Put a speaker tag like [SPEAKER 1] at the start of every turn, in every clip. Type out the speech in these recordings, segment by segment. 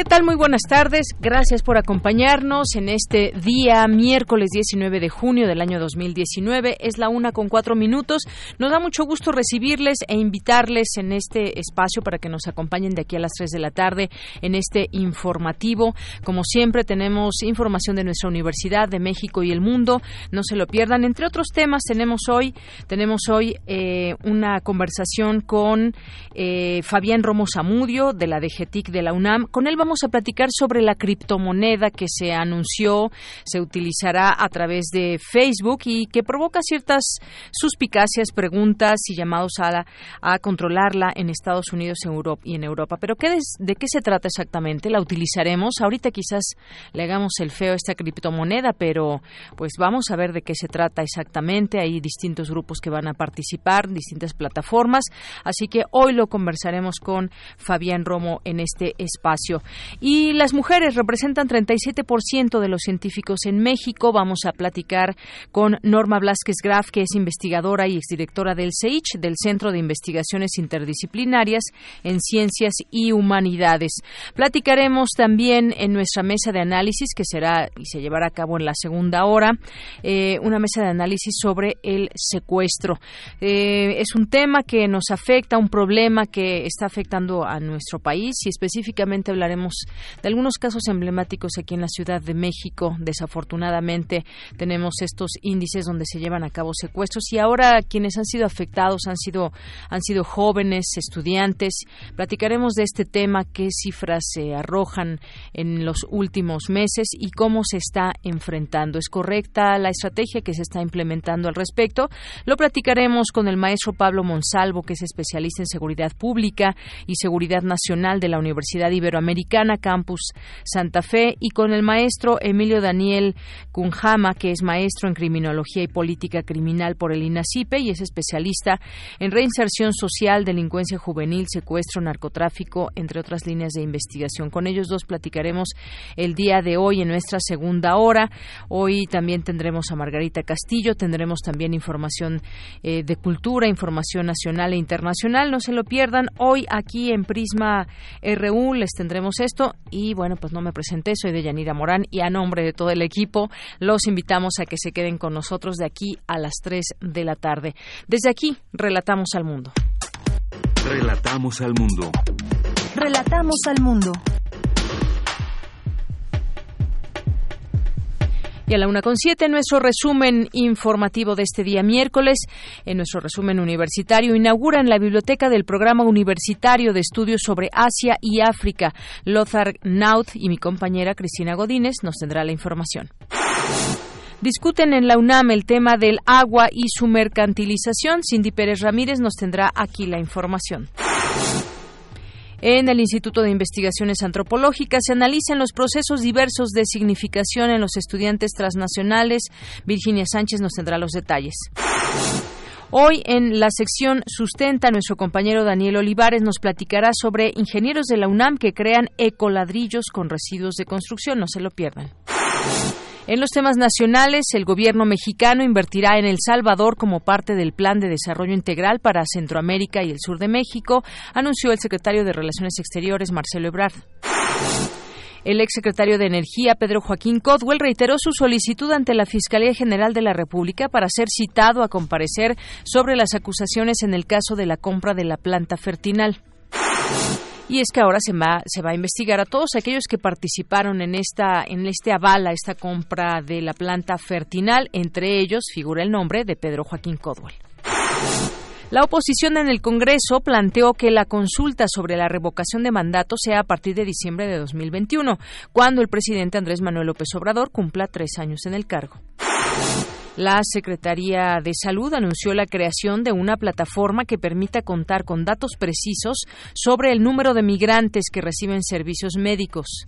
[SPEAKER 1] ¿Qué tal? Muy buenas tardes. Gracias por acompañarnos en este día, miércoles 19 de junio del año 2019. Es la una con cuatro minutos. Nos da mucho gusto recibirles e invitarles en este espacio para que nos acompañen de aquí a las 3 de la tarde en este informativo. Como siempre, tenemos información de nuestra Universidad, de México y el mundo. No se lo pierdan. Entre otros temas, tenemos hoy, tenemos hoy eh, una conversación con eh, Fabián Romo Zamudio de la DGTIC de la UNAM. Con él vamos vamos a platicar sobre la criptomoneda que se anunció, se utilizará a través de Facebook y que provoca ciertas suspicacias, preguntas y llamados a, a controlarla en Estados Unidos y en Europa. Pero ¿qué ¿de qué se trata exactamente? ¿La utilizaremos? Ahorita quizás le hagamos el feo a esta criptomoneda, pero pues vamos a ver de qué se trata exactamente. Hay distintos grupos que van a participar, distintas plataformas. Así que hoy lo conversaremos con Fabián Romo en este espacio. Y las mujeres representan 37% de los científicos en México. Vamos a platicar con Norma Blasquez Graf, que es investigadora y exdirectora del CEICH, del Centro de Investigaciones Interdisciplinarias en Ciencias y Humanidades. Platicaremos también en nuestra mesa de análisis, que será y se llevará a cabo en la segunda hora, eh, una mesa de análisis sobre el secuestro. Eh, es un tema que nos afecta, un problema que está afectando a nuestro país y específicamente hablaremos de algunos casos emblemáticos aquí en la Ciudad de México. Desafortunadamente tenemos estos índices donde se llevan a cabo secuestros y ahora quienes han sido afectados han sido han sido jóvenes, estudiantes. Platicaremos de este tema, qué cifras se arrojan en los últimos meses y cómo se está enfrentando. ¿Es correcta la estrategia que se está implementando al respecto? Lo platicaremos con el maestro Pablo Monsalvo, que es especialista en seguridad pública y seguridad nacional de la Universidad Iberoamericana Campus Santa Fe, y con el maestro Emilio Daniel Cunjama, que es maestro en Criminología y Política Criminal por el INACIPE y es especialista en reinserción social, delincuencia juvenil, secuestro, narcotráfico, entre otras líneas de investigación. Con ellos dos platicaremos el día de hoy en nuestra segunda hora. Hoy también tendremos a Margarita Castillo, tendremos también información eh, de cultura, información nacional e internacional. No se lo pierdan. Hoy aquí en Prisma RU les tendremos esto y bueno, pues no me presenté, soy de Yanira Morán y a nombre de todo el equipo los invitamos a que se queden con nosotros de aquí a las 3 de la tarde. Desde aquí, relatamos al mundo.
[SPEAKER 2] Relatamos al mundo.
[SPEAKER 3] Relatamos al mundo.
[SPEAKER 1] Y a la una con siete, nuestro resumen informativo de este día miércoles, en nuestro resumen universitario, inaugura en la biblioteca del Programa Universitario de Estudios sobre Asia y África. Lothar Naut y mi compañera Cristina Godínez nos tendrá la información discuten en la UNAM el tema del agua y su mercantilización. Cindy Pérez Ramírez nos tendrá aquí la información. En el Instituto de Investigaciones Antropológicas se analizan los procesos diversos de significación en los estudiantes transnacionales. Virginia Sánchez nos tendrá los detalles. Hoy en la sección Sustenta, nuestro compañero Daniel Olivares nos platicará sobre ingenieros de la UNAM que crean ecoladrillos con residuos de construcción. No se lo pierdan. En los temas nacionales, el gobierno mexicano invertirá en El Salvador como parte del Plan de Desarrollo Integral para Centroamérica y el sur de México, anunció el secretario de Relaciones Exteriores, Marcelo Ebrard. El exsecretario de Energía, Pedro Joaquín Codwell, reiteró su solicitud ante la Fiscalía General de la República para ser citado a comparecer sobre las acusaciones en el caso de la compra de la planta Fertinal. Y es que ahora se va, se va a investigar a todos aquellos que participaron en esta, en este esta compra de la planta Fertinal. Entre ellos figura el nombre de Pedro Joaquín Codwell. La oposición en el Congreso planteó que la consulta sobre la revocación de mandato sea a partir de diciembre de 2021, cuando el presidente Andrés Manuel López Obrador cumpla tres años en el cargo. La Secretaría de Salud anunció la creación de una plataforma que permita contar con datos precisos sobre el número de migrantes que reciben servicios médicos.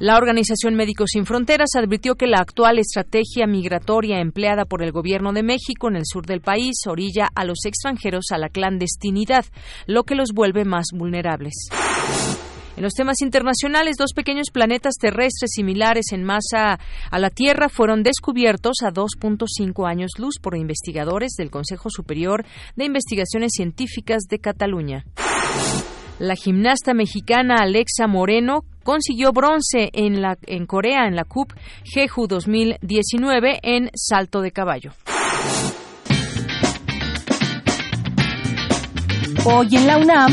[SPEAKER 1] La Organización Médicos Sin Fronteras advirtió que la actual estrategia migratoria empleada por el Gobierno de México en el sur del país orilla a los extranjeros a la clandestinidad, lo que los vuelve más vulnerables. En los temas internacionales, dos pequeños planetas terrestres similares en masa a la Tierra fueron descubiertos a 2.5 años luz por investigadores del Consejo Superior de Investigaciones Científicas de Cataluña. La gimnasta mexicana Alexa Moreno consiguió bronce en, la, en Corea en la CUP Jeju 2019 en salto de caballo.
[SPEAKER 3] Hoy en la UNAM,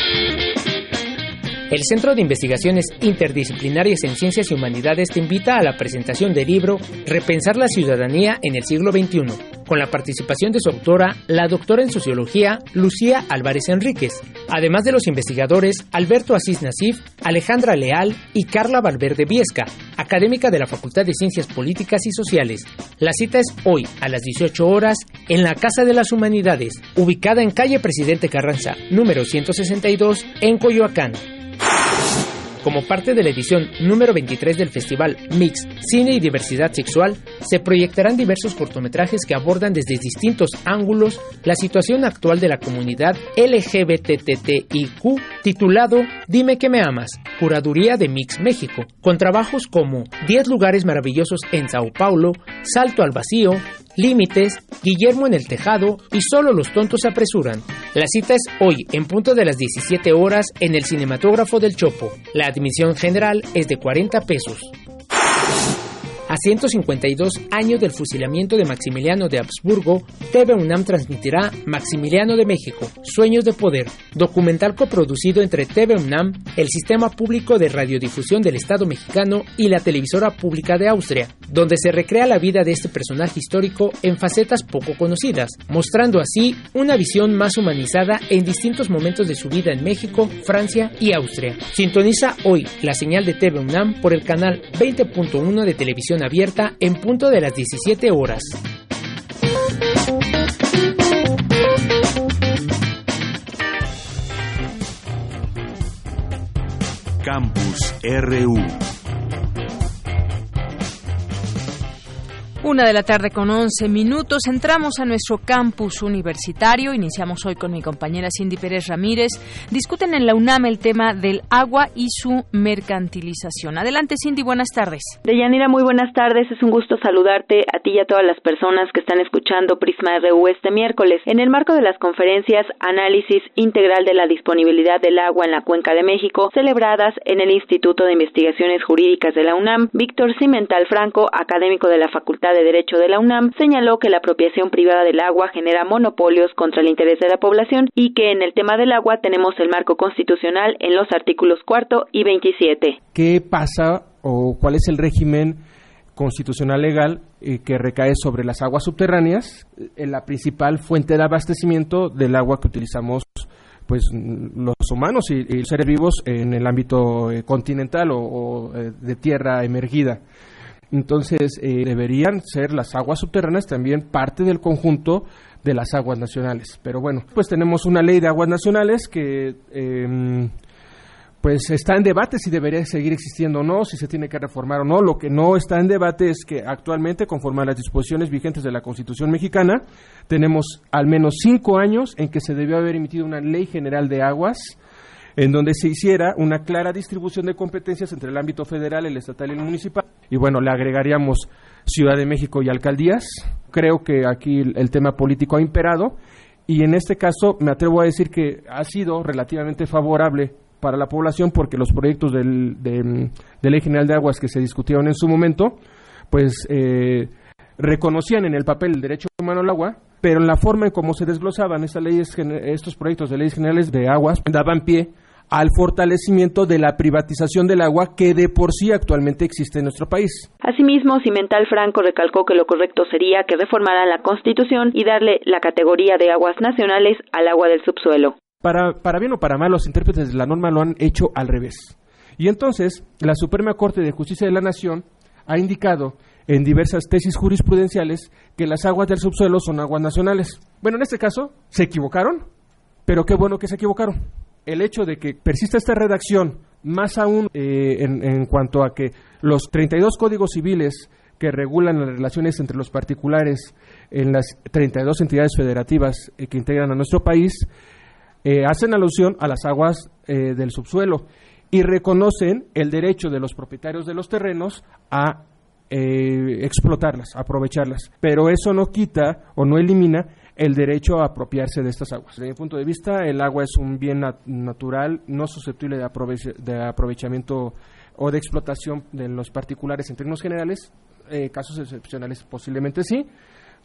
[SPEAKER 4] El Centro de Investigaciones Interdisciplinarias en Ciencias y Humanidades te invita a la presentación del libro Repensar la Ciudadanía en el siglo XXI, con la participación de su autora, la doctora en Sociología, Lucía Álvarez Enríquez, además de los investigadores Alberto Asís Nasif, Alejandra Leal y Carla Valverde Viesca, académica de la Facultad de Ciencias Políticas y Sociales. La cita es hoy, a las 18 horas, en la Casa de las Humanidades, ubicada en calle Presidente Carranza, número 162, en Coyoacán. Como parte de la edición número 23 del festival Mix Cine y Diversidad Sexual, se proyectarán diversos cortometrajes que abordan desde distintos ángulos la situación actual de la comunidad LGBTTIQ, titulado Dime que me amas, Curaduría de Mix México, con trabajos como 10 lugares maravillosos en Sao Paulo, Salto al Vacío, Límites, Guillermo en el Tejado y Solo los tontos se apresuran. La cita es hoy, en punto de las 17 horas, en el Cinematógrafo del Chopo. La admisión general es de 40 pesos. A 152 años del fusilamiento de Maximiliano de Habsburgo, TV UNAM transmitirá Maximiliano de México, Sueños de Poder, documental coproducido entre TV UNAM, el Sistema Público de Radiodifusión del Estado mexicano y la Televisora Pública de Austria, donde se recrea la vida de este personaje histórico en facetas poco conocidas, mostrando así una visión más humanizada en distintos momentos de su vida en México, Francia y Austria. Sintoniza hoy la señal de TV UNAM por el canal 20.1 de televisión abierta en punto de las 17 horas.
[SPEAKER 2] Campus RU.
[SPEAKER 1] Una de la tarde con 11 minutos. Entramos a nuestro campus universitario. Iniciamos hoy con mi compañera Cindy Pérez Ramírez. Discuten en la UNAM el tema del agua y su mercantilización. Adelante, Cindy. Buenas tardes.
[SPEAKER 5] Deyanira, muy buenas tardes. Es un gusto saludarte a ti y a todas las personas que están escuchando Prisma RU este miércoles. En el marco de las conferencias Análisis Integral de la Disponibilidad del Agua en la Cuenca de México, celebradas en el Instituto de Investigaciones Jurídicas de la UNAM, Víctor Cimental Franco, académico de la Facultad de Derecho de la UNAM, señaló que la apropiación privada del agua genera monopolios contra el interés de la población y que en el tema del agua tenemos el marco constitucional en los artículos cuarto y 27.
[SPEAKER 6] ¿Qué pasa o cuál es el régimen constitucional legal eh, que recae sobre las aguas subterráneas, eh, la principal fuente de abastecimiento del agua que utilizamos pues los humanos y, y seres vivos en el ámbito eh, continental o, o eh, de tierra emergida. Entonces, eh, deberían ser las aguas subterráneas también parte del conjunto de las aguas nacionales. Pero bueno, pues tenemos una ley de aguas nacionales que eh, pues está en debate si debería seguir existiendo o no, si se tiene que reformar o no. Lo que no está en debate es que actualmente, conforme a las disposiciones vigentes de la Constitución mexicana, tenemos al menos cinco años en que se debió haber emitido una ley general de aguas en donde se hiciera una clara distribución de competencias entre el ámbito federal, el estatal y el municipal. Y bueno, le agregaríamos Ciudad de México y alcaldías. Creo que aquí el, tema político ha imperado y en este caso me atrevo a decir que ha sido relativamente favorable para la población porque los proyectos del, de, de, Ley General de Aguas que se discutieron en su momento, pues eh, reconocían en el papel el derecho humano al agua, pero en la forma en cómo se desglosaban estas leyes, estos proyectos de leyes generales de aguas daban pie al fortalecimiento de la privatización del agua que de por sí actualmente existe en nuestro país.
[SPEAKER 5] Asimismo, Cimental Franco recalcó que lo correcto sería que reformaran la Constitución y darle la categoría de aguas nacionales al agua del subsuelo.
[SPEAKER 6] Para, para bien o para mal, los intérpretes de la norma lo han hecho al revés. Y entonces, la Suprema Corte de Justicia de la Nación ha indicado en diversas tesis jurisprudenciales que las aguas del subsuelo son aguas nacionales. Bueno, en este caso se equivocaron, pero qué bueno que se equivocaron. El hecho de que persista esta redacción, más aún eh, en, cuanto a que los 32 códigos civiles que regulan las relaciones entre los particulares en las 32 entidades federativas eh, que integran a nuestro país, eh, hacen alusión a las aguas del subsuelo y reconocen el derecho de los propietarios de los terrenos a eh, explotarlas, aprovecharlas. Pero eso no quita o no elimina el derecho a apropiarse de estas aguas. Desde mi punto de vista, el agua es un bien natural, no susceptible de, de, aprovechamiento o de explotación de los particulares en términos generales. Eh, casos excepcionales posiblemente sí,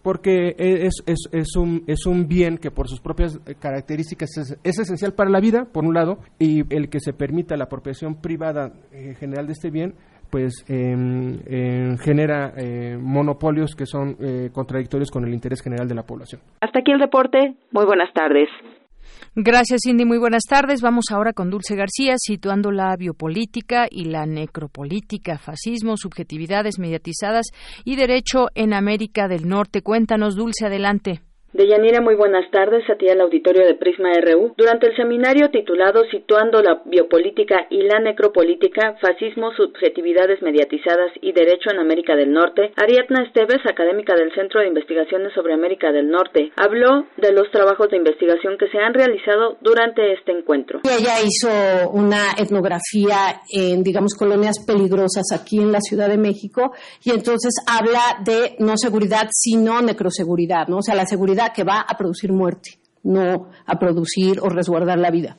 [SPEAKER 6] porque es, es, es, un, es un bien que por sus propias características es, esencial para la vida, por un lado, y el que se permita la apropiación privada eh, general de este bien pues em, em, genera eh, monopolios que son eh, contradictorios con el interés general de la población.
[SPEAKER 5] Hasta aquí el reporte. Muy buenas tardes.
[SPEAKER 1] Gracias, Cindy. Muy buenas tardes. Vamos ahora con Dulce García, situando la biopolítica y la necropolítica, fascismo, subjetividades mediatizadas y derecho en América del Norte. Cuéntanos, Dulce, adelante.
[SPEAKER 5] Deyanira, muy buenas tardes a ti al auditorio de Prisma RU. Durante el seminario titulado Situando la biopolítica y la necropolítica, fascismo, subjetividades mediatizadas y derecho en América del Norte, Ariadna Esteves, académica del Centro de Investigaciones sobre América del Norte, habló de los trabajos de investigación que se han realizado durante este encuentro.
[SPEAKER 7] Ella hizo una etnografía en, digamos, colonias peligrosas aquí en la Ciudad de México y entonces habla de no seguridad, sino necroseguridad, ¿no? O sea, la seguridad que va a producir muerte, no a producir o resguardar la vida.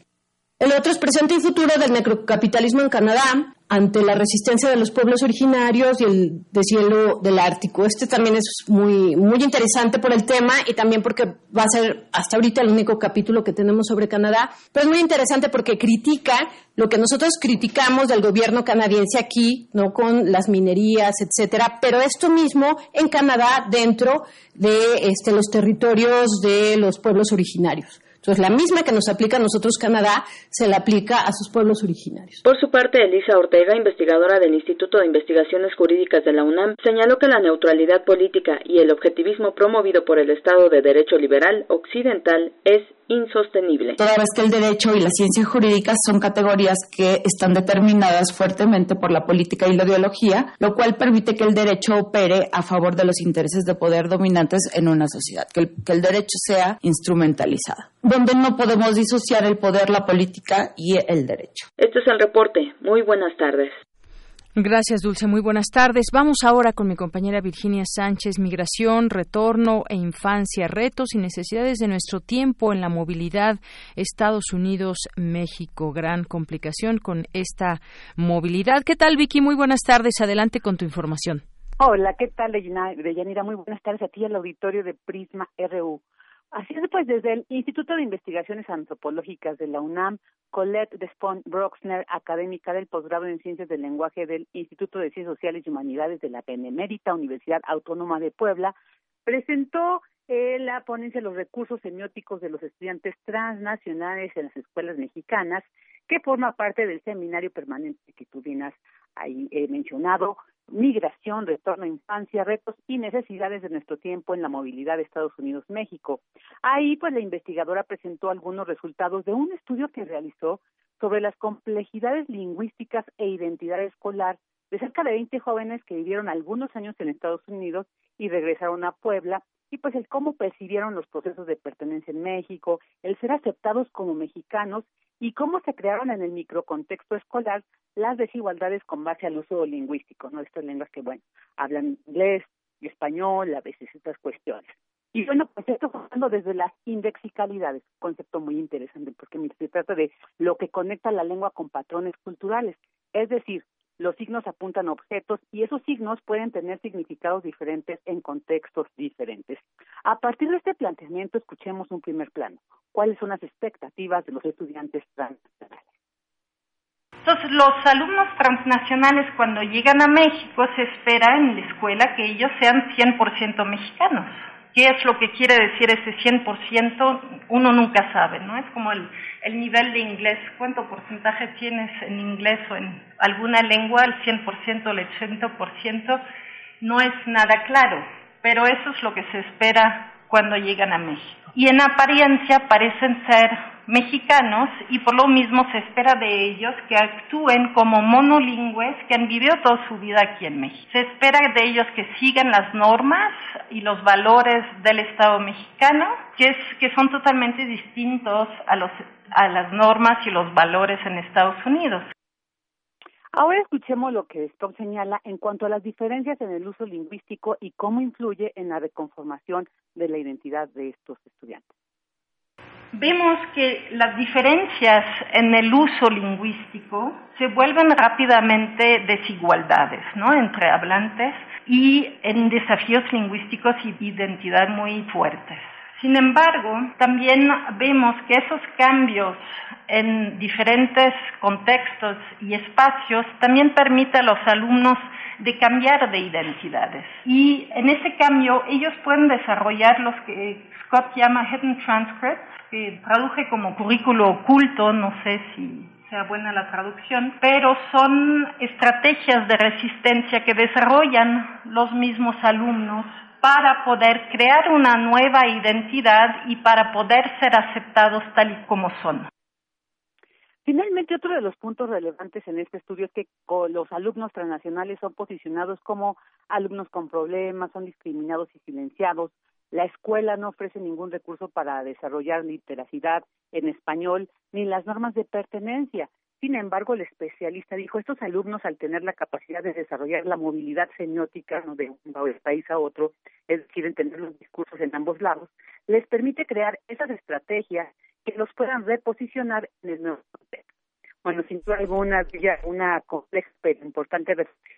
[SPEAKER 7] El otro es presente y futuro del necrocapitalismo en Canadá, ante la resistencia de los pueblos originarios y el deshielo del Ártico. Este también es muy, muy interesante por el tema y también porque va a ser hasta ahorita el único capítulo que tenemos sobre Canadá, pero es muy interesante porque critica lo que nosotros criticamos del gobierno canadiense aquí, no con las minerías, etcétera, pero esto mismo en Canadá dentro de este, los territorios de los pueblos originarios. La misma que nos aplica a nosotros Canadá, se la aplica a sus pueblos originarios.
[SPEAKER 5] Por su parte, Elisa Ortega, investigadora del Instituto de Investigaciones Jurídicas de la UNAM, señaló que la neutralidad política y el objetivismo promovido por el Estado de Derecho Liberal Occidental es insostenible.
[SPEAKER 8] Toda vez que el derecho y la ciencia jurídica son categorías que están determinadas fuertemente por la política y la ideología, lo cual permite que el derecho opere a favor de los intereses de poder dominantes en una sociedad, que el, que el derecho sea instrumentalizado, donde no podemos disociar el poder, la política y el derecho.
[SPEAKER 5] Este es el reporte. Muy buenas tardes.
[SPEAKER 1] Gracias, Dulce. Muy buenas tardes. Vamos ahora con mi compañera Virginia Sánchez. Migración, retorno e infancia, retos y necesidades de nuestro tiempo en la movilidad Estados Unidos-México. Gran complicación con esta movilidad. ¿Qué tal, Vicky? Muy buenas tardes. Adelante con tu información.
[SPEAKER 9] Hola, ¿qué tal, Deyanira? Muy buenas tardes a ti al auditorio de Prisma RU. Así es, pues desde el Instituto de Investigaciones Antropológicas de la UNAM, Colette Despont Broxner, académica del posgrado en Ciencias del Lenguaje del Instituto de Ciencias Sociales y Humanidades de la Benemérita Universidad Autónoma de Puebla, presentó eh, la ponencia de los recursos semióticos de los estudiantes transnacionales en las escuelas mexicanas, que forma parte del seminario permanente bien has ahí eh, mencionado, migración, retorno a infancia, retos y necesidades de nuestro tiempo en la movilidad de Estados Unidos-México. Ahí, pues, la investigadora presentó algunos resultados de un estudio que realizó sobre las complejidades lingüísticas e identidad escolar de cerca de 20 jóvenes que vivieron algunos años en Estados Unidos y regresaron a Puebla y pues el cómo percibieron los procesos de pertenencia en México, el ser aceptados como mexicanos y cómo se crearon en el microcontexto escolar las desigualdades con base al uso lingüístico, ¿no? Estas lenguas que, bueno, hablan inglés y español, a veces estas cuestiones. Y bueno, pues esto hablando desde las indexicalidades, concepto muy interesante, porque se trata de lo que conecta la lengua con patrones culturales, es decir, los signos apuntan a objetos y esos signos pueden tener significados diferentes en contextos diferentes. A partir de este planteamiento, escuchemos un primer plano. ¿Cuáles son las expectativas de los estudiantes transnacionales?
[SPEAKER 10] Entonces, los alumnos transnacionales cuando llegan a México se espera en la escuela que ellos sean 100% mexicanos. ¿Qué es lo que quiere decir ese 100%? Uno nunca sabe, ¿no? Es como el, el nivel de inglés. ¿Cuánto porcentaje tienes en inglés o en alguna lengua? El 100% o el 80% no es nada claro, pero eso es lo que se espera cuando llegan a México. Y en apariencia parecen ser mexicanos y por lo mismo se espera de ellos que actúen como monolingües que han vivido toda su vida aquí en México. Se espera de ellos que sigan las normas y los valores del Estado mexicano, que, es, que son totalmente distintos a, los, a las normas y los valores en Estados Unidos.
[SPEAKER 9] Ahora escuchemos lo que Stop señala en cuanto a las diferencias en el uso lingüístico y cómo influye en la reconformación de la identidad de estos estudiantes.
[SPEAKER 10] Vemos que las diferencias en el uso lingüístico se vuelven rápidamente desigualdades entre hablantes y en desafíos lingüísticos y de identidad muy fuertes. Sin embargo, también vemos que esos cambios en diferentes contextos y espacios también permiten a los alumnos de cambiar de identidades. Y en ese cambio ellos pueden desarrollar los que Scott llama hidden transcripts, que traduje como currículo oculto, no sé si sea buena la traducción, pero son estrategias de resistencia que desarrollan los mismos alumnos para poder crear una nueva identidad y para poder ser aceptados tal y como son.
[SPEAKER 9] Finalmente, otro de los puntos relevantes en este estudio es que los alumnos transnacionales son posicionados como alumnos con problemas, son discriminados y silenciados. La escuela no ofrece ningún recurso para desarrollar literacidad en español ni las normas de pertenencia. Sin embargo, el especialista dijo, estos alumnos al tener la capacidad de desarrollar la movilidad semiótica ¿no? de un país a otro, es decir, entender los discursos en ambos lados, les permite crear esas estrategias que los puedan reposicionar en el nuevo contexto. Bueno, sin duda alguna, una compleja pero importante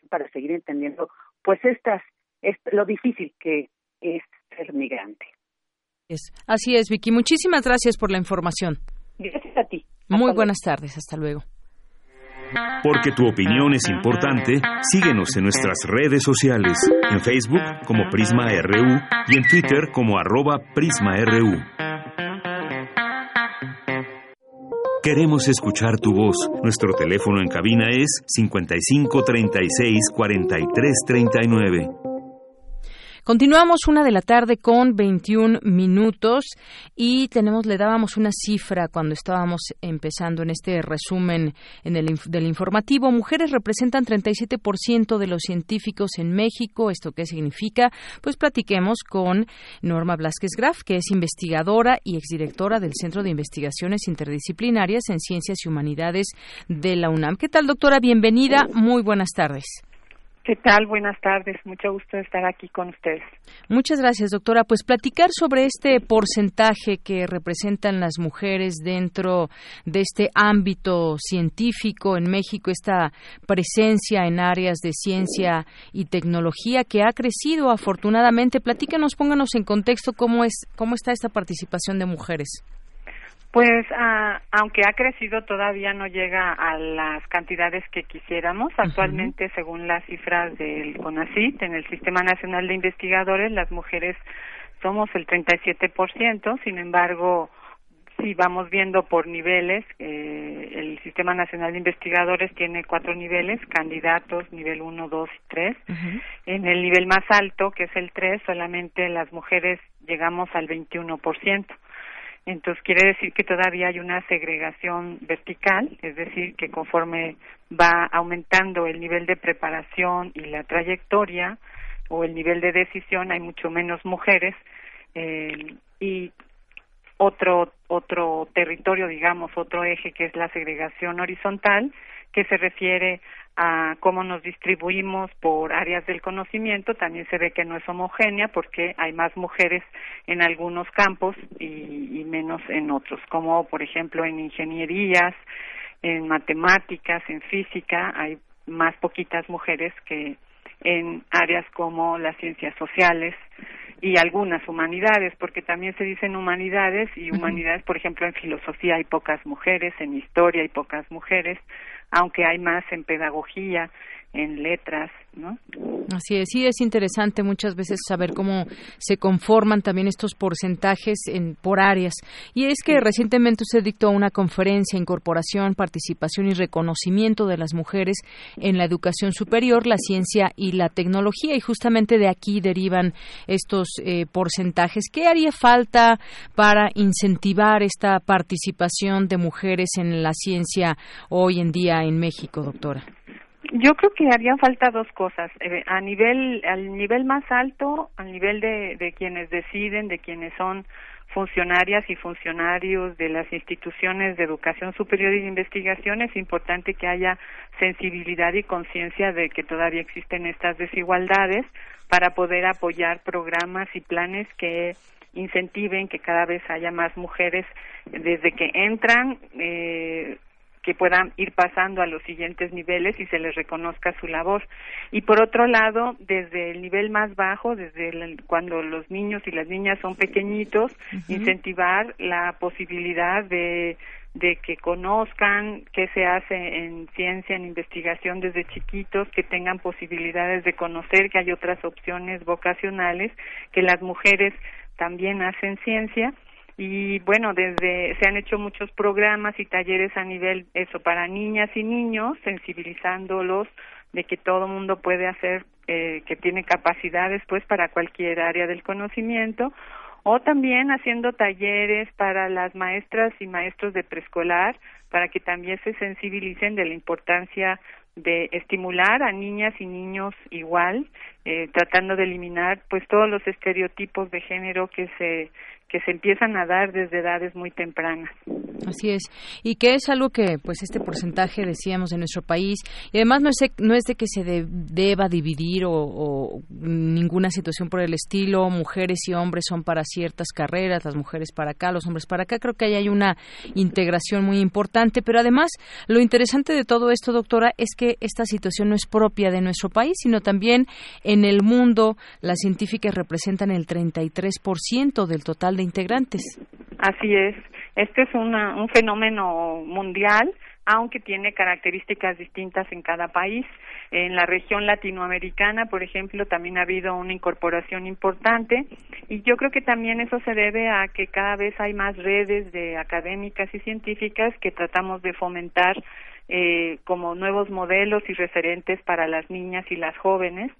[SPEAKER 9] para seguir entendiendo, pues estas, es lo difícil que es ser migrante.
[SPEAKER 1] Es, así es, Vicky. Muchísimas gracias por la información.
[SPEAKER 9] Gracias a ti.
[SPEAKER 1] Muy buenas tardes, hasta luego.
[SPEAKER 2] Porque tu opinión es importante, síguenos en nuestras redes sociales, en Facebook como Prisma RU y en Twitter como arroba PrismaRU. Queremos escuchar tu voz. Nuestro teléfono en cabina es 55 36 43 39.
[SPEAKER 1] Continuamos una de la tarde con 21 minutos y tenemos, le dábamos una cifra cuando estábamos empezando en este resumen en el, del informativo. Mujeres representan 37% de los científicos en México. ¿Esto qué significa? Pues platiquemos con Norma Blasquez Graf, que es investigadora y exdirectora del Centro de Investigaciones Interdisciplinarias en Ciencias y Humanidades de la UNAM. ¿Qué tal, doctora? Bienvenida. Muy buenas tardes.
[SPEAKER 11] ¿Qué tal? Buenas tardes. Mucho gusto estar aquí con ustedes.
[SPEAKER 1] Muchas gracias, doctora. Pues platicar sobre este porcentaje que representan las mujeres dentro de este ámbito científico en México, esta presencia en áreas de ciencia y tecnología que ha crecido afortunadamente. Platícanos, pónganos en contexto cómo es cómo está esta participación de mujeres.
[SPEAKER 11] Pues ah, aunque ha crecido todavía no llega a las cantidades que quisiéramos. Actualmente, según las cifras del CONACYT, en el Sistema Nacional de Investigadores, las mujeres somos el 37%. Sin embargo, si vamos viendo por niveles, eh, el Sistema Nacional de Investigadores tiene cuatro niveles, candidatos, nivel 1, 2 y 3. En el nivel más alto, que es el 3, solamente las mujeres llegamos al 21%. Entonces quiere decir que todavía hay una segregación vertical, es decir, que conforme va aumentando el nivel de preparación y la trayectoria o el nivel de decisión, hay mucho menos mujeres eh, y otro otro territorio, digamos, otro eje que es la segregación horizontal, que se refiere a cómo nos distribuimos por áreas del conocimiento, también se ve que no es homogénea porque hay más mujeres en algunos campos y, menos en otros, como por ejemplo en ingenierías, en matemáticas, en física, hay más poquitas mujeres que en áreas como las ciencias sociales y algunas humanidades, porque también se dicen humanidades y humanidades, por ejemplo, en filosofía hay pocas mujeres, en historia hay pocas mujeres, aunque hay más en pedagogía, en letras, ¿no?
[SPEAKER 1] Así es, sí es interesante muchas veces saber cómo se conforman también estos porcentajes en, por áreas. Y es que recientemente usted dictó una conferencia, incorporación, participación y reconocimiento de las mujeres en la educación superior, la ciencia y la tecnología, y justamente de aquí derivan estos eh, porcentajes. ¿Qué haría falta para incentivar esta participación de mujeres en la ciencia hoy en día en México, doctora?
[SPEAKER 11] Yo creo que harían falta dos cosas. Eh, a nivel, al nivel más alto, al nivel de, de quienes deciden, de quienes son funcionarias y funcionarios de las instituciones de educación superior y de investigación, es importante que haya sensibilidad y conciencia de que todavía existen estas desigualdades para poder apoyar programas y planes que incentiven que cada vez haya más mujeres desde que entran eh, que puedan ir pasando a los siguientes niveles y se les reconozca su labor. Y por otro lado, desde el nivel más bajo, desde cuando los niños y las niñas son pequeñitos, incentivar la posibilidad de de que conozcan qué se hace en ciencia, en investigación desde chiquitos, que tengan posibilidades de conocer que hay otras opciones vocacionales, que las mujeres también hacen ciencia y bueno desde se han hecho muchos programas y talleres a nivel eso para niñas y niños sensibilizándolos de que todo mundo puede hacer eh, que tiene capacidades pues para cualquier área del conocimiento o también haciendo talleres para las maestras y maestros de preescolar para que también se sensibilicen de la importancia de estimular a niñas y niños igual, eh, tratando de eliminar pues todos los estereotipos de género que se que se empiezan a dar desde edades muy tempranas.
[SPEAKER 1] Así es, y que es algo que, pues, este porcentaje decíamos en nuestro país, y además no es, no es de que se deba dividir o, ninguna situación por el estilo, mujeres y hombres son para ciertas carreras, las mujeres para acá, los hombres para acá, creo que ahí hay una integración muy importante, pero además lo interesante de todo esto, doctora, es que esta situación no es propia de nuestro país, sino también en el mundo las científicas representan el 33% del total integrantes.
[SPEAKER 11] Así es. Este es un fenómeno mundial, aunque tiene características distintas en cada país. En la región latinoamericana, por ejemplo, también ha habido una incorporación importante y yo creo que también eso se debe a que cada vez hay más redes de académicas y científicas que tratamos de fomentar eh, como nuevos modelos y referentes para las niñas y las jóvenes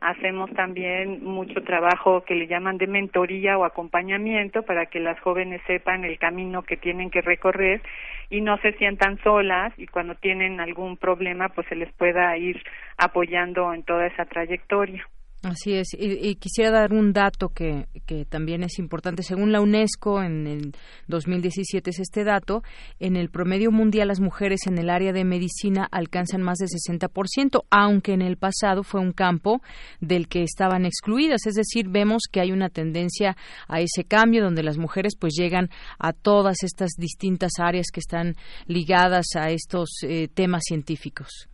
[SPEAKER 11] Hacemos también mucho trabajo que le llaman de mentoría o acompañamiento para que las jóvenes sepan el camino que tienen que recorrer y no se sientan solas y cuando tienen algún problema pues se les pueda ir apoyando en toda esa trayectoria.
[SPEAKER 1] Así es, y, quisiera dar un dato que, que, también es importante. Según la UNESCO, en el 2017 es este dato, en el promedio mundial las mujeres en el área de medicina alcanzan más del 60%, aunque en el pasado fue un campo del que estaban excluidas. Es decir, vemos que hay una tendencia a ese cambio donde las mujeres pues llegan a todas estas distintas áreas que están ligadas a estos eh, temas científicos.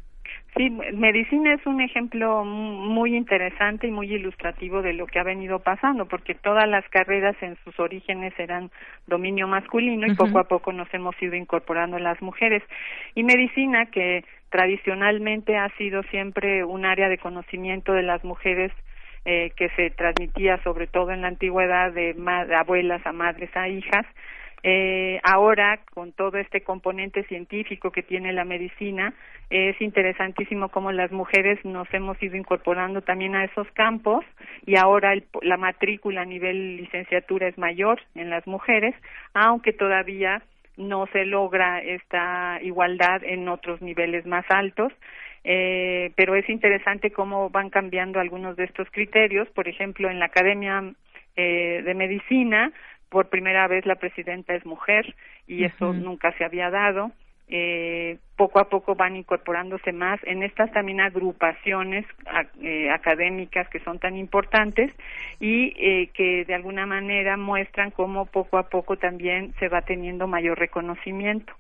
[SPEAKER 11] Sí, medicina es un ejemplo muy interesante y muy ilustrativo de lo que ha venido pasando, porque todas las carreras en sus orígenes eran dominio masculino y poco a poco nos hemos ido incorporando las mujeres. Y medicina, que tradicionalmente ha sido siempre un área de conocimiento de las mujeres eh, que se transmitía sobre todo en la antigüedad de abuelas a madres a hijas, eh, ahora, con todo este componente científico que tiene la medicina, es interesantísimo cómo las mujeres nos hemos ido incorporando también a esos campos y ahora la matrícula a nivel licenciatura es mayor en las mujeres, aunque todavía no se logra esta igualdad en otros niveles más altos. Eh, pero es interesante cómo van cambiando algunos de estos criterios. Por ejemplo, en la Academia eh, de Medicina por primera vez la presidenta es mujer y eso nunca se había dado. Eh, poco a poco van incorporándose más en estas también agrupaciones eh, académicas que son tan importantes y eh, que de alguna manera muestran cómo poco a poco también se va teniendo mayor reconocimiento.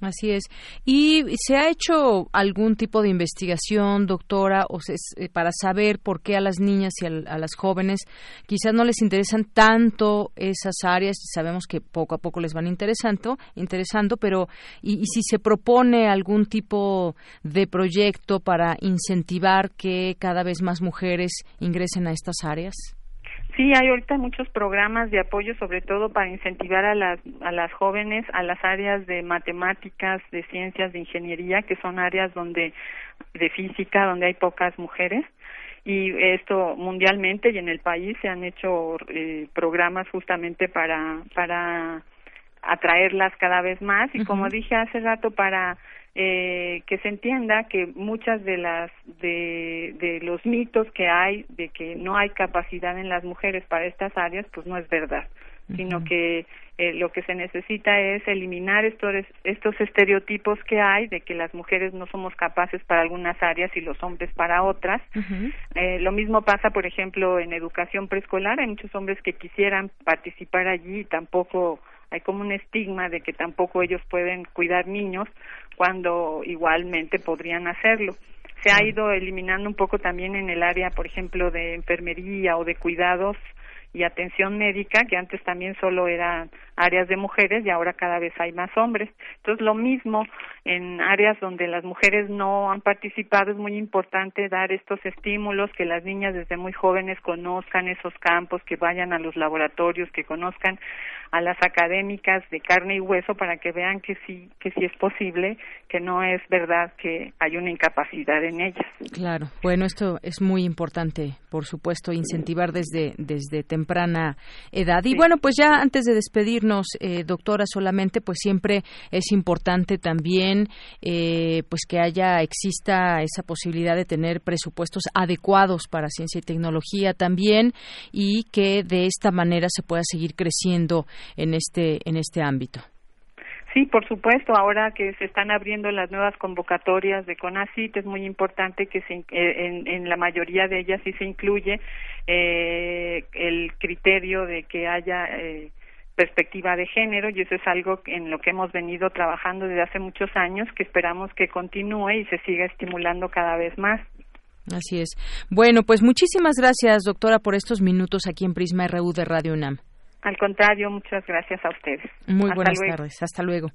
[SPEAKER 1] Así es. ¿Y se ha hecho algún tipo de investigación, doctora, o eh, para saber por qué a las niñas y a, las jóvenes quizás no les interesan tanto esas áreas? Sabemos que poco a poco les van interesando, interesando pero y, si se propone algún tipo de proyecto para incentivar que cada vez más mujeres ingresen a estas áreas?
[SPEAKER 11] Sí, hay ahorita muchos programas de apoyo, sobre todo para incentivar a las, a las jóvenes a las áreas de matemáticas, de ciencias, de ingeniería, que son áreas donde, de física, donde hay pocas mujeres. Y esto mundialmente y en el país se han hecho eh, programas justamente para, para atraerlas cada vez más. Y como dije hace rato, para eh, que se entienda que muchas de las de, de los mitos que hay de que no hay capacidad en las mujeres para estas áreas pues no es verdad sino que eh, lo que se necesita es eliminar estos estos estereotipos que hay de que las mujeres no somos capaces para algunas áreas y los hombres para otras. Eh, lo mismo pasa por ejemplo en educación preescolar. Hay muchos hombres que quisieran participar allí y tampoco hay como un estigma de que tampoco ellos pueden cuidar niños cuando igualmente podrían hacerlo. Se ha ido eliminando un poco también en el área, por ejemplo, de enfermería o de cuidados y atención médica, que antes también solo eran áreas de mujeres y ahora cada vez hay más hombres. Entonces, lo mismo en áreas donde las mujeres no han participado, es muy importante dar estos estímulos, que las niñas desde muy jóvenes conozcan esos campos, que vayan a los laboratorios, que conozcan a las académicas de carne y hueso para que vean que sí, que sí es posible, que no es verdad que hay una incapacidad en ellas.
[SPEAKER 1] Claro, bueno, esto es muy importante, por supuesto, incentivar desde, desde temprana edad. Y bueno, pues ya antes de despedirnos, eh, doctora, solamente, pues siempre es importante también, eh, pues que haya, exista esa posibilidad de tener presupuestos adecuados para ciencia y tecnología también y que de esta manera se pueda seguir creciendo en este en este ámbito.
[SPEAKER 11] Sí, por supuesto. Ahora que se están abriendo las nuevas convocatorias de CONACIT, es muy importante que se, eh, en, la mayoría de ellas sí se incluye eh, el criterio de que haya eh, perspectiva de género y eso es algo en lo que hemos venido trabajando desde hace muchos años que esperamos que continúe y se siga estimulando cada vez más.
[SPEAKER 1] Así es. Bueno, pues muchísimas gracias, doctora, por estos minutos aquí en Prisma RU de Radio UNAM.
[SPEAKER 11] Al contrario, muchas gracias a ustedes.
[SPEAKER 1] Muy buenas tardes. Hasta luego.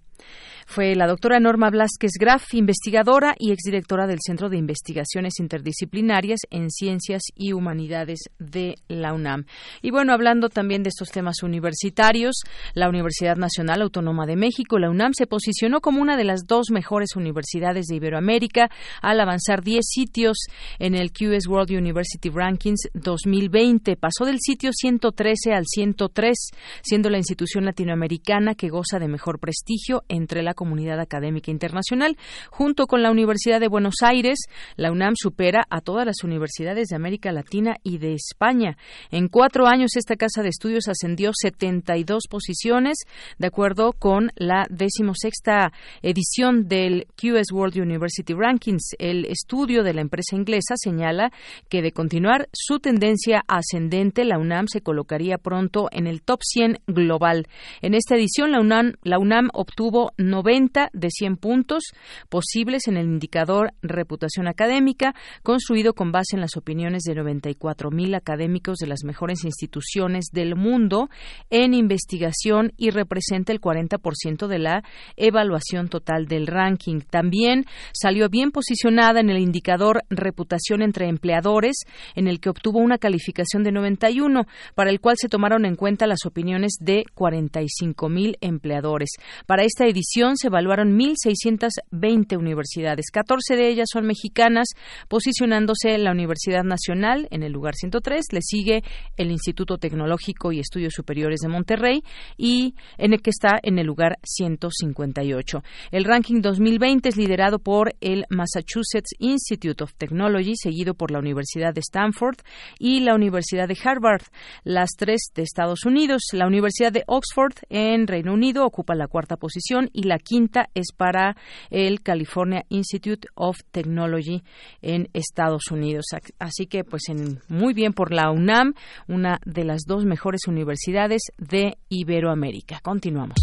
[SPEAKER 1] Fue la doctora Norma Blasquez Graf, investigadora y exdirectora del Centro de Investigaciones Interdisciplinarias en Ciencias y Humanidades de la UNAM. Y bueno, hablando también de estos temas universitarios, la Universidad Nacional Autónoma de México, la UNAM, se posicionó como una de las dos mejores universidades de Iberoamérica al avanzar 10 sitios en el QS World University Rankings 2020. Pasó del sitio 113 al 103, siendo la institución latinoamericana que goza de mejor prestigio entre la comunidad académica internacional. Junto con la Universidad de Buenos Aires, la UNAM supera a todas las universidades de América Latina y de España. En cuatro años, esta casa de estudios ascendió 72 posiciones, de acuerdo con la decimosexta edición del QS World University Rankings. El estudio de la empresa inglesa señala que de continuar su tendencia ascendente, la UNAM se colocaría pronto en el top 100 global. En esta edición, la UNAM, obtuvo 90 de 100 puntos posibles en el indicador reputación académica, construido con base en las opiniones de 94 mil académicos de las mejores instituciones del mundo en investigación y representa el 40% de la evaluación total del ranking. También salió bien posicionada en el indicador reputación entre empleadores, en el que obtuvo una calificación de 91, para el cual se tomaron en cuenta las opiniones de 45 mil empleadores. Para esta edición se evaluaron 1.620 universidades. 14 de ellas son mexicanas, posicionándose la Universidad Nacional en el lugar 103. Le sigue el Instituto Tecnológico y Estudios Superiores de Monterrey y en el que está en el lugar 158. El ranking 2020 es liderado por el Massachusetts Institute of Technology, seguido por la Universidad de Stanford y la Universidad de Harvard, las tres de Estados Unidos. La Universidad de Oxford en Reino Unido ocupa la cuarta posición y la quinta es para el California Institute of Technology en Estados Unidos. Así que, pues, muy bien por la UNAM, una de las dos mejores universidades de Iberoamérica. Continuamos.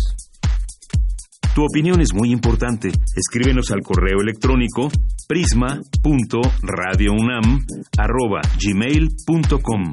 [SPEAKER 2] Tu opinión es muy importante. Escríbenos al correo electrónico prisma.radiounam@gmail.com.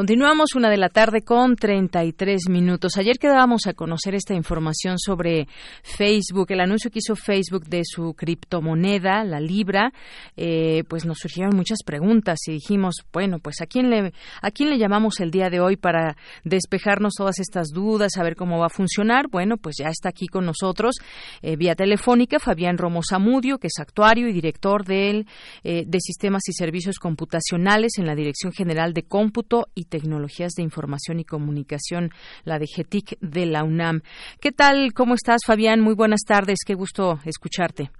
[SPEAKER 1] Continuamos una de la tarde con 33 minutos. Ayer quedábamos a conocer esta información sobre Facebook, el anuncio que hizo Facebook de su criptomoneda, la Libra. Eh, pues nos surgieron muchas preguntas y dijimos, bueno, pues a quién le a quién le llamamos el día de hoy para despejarnos todas estas dudas, saber cómo va a funcionar. Bueno, pues ya está aquí con nosotros eh, vía telefónica Fabián Romo Zamudio, que es actuario y director del eh, de Sistemas y Servicios Computacionales en la Dirección General de Cómputo y Tecnologías de Información y Comunicación, la de GETIC de la UNAM. ¿Qué tal? ¿Cómo estás, Fabián? Muy buenas tardes. Qué gusto escucharte.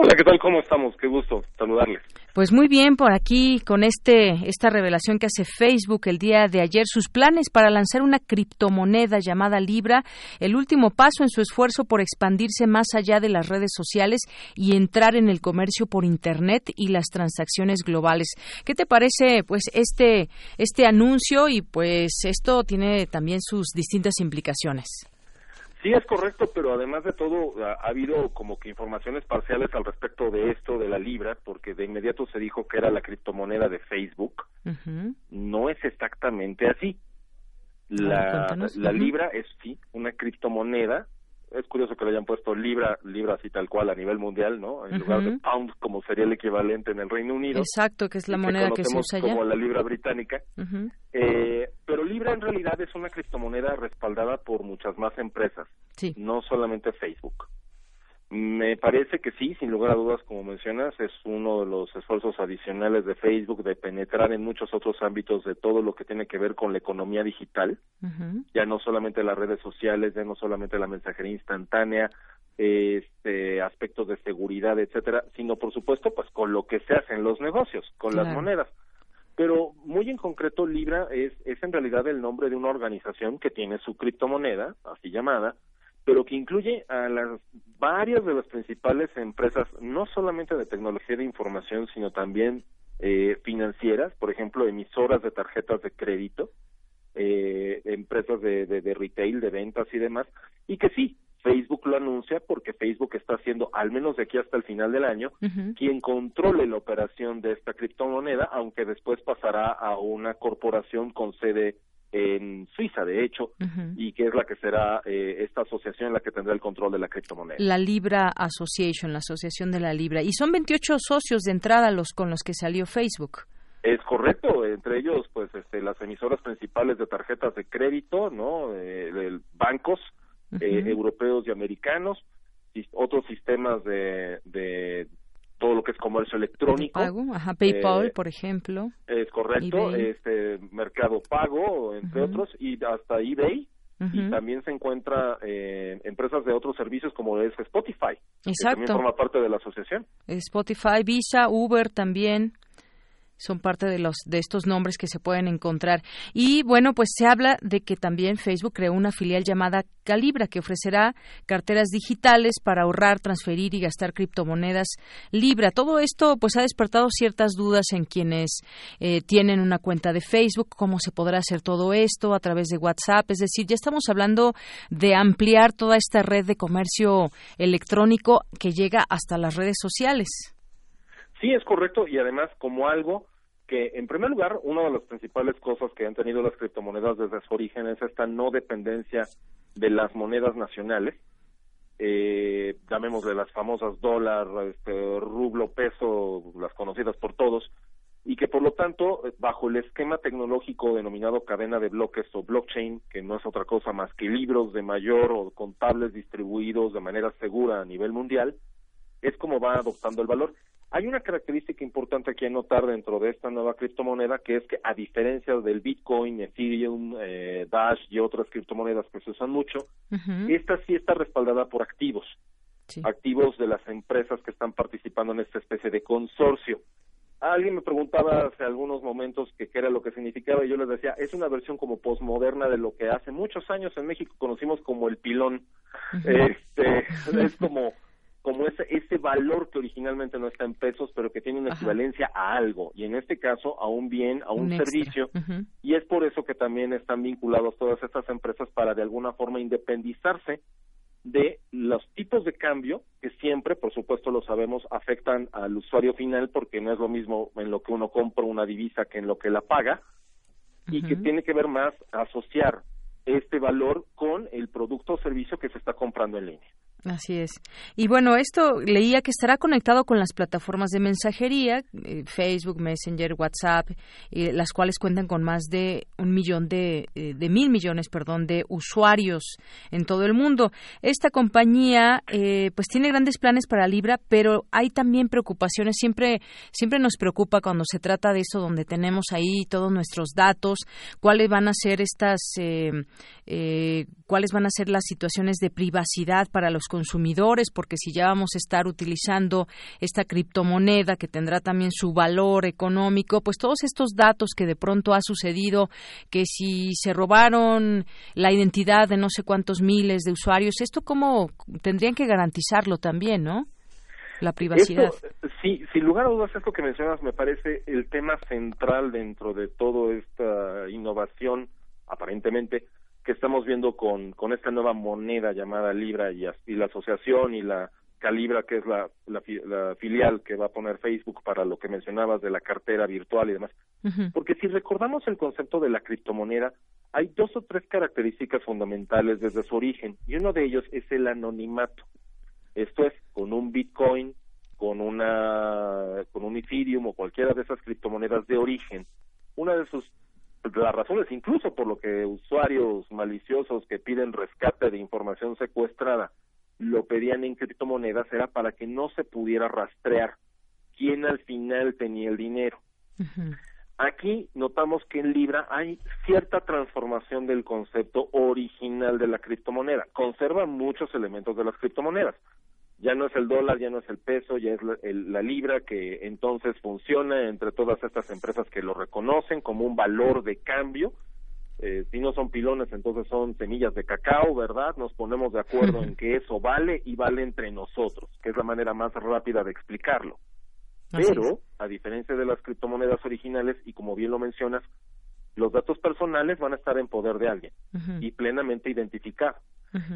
[SPEAKER 12] Hola, ¿qué tal? ¿Cómo estamos? Qué gusto saludarles.
[SPEAKER 1] Pues muy bien por aquí con este esta revelación que hace Facebook el día de ayer sus planes para lanzar una criptomoneda llamada Libra, el último paso en su esfuerzo por expandirse más allá de las redes sociales y entrar en el comercio por internet y las transacciones globales. ¿Qué te parece pues este este anuncio y pues esto tiene también sus distintas implicaciones?
[SPEAKER 12] Sí, es correcto, pero además de todo ha, ha, habido como que informaciones parciales al respecto de esto de la libra, porque de inmediato se dijo que era la criptomoneda de Facebook. Uh -huh. No es exactamente así. La, ah, la libra es sí una criptomoneda. Es curioso que le hayan puesto libra, libra así tal cual a nivel mundial, ¿no? En uh -huh. lugar de pound, como sería el equivalente en el Reino Unido.
[SPEAKER 1] Exacto, que es la moneda que, que se usa
[SPEAKER 12] como la libra británica. Uh -huh. eh, pero Libra en realidad es una criptomoneda respaldada por muchas más empresas,
[SPEAKER 1] sí.
[SPEAKER 12] no solamente Facebook. Me parece que sí, sin lugar a dudas, como mencionas, es uno de los esfuerzos adicionales de Facebook de penetrar en muchos otros ámbitos de todo lo que tiene que ver con la economía digital,
[SPEAKER 1] uh -huh.
[SPEAKER 12] ya no solamente las redes sociales, ya no solamente la mensajería instantánea, este aspectos de seguridad, etcétera, sino por supuesto pues con lo que se hace en los negocios, con claro. las monedas pero muy en concreto Libra es, es en realidad el nombre de una organización que tiene su criptomoneda, así llamada, pero que incluye a las varias de las principales empresas, no solamente de tecnología de información, sino también eh, financieras, por ejemplo, emisoras de tarjetas de crédito, eh, empresas de, de, de retail, de ventas y demás, y que sí, Facebook lo anuncia porque Facebook está haciendo, al menos de aquí hasta el final del año,
[SPEAKER 1] uh -huh.
[SPEAKER 12] quien controle la operación de esta criptomoneda, aunque después pasará a una corporación con sede en Suiza, de hecho,
[SPEAKER 1] uh -huh.
[SPEAKER 12] y que es la que será eh, esta asociación la que tendrá el control de la criptomoneda.
[SPEAKER 1] La Libra Association, la Asociación de la Libra. Y son 28 socios de entrada los con los que salió Facebook.
[SPEAKER 12] Es correcto, entre ellos, pues, este, las emisoras principales de tarjetas de crédito, ¿no? Eh, bancos, Uh -huh. eh, europeos y americanos, y otros sistemas de, de, todo lo que es comercio electrónico.
[SPEAKER 1] Pago, ajá, PayPal, eh, por ejemplo.
[SPEAKER 12] Es correcto, eBay. este Mercado Pago, entre uh -huh. otros, y hasta eBay. Uh -huh. Y también se encuentra eh, empresas de otros servicios como es Spotify.
[SPEAKER 1] Exacto.
[SPEAKER 12] Que también forma parte de la asociación.
[SPEAKER 1] Spotify, Visa, Uber también son parte de los de estos nombres que se pueden encontrar. Y bueno pues se habla de que también Facebook creó una filial llamada Calibra que ofrecerá carteras digitales para ahorrar transferir y gastar criptomonedas Libra. Todo esto pues ha despertado ciertas dudas en quienes eh, tienen una cuenta de Facebook cómo se podrá hacer todo esto a través de WhatsApp. Es decir ya estamos hablando de ampliar toda esta red de comercio electrónico que llega hasta las redes sociales.
[SPEAKER 12] Sí, es correcto y además como algo que, en primer lugar, una de las principales cosas que han tenido las criptomonedas desde su origen es esta no dependencia de las monedas nacionales, eh, llamémosle las famosas dólar, este, rublo, peso, las conocidas por todos, y que por lo tanto, bajo el esquema tecnológico denominado cadena de bloques o blockchain, que no es otra cosa más que libros de mayor o contables distribuidos de manera segura a nivel mundial, es como va adoptando el valor. Hay una característica importante aquí a notar dentro de esta nueva criptomoneda, que es que a diferencia del Bitcoin, Ethereum, eh, Dash y otras criptomonedas que se usan mucho,
[SPEAKER 1] uh -huh.
[SPEAKER 12] esta sí está respaldada por activos,
[SPEAKER 1] sí.
[SPEAKER 12] activos de las empresas que están participando en esta especie de consorcio. Alguien me preguntaba hace algunos momentos que qué era lo que significaba y yo les decía, es una versión como posmoderna de lo que hace muchos años en México conocimos como el pilón. Este, es como como ese, ese valor que originalmente no está en pesos, pero que tiene una equivalencia a algo, y en este caso a un bien, a un, servicio, y es por eso que también están vinculados todas estas empresas para de alguna forma independizarse de los tipos de cambio que siempre, por supuesto lo sabemos, afectan al usuario final porque no es lo mismo en lo que uno compra una divisa que en lo que la paga y que tiene que ver más asociar este valor con el producto o servicio que se está comprando en línea.
[SPEAKER 1] Así es. Y bueno, esto leía que estará conectado con las plataformas de mensajería, eh, Facebook, Messenger, WhatsApp, eh, las cuales cuentan con más de un millón de, eh, de mil millones, perdón, de usuarios en todo el mundo. Esta compañía, pues tiene grandes planes para Libra, pero hay también preocupaciones. Siempre, siempre nos preocupa cuando se trata de eso, donde tenemos ahí todos nuestros datos, cuáles van a ser estas, cuáles van a ser las situaciones de privacidad para los consumidores, porque si ya vamos a estar utilizando esta criptomoneda que tendrá también su valor económico, pues todos estos datos que de pronto ha sucedido, que si se robaron la identidad de no sé cuántos miles de usuarios, esto cómo tendrían que garantizarlo también, ¿no? La privacidad.
[SPEAKER 12] sí, sin lugar a dudas, esto que mencionas me parece el tema central dentro de toda esta innovación, aparentemente, que estamos viendo con, con esta nueva moneda llamada Libra y, y la asociación y la Calibra, que es la, la, filial que va a poner Facebook para lo que mencionabas de la cartera virtual y demás. Porque si recordamos el concepto de la criptomoneda, hay dos o tres características fundamentales desde su origen, y uno de ellos es el anonimato. Esto es, con un Bitcoin, con una con un Ethereum o cualquiera de esas criptomonedas de origen, una de sus las razones incluso por lo que usuarios maliciosos que piden rescate de información secuestrada lo pedían en criptomonedas era para que no se pudiera rastrear quién al final tenía el dinero. Aquí notamos que en Libra hay cierta transformación del concepto original de la criptomoneda. Conserva muchos elementos de las criptomonedas ya no es el dólar, ya no es el peso, ya es la, libra que entonces funciona entre todas estas empresas que lo reconocen como un valor de cambio. Eh, si no son pilones, entonces son semillas de cacao, ¿verdad? Nos ponemos de acuerdo en que eso vale y vale entre nosotros, que es la manera más rápida de explicarlo. Pero, a diferencia de las criptomonedas originales, y como bien lo mencionas, los datos personales van a estar en poder de alguien y plenamente identificados.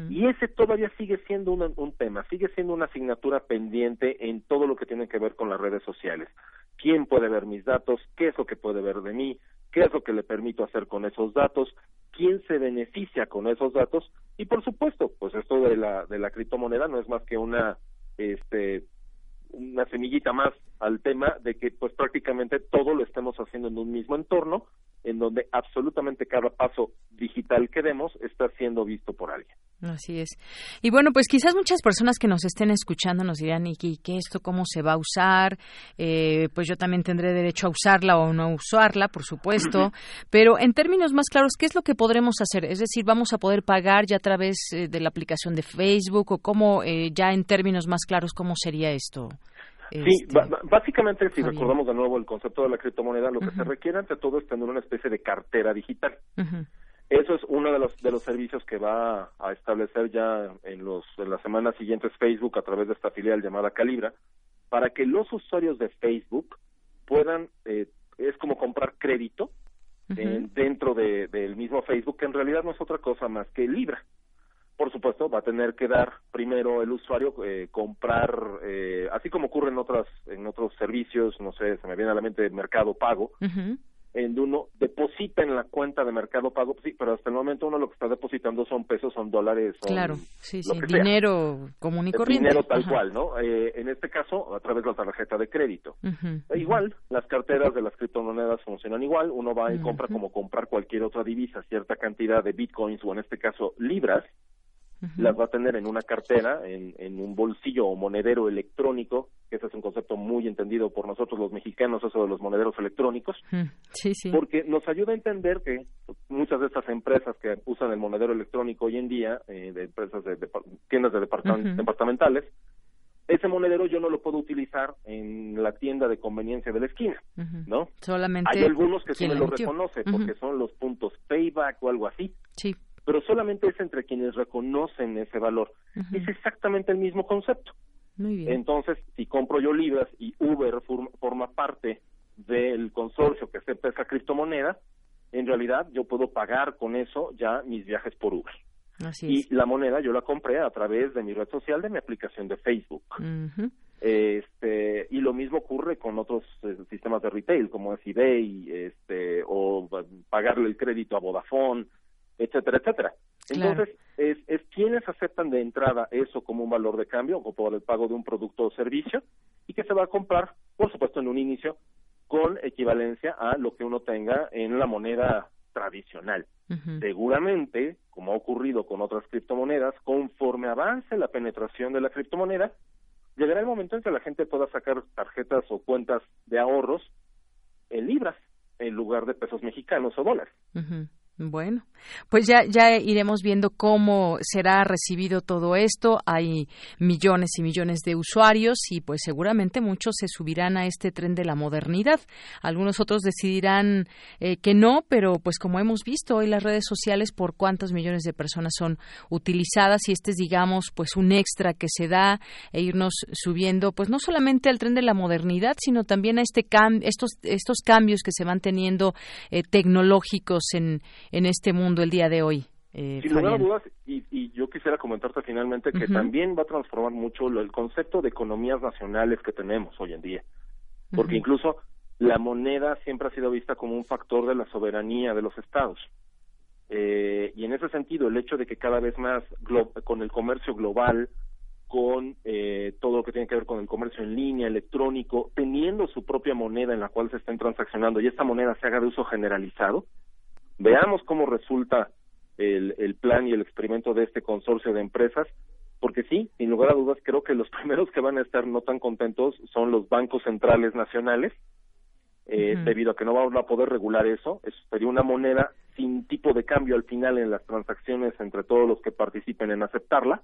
[SPEAKER 12] Y ese todavía sigue siendo un, tema, sigue siendo una asignatura pendiente en todo lo que tiene que ver con las redes sociales. ¿Quién puede ver mis datos? ¿Qué es lo que puede ver de mí? ¿Qué es lo que le permito hacer con esos datos? ¿Quién se beneficia con esos datos? Y por supuesto, pues esto de la, de la criptomoneda no es más que una, este, una semillita más al tema de que pues prácticamente todo lo estemos haciendo en un mismo entorno en donde absolutamente cada paso digital que demos está siendo visto por alguien.
[SPEAKER 1] Así es. Y bueno, pues quizás muchas personas que nos estén escuchando nos dirán, ¿y qué, esto cómo se va a usar? Eh, pues yo también tendré derecho a usarla o no usarla, por supuesto. Pero en términos más claros, ¿qué es lo que podremos hacer? Es decir, ¿vamos a poder pagar ya a través eh, de la aplicación de Facebook o cómo, eh, ya en términos más claros, cómo sería esto?
[SPEAKER 12] Sí, este, básicamente si recordamos de nuevo el concepto de la criptomoneda, lo que se requiere ante todo es tener una especie de cartera digital. Eso es uno de los de los servicios que va a establecer ya en los en las semanas siguientes Facebook a través de esta filial llamada Calibra para que los usuarios de Facebook puedan eh, es como comprar crédito dentro de, del mismo Facebook que en realidad no es otra cosa más que Libra por supuesto, va a tener que dar primero el usuario eh, comprar, eh, así como ocurre en otras en otros servicios, no sé, se me viene a la mente Mercado Pago, en uno deposita en la cuenta de Mercado Pago, sí, pero hasta el momento uno lo que está depositando son pesos, son dólares, son
[SPEAKER 1] claro, sí, sí, dinero común y corriente,
[SPEAKER 12] dinero tal cual, ¿no? Eh, en este caso a través de la tarjeta de crédito. E igual, las carteras de las criptomonedas funcionan igual, uno va y compra como comprar cualquier otra divisa, cierta cantidad de bitcoins o en este caso libras las va a tener en una cartera, en, en, un bolsillo o monedero electrónico, que ese es un concepto muy entendido por nosotros los mexicanos, eso de los monederos electrónicos,
[SPEAKER 1] sí, sí.
[SPEAKER 12] porque nos ayuda a entender que muchas de estas empresas que usan el monedero electrónico hoy en día, eh, de empresas de, tiendas de departamentales, ese monedero yo no lo puedo utilizar en la tienda de conveniencia de la esquina, ¿no?
[SPEAKER 1] Solamente
[SPEAKER 12] hay algunos que sí me lo reconoce porque son los puntos payback o algo así.
[SPEAKER 1] Sí
[SPEAKER 12] pero solamente es entre quienes reconocen ese valor. Es exactamente el mismo concepto. Entonces, si compro yo libras y Uber forma parte del consorcio que acepta esa criptomoneda, en realidad yo puedo pagar con eso ya mis viajes por Uber. y la moneda yo la compré a través de mi red social, de mi aplicación de Facebook. Este, y lo mismo ocurre con otros eh, sistemas de retail como es eBay, este, o pagarle el crédito a Vodafone, etcétera, etcétera. Entonces, es, es quienes aceptan de entrada eso como un valor de cambio o por el pago de un producto o servicio y que se va a comprar, por supuesto, en un inicio con equivalencia a lo que uno tenga en la moneda tradicional. Seguramente, como ha ocurrido con otras criptomonedas, conforme avance la penetración de la criptomoneda, llegará el momento en que la gente pueda sacar tarjetas o cuentas de ahorros en libras en lugar de pesos mexicanos o dólares.
[SPEAKER 1] Bueno, pues ya, ya iremos viendo cómo será recibido todo esto. Hay millones y millones de usuarios y pues seguramente muchos se subirán a este tren de la modernidad. Algunos otros decidirán eh, que no, pero pues como hemos visto hoy las redes sociales por cuántos millones de personas son utilizadas y este es digamos pues un extra que se da e irnos subiendo pues no solamente al tren de la modernidad sino también a este estos estos cambios que se van teniendo eh, tecnológicos en en este mundo el día de hoy.
[SPEAKER 12] Eh, Sin lugar a dudas, y, yo quisiera comentarte finalmente que también va a transformar mucho el concepto de economías nacionales que tenemos hoy en día, porque incluso la moneda siempre ha sido vista como un factor de la soberanía de los estados. Eh, y en ese sentido, el hecho de que cada vez más con el comercio global, con eh, todo lo que tiene que ver con el comercio en línea, electrónico, teniendo su propia moneda en la cual se estén transaccionando y esta moneda se haga de uso generalizado, Veamos cómo resulta el, el plan y el experimento de este consorcio de empresas, porque sí, sin lugar a dudas, creo que los primeros que van a estar no tan contentos son los bancos centrales nacionales, eh, debido a que no vamos a poder regular eso. Eso sería una moneda sin tipo de cambio al final en las transacciones entre todos los que participen en aceptarla,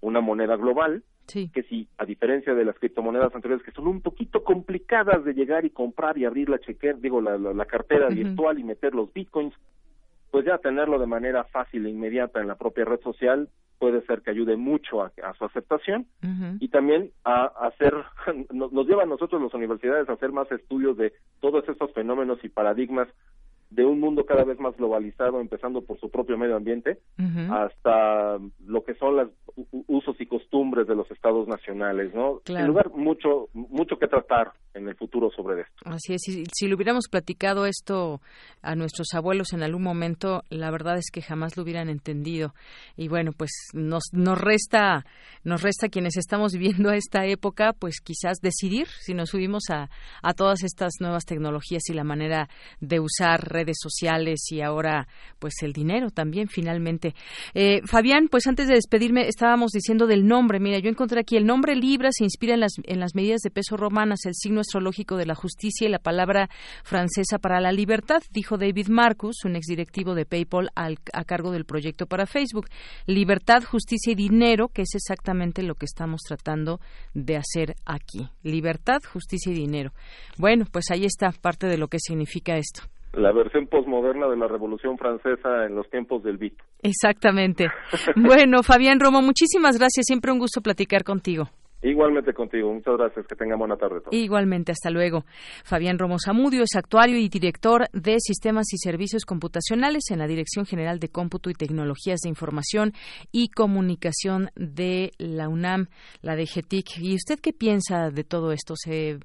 [SPEAKER 12] una moneda global, que si, a diferencia de las criptomonedas anteriores, que son un poquito complicadas de llegar y comprar y abrir la chequera, digo, la, la, cartera virtual y meter los bitcoins, pues ya tenerlo de manera fácil e inmediata en la propia red social puede ser que ayude mucho a, su aceptación y también a, hacer, nos, nos, lleva a nosotros las universidades a hacer más estudios de todos estos fenómenos y paradigmas de un mundo cada vez más globalizado, empezando por su propio medio ambiente, hasta lo que son los usos y costumbres de los estados nacionales, ¿no? En lugar mucho mucho que tratar en el futuro sobre esto.
[SPEAKER 1] Así es, si, si le hubiéramos platicado esto a nuestros abuelos en algún momento, la verdad es que jamás lo hubieran entendido. Y bueno, pues nos nos resta nos resta quienes estamos viviendo esta época, pues quizás decidir si nos subimos a a todas estas nuevas tecnologías y la manera de usar redes sociales y ahora pues el dinero también finalmente. Eh, Fabián, pues antes de despedirme estábamos diciendo del nombre. Mira, yo encontré aquí el nombre Libra se inspira en las, en las medidas de peso romanas, el signo astrológico de la justicia y la palabra francesa para la libertad, dijo David Marcus, un exdirectivo de PayPal a cargo del proyecto para Facebook. Libertad, justicia y dinero, que es exactamente lo que estamos tratando de hacer aquí. Libertad, justicia y dinero. Bueno, pues ahí está parte de lo que significa esto
[SPEAKER 12] la versión posmoderna de la Revolución Francesa en los tiempos del Beat.
[SPEAKER 1] Exactamente. bueno, Fabián Romo, muchísimas gracias. Siempre un gusto platicar contigo.
[SPEAKER 12] Igualmente contigo. Muchas gracias. Que tenga buena tarde.
[SPEAKER 1] Igualmente. Hasta luego. Fabián Romo Zamudio es actuario y director de Sistemas y Servicios Computacionales en la Dirección General de Cómputo y Tecnologías de Información y Comunicación de la UNAM, la de GETIC. ¿Y usted qué piensa de todo esto? ¿Se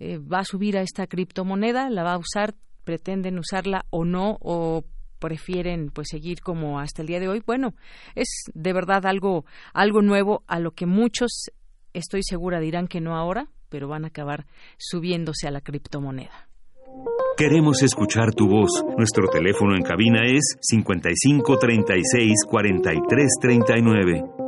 [SPEAKER 1] eh, va a subir a esta criptomoneda? ¿La va a usar? Pretenden usarla o no o prefieren pues seguir como hasta el día de hoy. Bueno, es de verdad algo algo nuevo a lo que muchos estoy segura dirán que no ahora, pero van a acabar subiéndose a la criptomoneda.
[SPEAKER 2] Queremos escuchar tu voz. Nuestro teléfono en cabina es 55 36 43 39.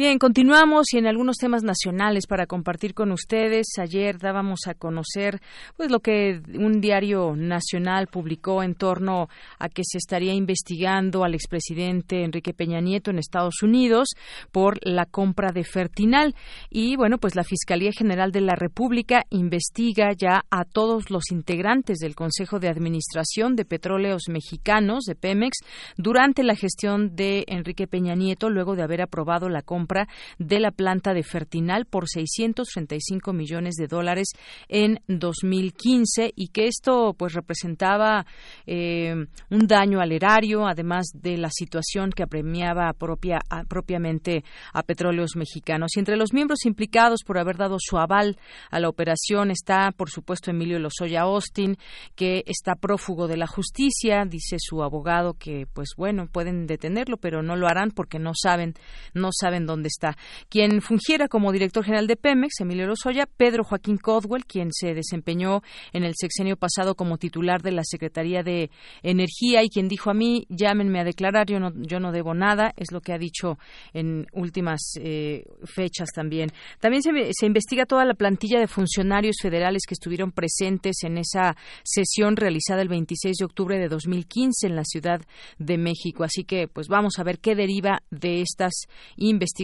[SPEAKER 1] Bien, continuamos y en algunos temas nacionales para compartir con ustedes. Ayer dábamos a conocer pues lo que un diario nacional publicó en torno a que se estaría investigando al expresidente Enrique Peña Nieto en Estados Unidos por la compra de Fertinal y bueno, pues la Fiscalía General de la República investiga ya a todos los integrantes del Consejo de Administración de Petróleos Mexicanos de Pemex durante la gestión de Enrique Peña Nieto luego de haber aprobado la compra de la planta de Fertinal por 635 millones de dólares en 2015 y que esto pues representaba eh, un daño al erario, además de la situación que apremiaba propia, propiamente a petróleos mexicanos. Y entre los miembros implicados por haber dado su aval a la operación está, por supuesto, Emilio Lozoya Austin, que está prófugo de la justicia, dice su abogado que, pues bueno, pueden detenerlo, pero no lo harán porque no saben, no saben dónde está. Quien fungiera como director general de Pemex, Emilio Lozoya, Pedro Joaquín Codwell, quien se desempeñó en el sexenio pasado como titular de la Secretaría de Energía y quien dijo a mí, llámenme a declarar, yo no, yo no debo nada, es lo que ha dicho en últimas eh, fechas también. También se investiga toda la plantilla de funcionarios federales que estuvieron presentes en esa sesión realizada el 26 de octubre de 2015 en la Ciudad de México. Así que, pues vamos a ver qué deriva de estas investigaciones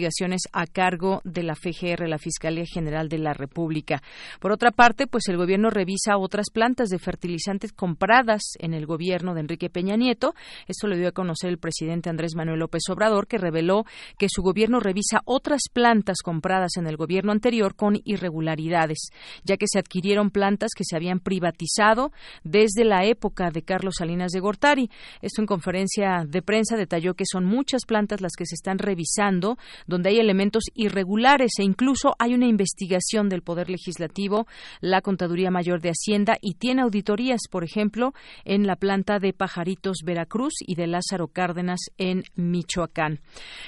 [SPEAKER 1] a cargo de la FGR, la Fiscalía General de la República. Por otra parte, pues el gobierno revisa otras plantas de fertilizantes compradas en el gobierno de Enrique Peña Nieto. Esto lo dio a conocer el presidente Andrés Manuel López Obrador, que reveló que su gobierno revisa otras plantas compradas en el gobierno anterior con irregularidades, ya que se adquirieron plantas que se habían privatizado desde la época de Carlos Salinas de Gortari. Esto en conferencia de prensa detalló que son muchas plantas las que se están revisando, donde hay elementos irregulares e incluso hay una investigación del Poder Legislativo, la Contaduría Mayor de Hacienda y tiene auditorías, por ejemplo, en la planta de Pajaritos Veracruz y de Lázaro Cárdenas en Michoacán.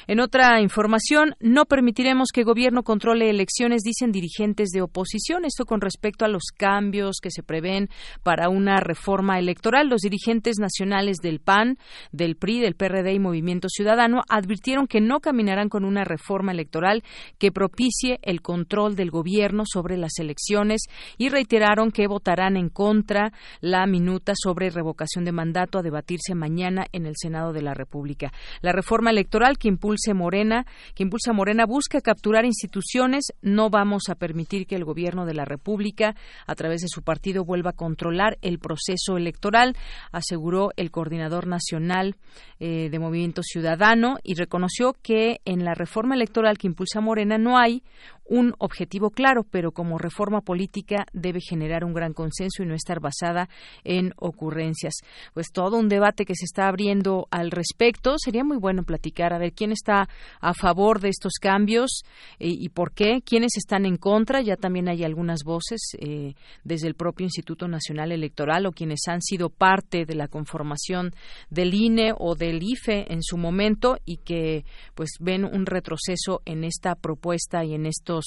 [SPEAKER 1] En otra información, no permitiremos que gobierno controle elecciones, dicen dirigentes de oposición. Esto con respecto a los cambios que se prevén para una reforma electoral. Los dirigentes nacionales del PAN, del PRI, del PRD y Movimiento Ciudadano advirtieron que no caminarán con una reforma electoral que propicie el control del gobierno sobre las elecciones y reiteraron que votarán en contra la minuta sobre revocación de mandato a debatirse mañana en el Senado de la República. La reforma electoral que impulse Morena, que impulsa Morena busca capturar instituciones. No vamos a permitir que el gobierno de la República, a través de su partido, vuelva a controlar el proceso electoral, aseguró el coordinador nacional eh, de Movimiento Ciudadano y reconoció que en la reforma electoral que impulsa Morena no hay un objetivo claro, pero como reforma política debe generar un gran consenso y no estar basada en ocurrencias. Pues todo un debate que se está abriendo al respecto. Sería muy bueno platicar a ver quién está a favor de estos cambios eh, y por qué, quiénes están en contra. Ya también hay algunas voces eh, desde el propio Instituto Nacional Electoral o quienes han sido parte de la conformación del INE o del IFE en su momento y que pues ven un retroceso en esta propuesta y en estos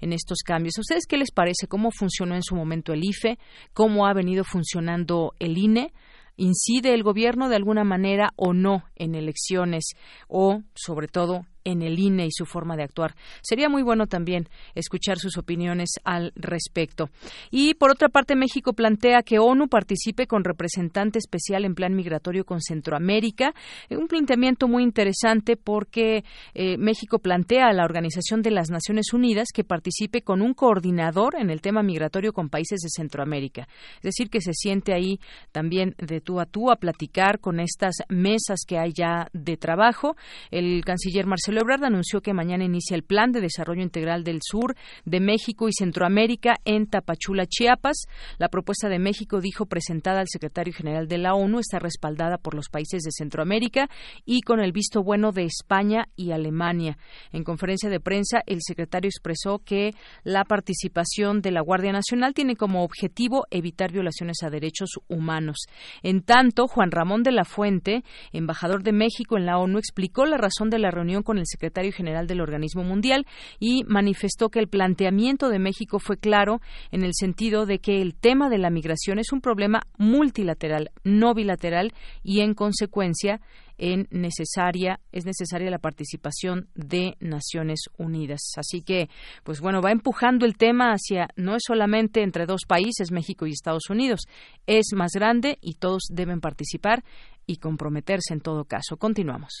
[SPEAKER 1] en estos cambios. ¿A ustedes qué les parece? ¿Cómo funcionó en su momento el IFE? ¿Cómo ha venido funcionando el INE? ¿Incide el gobierno de alguna manera o no en elecciones? O, sobre todo, en el INE y su forma de actuar. Sería muy bueno también escuchar sus opiniones al respecto. Y por otra parte, México plantea que ONU participe con representante especial en plan migratorio con Centroamérica. Un planteamiento muy interesante porque eh, México plantea a la Organización de las Naciones Unidas que participe con un coordinador en el tema migratorio con países de Centroamérica. Es decir, que se siente ahí también de tú a tú a platicar con estas mesas que hay ya de trabajo. El canciller Marcelo Ebrard anunció que mañana inicia el Plan de Desarrollo Integral del Sur de México y Centroamérica en Tapachula, Chiapas. La propuesta de México, dijo, presentada al secretario general de la ONU, está respaldada por los países de Centroamérica y con el visto bueno de España y Alemania. En conferencia de prensa, el secretario expresó que la participación de la Guardia Nacional tiene como objetivo evitar violaciones a derechos humanos. En tanto, Juan Ramón de la Fuente, embajador de México en la ONU, explicó la razón de la reunión con el secretario general del organismo mundial y manifestó que el planteamiento de México fue claro en el sentido de que el tema de la migración es un problema multilateral, no bilateral y en consecuencia es necesaria la participación de Naciones Unidas. Así que, pues bueno, va empujando el tema hacia no es solamente entre dos países, México y Estados Unidos, es más grande y todos deben participar y comprometerse en todo caso. Continuamos.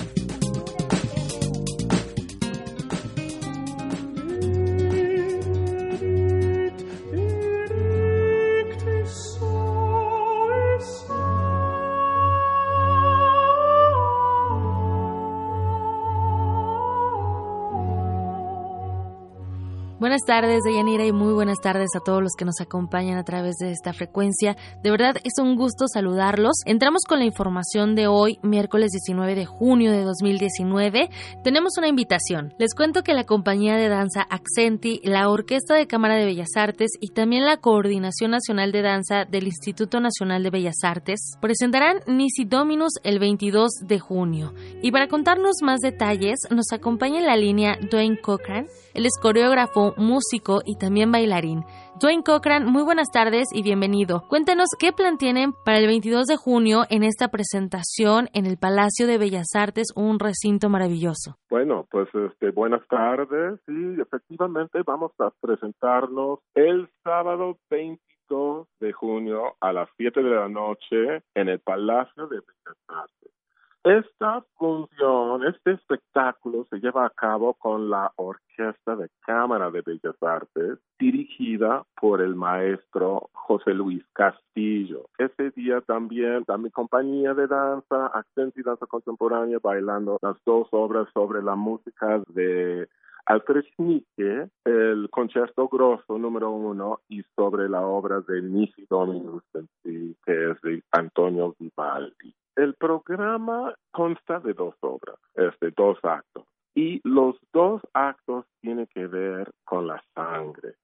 [SPEAKER 13] Buenas tardes, Deyanira, y muy buenas tardes a todos los que nos acompañan a través de esta frecuencia. De verdad, es un gusto saludarlos. Entramos con la información de hoy, miércoles 19 de junio de 2019. Tenemos una invitación. Les cuento que la compañía de danza Accenti, la Orquesta de Cámara de Bellas Artes y también la Coordinación Nacional de Danza del Instituto Nacional de Bellas Artes presentarán Nisi Dominus el 22 de junio. Y para contarnos más detalles, nos acompaña en la línea Dwayne Cochran. Él es coreógrafo, músico y también bailarín. Dwayne Cochran, muy buenas tardes y bienvenido. Cuéntenos qué plan tienen para el 22 de junio en esta presentación en el Palacio de Bellas Artes, un recinto maravilloso.
[SPEAKER 14] Bueno, pues este, buenas tardes y efectivamente vamos a presentarnos el sábado 22 de junio a las 7 de la noche en el Palacio de Bellas Artes. Esta función, este espectáculo se lleva a cabo con la Orquesta de Cámara de Bellas Artes, dirigida por el maestro José Luis Castillo. Ese día también da mi compañía de danza, Accent y Danza Contemporánea, bailando las dos obras sobre la música de Alfred Schnicke, el concierto grosso número uno, y sobre la obra de Nisi Dominus, que es de Antonio Vivaldi. El programa consta de dos obras, de dos actos, y los dos actos tienen que ver con la sangre.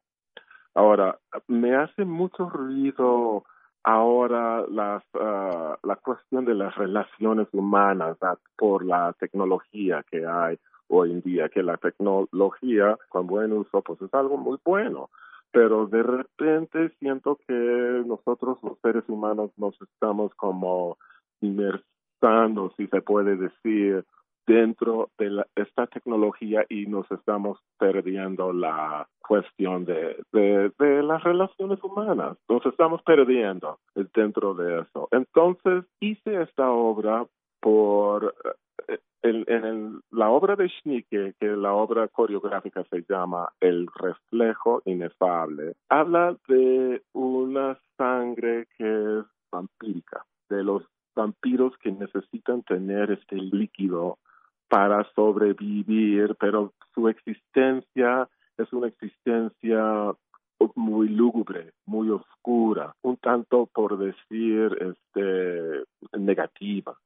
[SPEAKER 14] Ahora, me hace mucho ruido ahora las, ah, la cuestión de las relaciones humanas por la tecnología que hay hoy en día, que la tecnología con buen uso pues es algo muy bueno, pero de repente siento que nosotros los seres humanos nos estamos como inmersando, si se puede decir, dentro de esta tecnología y nos estamos perdiendo la cuestión de, de, las relaciones humanas. Nos estamos perdiendo dentro de eso. Entonces hice esta obra por eh, en la obra de Schnicke, que la obra coreográfica se llama El reflejo inefable, habla de una sangre que es vampírica, de los vampiros que necesitan tener este líquido para sobrevivir, pero su existencia es una existencia muy lúgubre, muy oscura, un tanto por decir este negativa.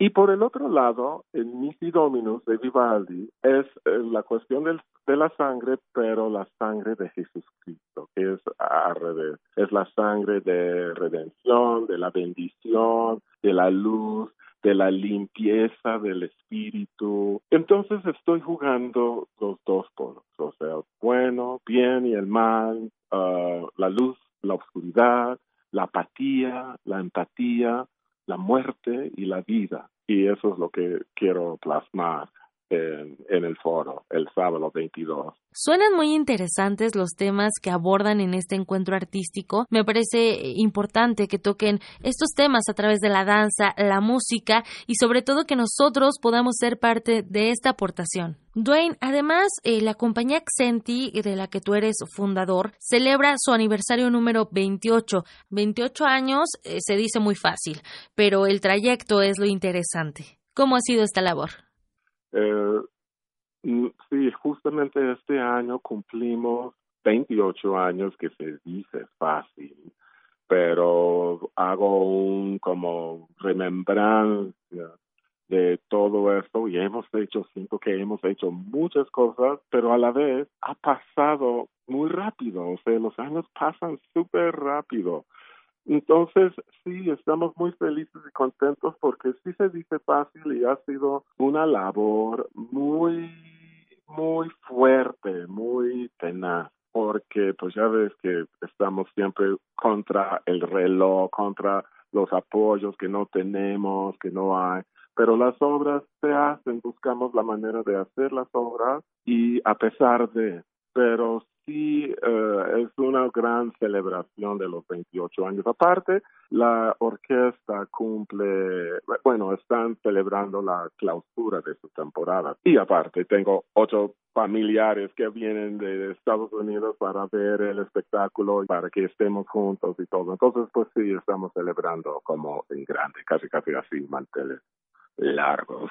[SPEAKER 14] Y por el otro lado, el Nisi Dominus de Vivaldi es eh, la cuestión del, de la sangre, pero la sangre de Jesucristo, que es al revés. Es la sangre de redención, de la bendición, de la luz, de la limpieza del espíritu. Entonces estoy jugando los dos polos, o sea, bueno, bien y el mal, uh, la luz, la oscuridad, la apatía, la empatía, la muerte y la vida. Y eso es lo que quiero plasmar en, el foro el sábado 22.
[SPEAKER 13] Suenan muy interesantes los temas que abordan en este encuentro artístico. Me parece importante que toquen estos temas a través de la danza, la música y sobre todo que nosotros podamos ser parte de esta aportación. Dwayne, además, eh, la compañía Accenti, de la que tú eres fundador, celebra su aniversario número 28. 28 años eh, se dice muy fácil, pero el trayecto es lo interesante. ¿Cómo ha sido esta labor?
[SPEAKER 14] Eh, sí, justamente este año cumplimos 28 años que se dice fácil, pero hago un como remembrancia de todo esto y hemos hecho, siento que hemos hecho muchas cosas, pero a la vez ha pasado muy rápido, o sea, los años pasan súper rápido. Entonces, sí, estamos muy felices y contentos porque sí se dice fácil y ha sido una labor muy, muy fuerte, muy tenaz porque pues ya ves que estamos siempre contra el reloj, contra los apoyos que no tenemos, que no hay, pero las obras se hacen, buscamos la manera de hacer las obras y a pesar de, pero sí eh, es una gran celebración de los 28 años. Aparte, la orquesta cumple, bueno, están celebrando la clausura de su temporada. Y aparte, tengo ocho familiares que vienen de Estados Unidos para ver el espectáculo para que estemos juntos y todo. Entonces, pues sí, estamos celebrando como en grande, casi casi así, manteles largos.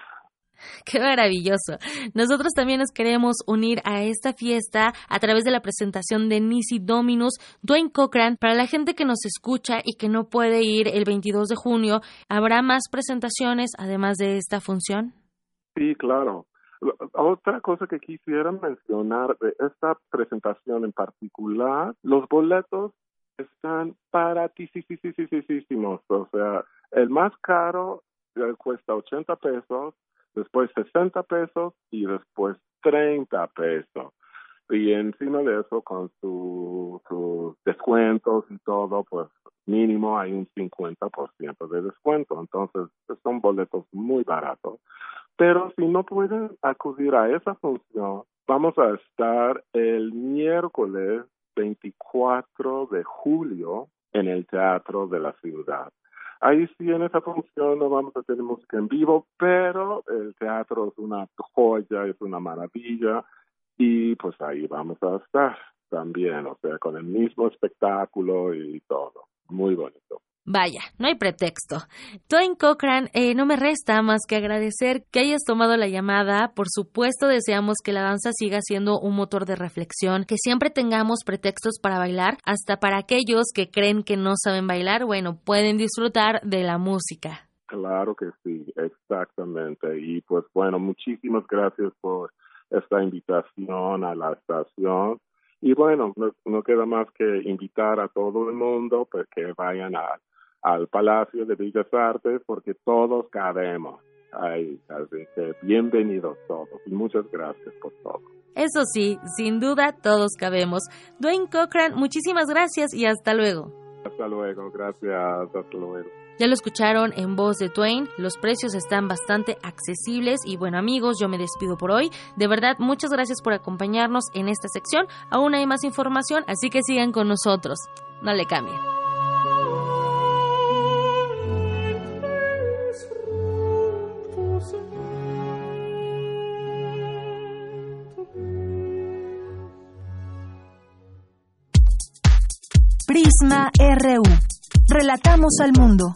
[SPEAKER 13] Qué maravilloso. Nosotros también nos queremos unir a esta fiesta a través de la presentación de Nisi Dominus, Dwayne Cochran. Para la gente que nos escucha y que no puede ir el 22 de junio, ¿habrá más presentaciones además de esta función?
[SPEAKER 14] Sí, claro. Otra cosa que quisiera mencionar de esta presentación en particular, los boletos están baratísimos. O sea, el más caro eh, cuesta 80 pesos después 60 pesos y después 30 pesos. Y encima de eso, con sus descuentos y todo, pues mínimo hay un 50% de descuento. Entonces, son boletos muy baratos. Pero si no pueden acudir a esa función, vamos a estar el miércoles 24 de julio en el Teatro de la Ciudad. Ahí sí, en esa función no vamos a tener música en vivo, pero el teatro es una joya, es una maravilla y pues ahí vamos a estar también, o sea, con el mismo espectáculo y todo. Muy bonito.
[SPEAKER 13] Vaya, no hay pretexto. Twain Cochran, eh, no me resta más que agradecer que hayas tomado la llamada. Por supuesto, deseamos que la danza siga siendo un motor de reflexión, que siempre tengamos pretextos para bailar, hasta para aquellos que creen que no saben bailar, bueno, pueden disfrutar de la música.
[SPEAKER 14] Claro que sí, exactamente. Y pues bueno, muchísimas gracias por esta invitación a la estación. Y bueno, no, no queda más que invitar a todo el mundo pues, que vayan a al Palacio de Bellas Artes porque todos cabemos ahí. Así que bienvenidos todos y muchas gracias por todo.
[SPEAKER 13] Eso sí, sin duda todos cabemos. Dwayne Cochran, muchísimas gracias y hasta luego.
[SPEAKER 14] Hasta luego, gracias, hasta luego.
[SPEAKER 13] Ya lo escucharon en voz de Twain, los precios están bastante accesibles y bueno amigos, yo me despido por hoy. De verdad, muchas gracias por acompañarnos en esta sección. Aún hay más información, así que sigan con nosotros. No le cambien.
[SPEAKER 3] Prisma RU. Relatamos al mundo.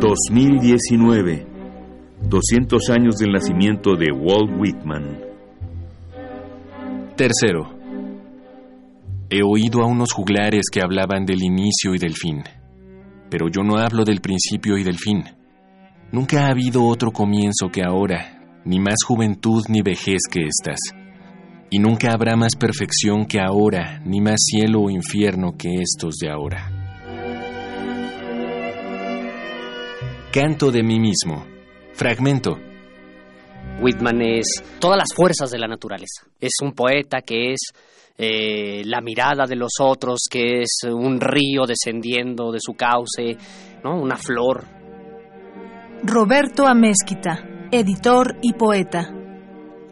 [SPEAKER 2] ...2019... ...200 años del nacimiento de Walt Whitman.
[SPEAKER 15] Tercero. He oído a unos juglares que hablaban del inicio y del fin. Pero yo no hablo del principio y del fin. Nunca ha habido otro comienzo que ahora, ni más juventud ni vejez que estas. Y nunca habrá más perfección que ahora, ni más cielo o infierno que estos de ahora. Canto de mí mismo. Fragmento.
[SPEAKER 16] Whitman es todas las fuerzas de la naturaleza. Es un poeta que es eh, la mirada de los otros, que es un río descendiendo de su cauce, ¿no? una flor.
[SPEAKER 3] Roberto Amezquita editor y poeta.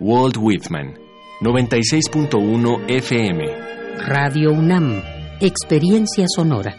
[SPEAKER 15] Walt Whitman, 96.1 FM.
[SPEAKER 17] Radio UNAM, experiencia sonora.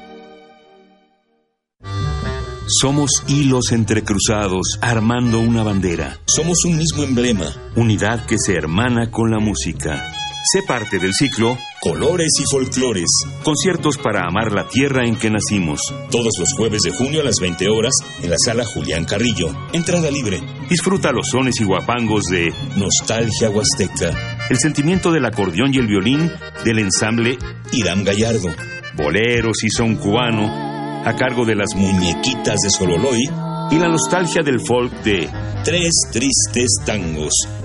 [SPEAKER 2] Somos hilos entrecruzados armando una bandera.
[SPEAKER 18] Somos un mismo emblema.
[SPEAKER 2] Unidad que se hermana con la música. Sé parte del ciclo
[SPEAKER 18] Colores y Folclores.
[SPEAKER 2] Conciertos para amar la tierra en que nacimos.
[SPEAKER 18] Todos los jueves de junio a las 20 horas en la sala Julián Carrillo. Entrada libre.
[SPEAKER 2] Disfruta los sones y guapangos de
[SPEAKER 18] Nostalgia Huasteca.
[SPEAKER 2] El sentimiento del acordeón y el violín del ensamble
[SPEAKER 18] Irán Gallardo.
[SPEAKER 2] boleros y son cubano, a cargo de las muñequitas de Sololoy y la nostalgia del folk de Tres Tristes Tangos.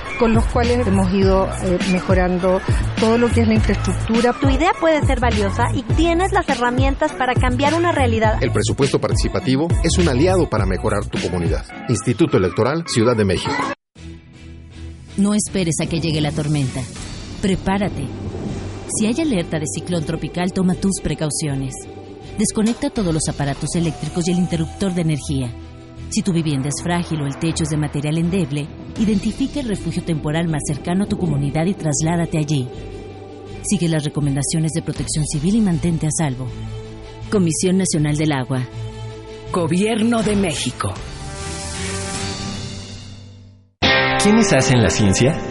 [SPEAKER 19] con los cuales hemos ido eh, mejorando todo lo que es la infraestructura.
[SPEAKER 20] Tu idea puede ser valiosa y tienes las herramientas para cambiar una realidad.
[SPEAKER 21] El presupuesto participativo es un aliado para mejorar tu comunidad. Instituto Electoral Ciudad de México.
[SPEAKER 22] No esperes a que llegue la tormenta. Prepárate. Si hay alerta de ciclón tropical, toma tus precauciones. Desconecta todos los aparatos eléctricos y el interruptor de energía. Si tu vivienda es frágil o el techo es de material endeble, identifica el refugio temporal más cercano a tu comunidad y trasládate allí. Sigue las recomendaciones de protección civil y mantente a salvo. Comisión Nacional del Agua.
[SPEAKER 23] Gobierno de México.
[SPEAKER 15] ¿Quiénes hacen la ciencia?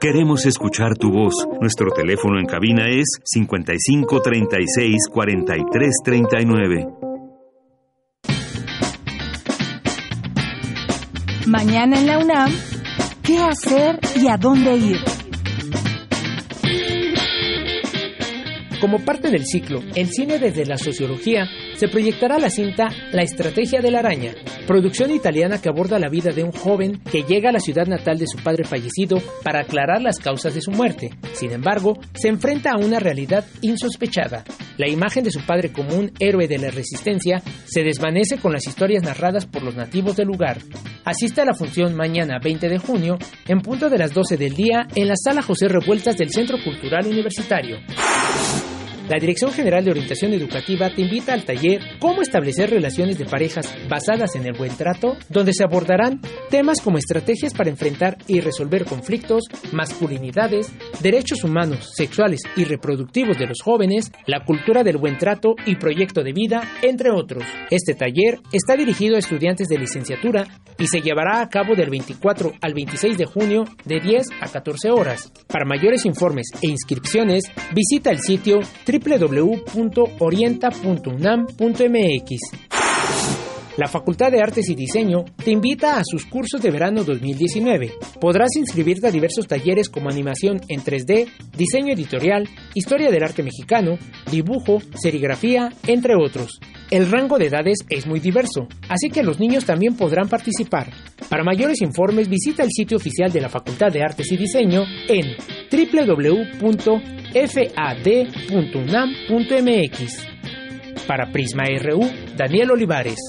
[SPEAKER 2] Queremos escuchar tu voz. Nuestro teléfono en cabina es 55 36 43 39.
[SPEAKER 3] Mañana en la UNAM, ¿qué hacer y a dónde ir?
[SPEAKER 4] Como parte del ciclo El cine desde la sociología, se proyectará la cinta La estrategia de la araña, producción italiana que aborda la vida de un joven que llega a la ciudad natal de su padre fallecido para aclarar las causas de su muerte. Sin embargo, se enfrenta a una realidad insospechada. La imagen de su padre como un héroe de la resistencia se desvanece con las historias narradas por los nativos del lugar. Asiste a la función mañana 20 de junio en punto de las 12 del día en la sala José Revueltas del Centro Cultural Universitario. La Dirección General de Orientación Educativa te invita al taller Cómo establecer relaciones de parejas basadas en el buen trato, donde se abordarán temas como estrategias para enfrentar y resolver conflictos, masculinidades, derechos humanos, sexuales y reproductivos de los jóvenes, la cultura del buen trato y proyecto de vida, entre otros. Este taller está dirigido a estudiantes de licenciatura y se llevará a cabo del 24 al 26 de junio de 10 a 14 horas. Para mayores informes e inscripciones, visita el sitio www.orienta.unam.mx. La Facultad de Artes y Diseño te invita a sus cursos de verano 2019. Podrás inscribirte a diversos talleres como animación en 3D, diseño editorial, historia del arte mexicano, dibujo, serigrafía, entre otros. El rango de edades es muy diverso, así que los niños también podrán participar. Para mayores informes visita el sitio oficial de la Facultad de Artes y Diseño en www.fad.unam.mx. Para Prisma RU, Daniel Olivares.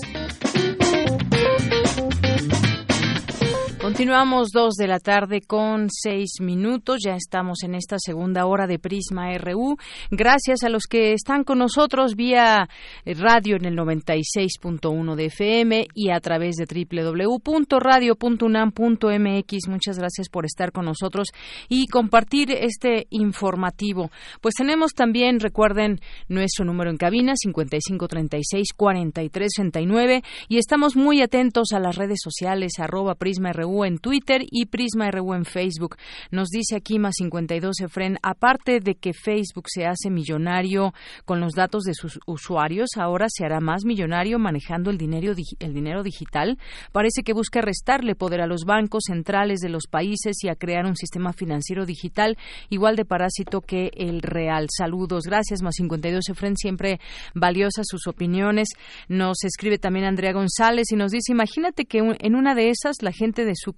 [SPEAKER 1] Continuamos dos de la tarde con seis minutos. Ya estamos en esta segunda hora de Prisma RU. Gracias a los que están con nosotros vía radio en el 96.1 de FM y a través de www.radio.unam.mx. Muchas gracias por estar con nosotros y compartir este informativo. Pues tenemos también, recuerden, nuestro número en cabina 5536-4369 y estamos muy atentos a las redes sociales arroba Prisma RU en Twitter y Prisma RU en Facebook. Nos dice aquí más 52 Efren, aparte de que Facebook se hace millonario con los datos de sus usuarios, ahora se hará más millonario manejando el dinero, el dinero digital. Parece que busca restarle poder a los bancos centrales de los países y a crear un sistema financiero digital igual de parásito que el real. Saludos, gracias más 52 Efren, siempre valiosas sus opiniones. Nos escribe también Andrea González y nos dice, imagínate que en una de esas la gente de su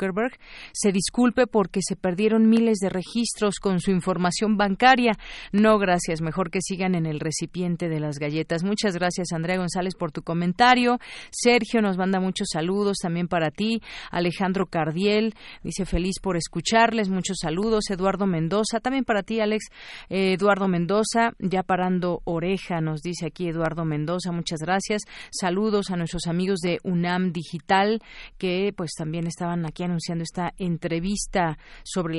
[SPEAKER 1] Se disculpe porque se perdieron miles de registros con su información bancaria. No, gracias, mejor que sigan en el recipiente de las galletas. Muchas gracias, Andrea González, por tu comentario. Sergio nos manda muchos saludos también para ti. Alejandro Cardiel dice feliz por escucharles. Muchos saludos. Eduardo Mendoza, también para ti, Alex. Eh, Eduardo Mendoza, ya parando oreja, nos dice aquí Eduardo Mendoza. Muchas gracias. Saludos a nuestros amigos de UNAM Digital que pues también estaban aquí anunciando esta entrevista sobre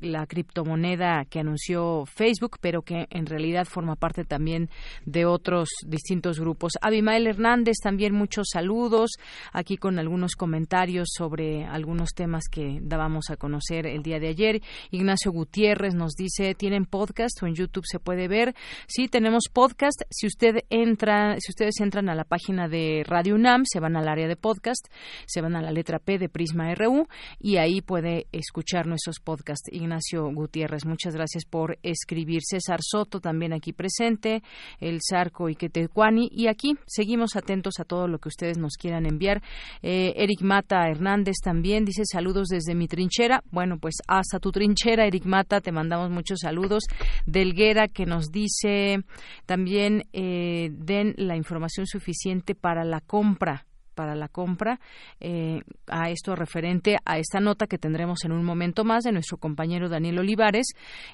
[SPEAKER 1] la criptomoneda que anunció Facebook, pero que en realidad forma parte también de otros distintos grupos. Abimael Hernández, también muchos saludos, aquí con algunos comentarios sobre algunos temas que dábamos a conocer el día de ayer. Ignacio Gutiérrez nos dice, ¿tienen podcast o en YouTube se puede ver? Sí, tenemos podcast. Si usted entra, si ustedes entran a la página de Radio UNAM, se van al área de podcast, se van a la letra P de Prisma RU y ahí puede escuchar nuestros podcasts. Ignacio Gutiérrez, muchas gracias por escribir. César Soto también aquí presente, el Sarco y Quetecuani y aquí seguimos atentos a todo lo que ustedes nos quieran enviar. Eh, Eric Mata Hernández también dice saludos desde mi trinchera. Bueno, pues hasta tu trinchera, Eric Mata, te mandamos muchos saludos. Delguera que nos dice también eh, den la información suficiente para la compra para la compra eh, a esto referente a esta nota que tendremos en un momento más de nuestro compañero Daniel Olivares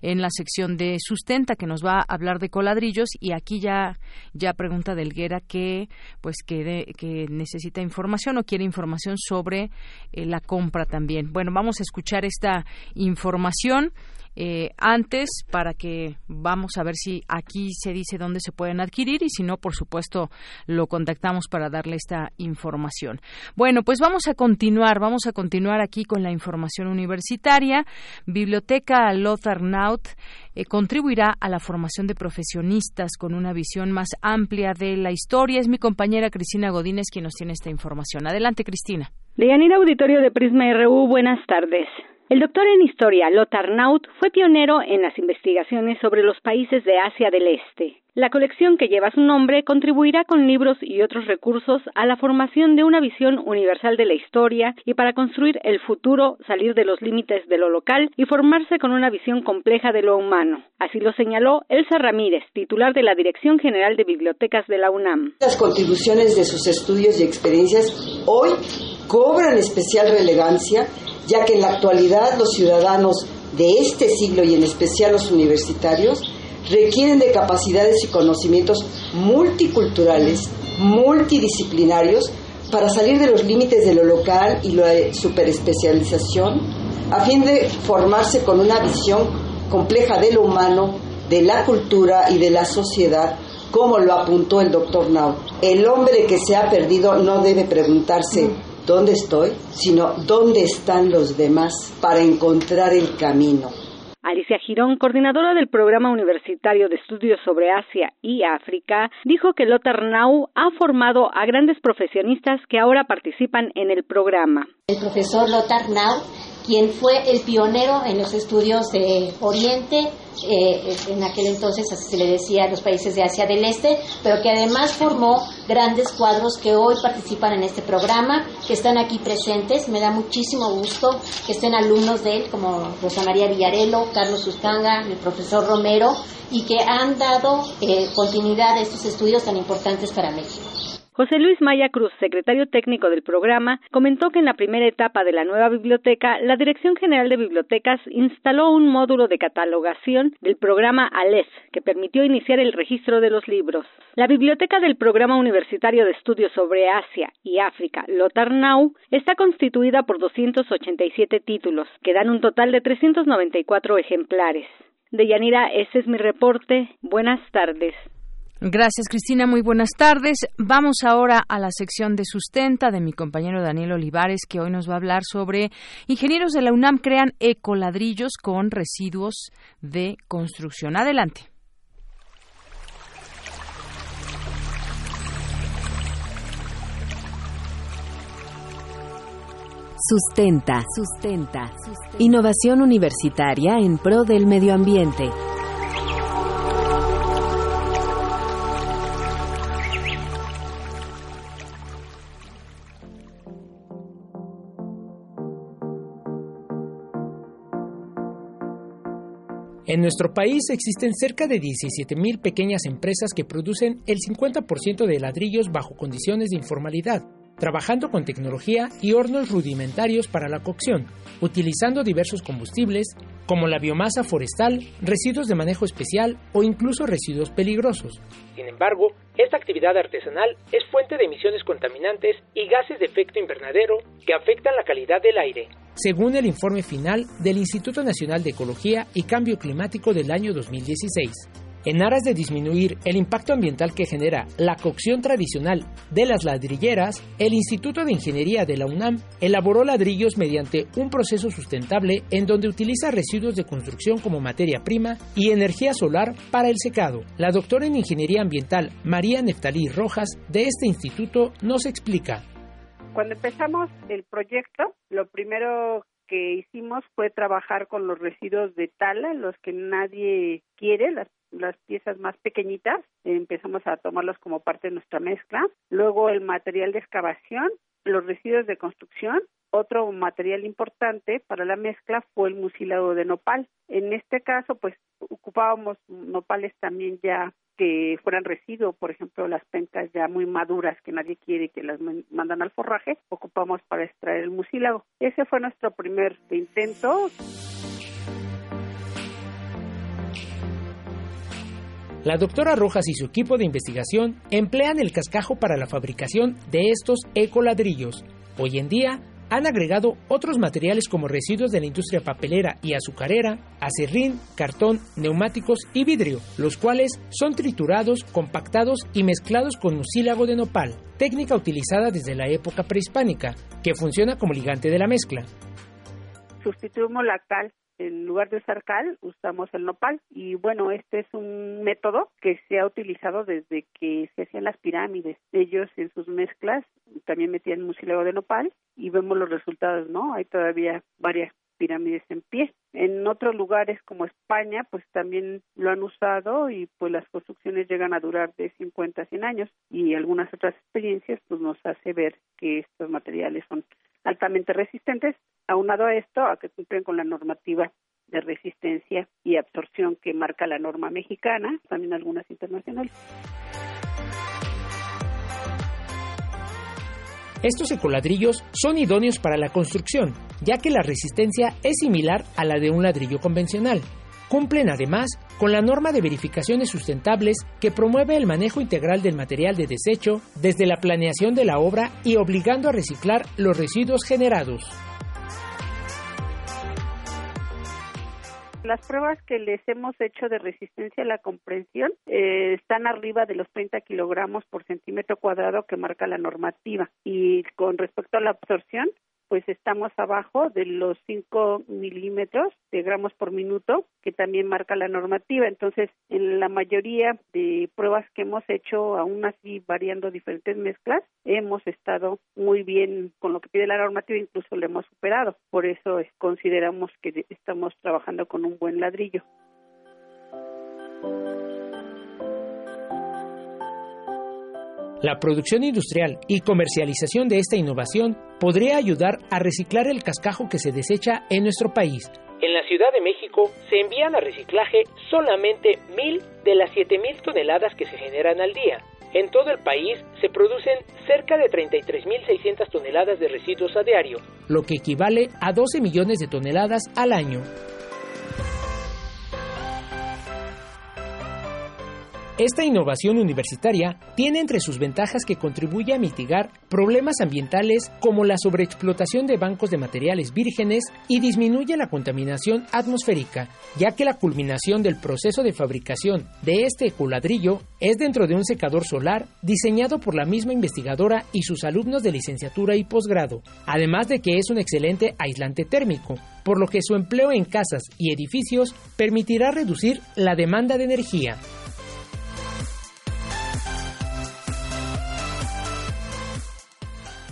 [SPEAKER 1] en la sección de sustenta que nos va a hablar de coladrillos y aquí ya ya pregunta Delguera que pues que, que necesita información o quiere información sobre eh, la compra también. Bueno, vamos a escuchar esta información. Eh, antes para que vamos a ver si aquí se dice dónde se pueden adquirir y si no, por supuesto, lo contactamos para darle esta información. Bueno, pues vamos a continuar, vamos a continuar aquí con la información universitaria. Biblioteca Lothar Naut eh, contribuirá a la formación de profesionistas con una visión más amplia de la historia. Es mi compañera Cristina Godínez quien nos tiene esta información. Adelante, Cristina.
[SPEAKER 24] Deyanira Auditorio de Prisma RU, buenas tardes. El doctor en historia Lothar Naut fue pionero en las investigaciones sobre los países de Asia del Este. La colección que lleva su nombre contribuirá con libros y otros recursos a la formación de una visión universal de la historia y para construir el futuro, salir de los límites de lo local y formarse con una visión compleja de lo humano. Así lo señaló Elsa Ramírez, titular de la Dirección General de Bibliotecas de la UNAM.
[SPEAKER 25] Las contribuciones de sus estudios y experiencias hoy cobran especial relevancia ya que en la actualidad los ciudadanos de este siglo y en especial los universitarios requieren de capacidades y conocimientos multiculturales, multidisciplinarios, para salir de los límites de lo local y la superespecialización, a fin de formarse con una visión compleja de lo humano, de la cultura y de la sociedad, como lo apuntó el doctor Nau. El hombre que se ha perdido no debe preguntarse dónde estoy, sino dónde están los demás para encontrar el camino.
[SPEAKER 24] Alicia Girón, coordinadora del Programa Universitario de Estudios sobre Asia y África, dijo que Lothar Nau ha formado a grandes profesionistas que ahora participan en el programa.
[SPEAKER 26] El profesor Lothar Nau quien fue el pionero en los estudios de Oriente, eh, en aquel entonces así se le decía a los países de Asia del Este, pero que además formó grandes cuadros que hoy participan en este programa, que están aquí presentes. Me da muchísimo gusto que estén alumnos de él, como Rosa María Villarelo, Carlos Uscanga, el profesor Romero, y que han dado eh, continuidad a estos estudios tan importantes para México.
[SPEAKER 24] José Luis Maya Cruz, secretario técnico del programa, comentó que en la primera etapa de la nueva biblioteca, la Dirección General de Bibliotecas instaló un módulo de catalogación del programa ALES, que permitió iniciar el registro de los libros. La biblioteca del Programa Universitario de Estudios sobre Asia y África, Lotarnau, está constituida por 287 títulos, que dan un total de 394 ejemplares. De Yanira, ese es mi reporte. Buenas tardes.
[SPEAKER 1] Gracias, Cristina. Muy buenas tardes. Vamos ahora a la sección de sustenta de mi compañero Daniel Olivares, que hoy nos va a hablar sobre ingenieros de la UNAM crean ecoladrillos con residuos de construcción. Adelante.
[SPEAKER 23] Sustenta. Sustenta. Innovación universitaria en pro del medio ambiente.
[SPEAKER 4] En nuestro país existen cerca de 17.000 pequeñas empresas que producen el 50% de ladrillos bajo condiciones de informalidad, trabajando con tecnología y hornos rudimentarios para la cocción, utilizando diversos combustibles como la biomasa forestal, residuos de manejo especial o incluso residuos peligrosos. Sin embargo, esta actividad artesanal es fuente de emisiones contaminantes y gases de efecto invernadero que afectan la calidad del aire, según el informe final del Instituto Nacional de Ecología y Cambio Climático del año 2016. En aras de disminuir el impacto ambiental que genera la cocción tradicional de las ladrilleras, el Instituto de Ingeniería de la UNAM elaboró ladrillos mediante un proceso sustentable en donde utiliza residuos de construcción como materia prima y energía solar para el secado. La doctora en Ingeniería Ambiental María Neftalí Rojas de este instituto nos explica.
[SPEAKER 27] Cuando empezamos el proyecto, lo primero que hicimos fue trabajar con los residuos de tala, los que nadie quiere, las, las piezas más pequeñitas, empezamos a tomarlos como parte de nuestra mezcla. Luego el material de excavación, los residuos de construcción otro material importante para la mezcla fue el mucílago de nopal. En este caso, pues ocupábamos nopales también ya que fueran residuos, por ejemplo, las pencas ya muy maduras que nadie quiere que las mandan al forraje, ocupamos para extraer el mucílago. Ese fue nuestro primer intento.
[SPEAKER 4] La doctora Rojas y su equipo de investigación emplean el cascajo para la fabricación de estos ecoladrillos. Hoy en día, han agregado otros materiales como residuos de la industria papelera y azucarera, acerrín, cartón, neumáticos y vidrio, los cuales son triturados, compactados y mezclados con mucílago de nopal, técnica utilizada desde la época prehispánica, que funciona como ligante de la mezcla.
[SPEAKER 27] Sustituimos la cal en lugar de usar cal, usamos el nopal. Y bueno, este es un método que se ha utilizado desde que se hacían las pirámides. Ellos en sus mezclas también metían mucílago de nopal y vemos los resultados, ¿no? Hay todavía varias pirámides en pie. En otros lugares como España, pues también lo han usado y pues las construcciones llegan a durar de 50 a 100 años y algunas otras experiencias pues nos hace ver que estos materiales son altamente resistentes, aunado a esto a que cumplen con la normativa de resistencia y absorción que marca la norma mexicana, también algunas internacionales.
[SPEAKER 4] Estos ecoladrillos son idóneos para la construcción, ya que la resistencia es similar a la de un ladrillo convencional. Cumplen además con la norma de verificaciones sustentables que promueve el manejo integral del material de desecho desde la planeación de la obra y obligando a reciclar los residuos generados.
[SPEAKER 27] Las pruebas que les hemos hecho de resistencia a la comprensión eh, están arriba de los 30 kilogramos por centímetro cuadrado que marca la normativa. Y con respecto a la absorción, pues estamos abajo de los 5 milímetros de gramos por minuto, que también marca la normativa. Entonces, en la mayoría de pruebas que hemos hecho, aún así variando diferentes mezclas, hemos estado muy bien con lo que pide la normativa, incluso lo hemos superado. Por eso consideramos que estamos trabajando con un buen ladrillo.
[SPEAKER 4] La producción industrial y comercialización de esta innovación podría ayudar a reciclar el cascajo que se desecha en nuestro país. En la Ciudad de México se envían a reciclaje solamente mil de las 7.000 toneladas que se generan al día. En todo el país se producen cerca de 33.600 toneladas de residuos a diario, lo que equivale a 12 millones de toneladas al año. Esta innovación universitaria tiene entre sus ventajas que contribuye a mitigar problemas ambientales como la sobreexplotación de bancos de materiales vírgenes y disminuye la contaminación atmosférica, ya que la culminación del proceso de fabricación de este ecoladrillo es dentro de un secador solar diseñado por la misma investigadora y sus alumnos de licenciatura y posgrado, además de que es un excelente aislante térmico, por lo que su empleo en casas y edificios permitirá reducir la demanda de energía.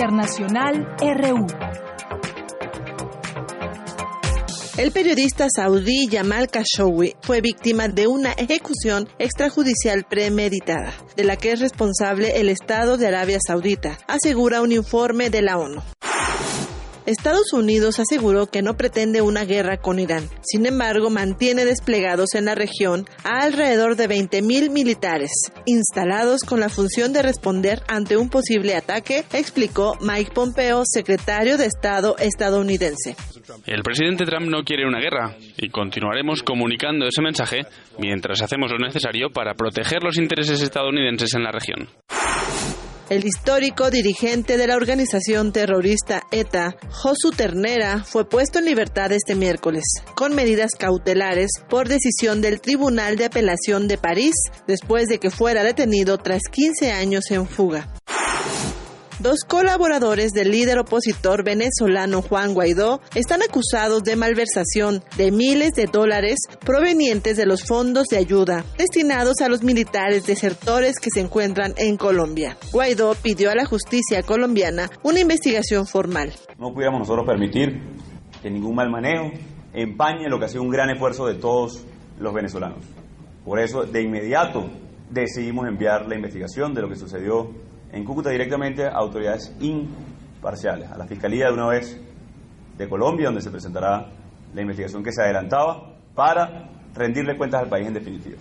[SPEAKER 3] Internacional RU.
[SPEAKER 28] El periodista saudí Yamal Khashoggi fue víctima de una ejecución extrajudicial premeditada, de la que es responsable el Estado de Arabia Saudita, asegura un informe de la ONU. Estados Unidos aseguró que no pretende una guerra con Irán. Sin embargo, mantiene desplegados en la región a alrededor de 20.000 militares, instalados con la función de responder ante un posible ataque, explicó Mike Pompeo, secretario de Estado estadounidense.
[SPEAKER 29] El presidente Trump no quiere una guerra y continuaremos comunicando ese mensaje mientras hacemos lo necesario para proteger los intereses estadounidenses en la región.
[SPEAKER 28] El histórico dirigente de la organización terrorista ETA, Josu Ternera, fue puesto en libertad este miércoles, con medidas cautelares por decisión del Tribunal de Apelación de París, después de que fuera detenido tras 15 años en fuga. Dos colaboradores del líder opositor venezolano Juan Guaidó están acusados de malversación de miles de dólares provenientes de los fondos de ayuda destinados a los militares desertores que se encuentran en Colombia. Guaidó pidió a la justicia colombiana una investigación formal.
[SPEAKER 30] No pudiéramos nosotros permitir que ningún mal manejo empañe lo que ha sido un gran esfuerzo de todos los venezolanos. Por eso, de inmediato, decidimos enviar la investigación de lo que sucedió en Cúcuta directamente a autoridades imparciales, a la Fiscalía de una vez de Colombia, donde se presentará la investigación que se adelantaba para rendirle cuentas al país en definitiva.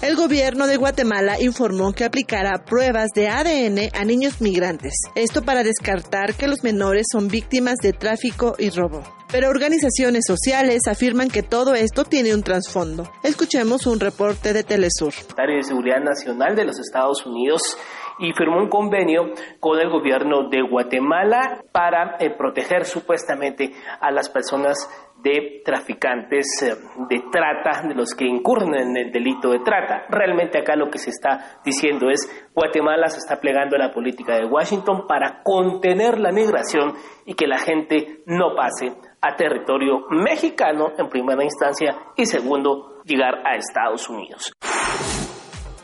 [SPEAKER 28] El gobierno de Guatemala informó que aplicará pruebas de ADN a niños migrantes, esto para descartar que los menores son víctimas de tráfico y robo. Pero organizaciones sociales afirman que todo esto tiene un trasfondo. Escuchemos un reporte de Telesur.
[SPEAKER 31] Secretario de Seguridad Nacional de los Estados Unidos y firmó un convenio con el gobierno de Guatemala para eh, proteger supuestamente a las personas de traficantes eh, de trata, de los que incurren en el delito de trata. Realmente acá lo que se está diciendo es Guatemala se está plegando a la política de Washington para contener la migración y que la gente no pase a territorio mexicano en primera instancia y segundo llegar a Estados Unidos.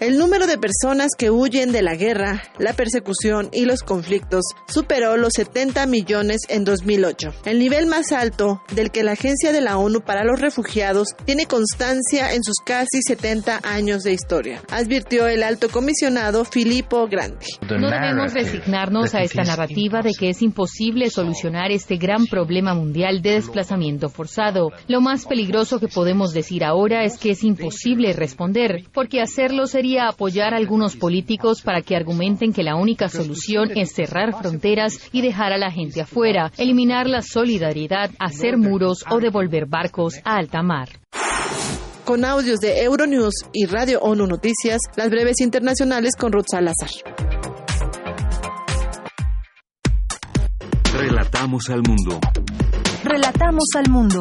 [SPEAKER 28] El número de personas que huyen de la guerra, la persecución y los conflictos superó los 70 millones en 2008, el nivel más alto del que la Agencia de la ONU para los Refugiados tiene constancia en sus casi 70 años de historia, advirtió el alto comisionado Filippo Grandi.
[SPEAKER 32] No debemos resignarnos a esta narrativa de que es imposible solucionar este gran problema mundial de desplazamiento forzado. Lo más peligroso que podemos decir ahora es que es imposible responder, porque hacerlo sería apoyar a algunos políticos para que argumenten que la única solución es cerrar fronteras y dejar a la gente afuera, eliminar la solidaridad, hacer muros o devolver barcos a alta mar.
[SPEAKER 28] Con audios de Euronews y Radio ONU Noticias, las breves internacionales con Ruth Salazar.
[SPEAKER 2] Relatamos al mundo.
[SPEAKER 3] Relatamos al mundo.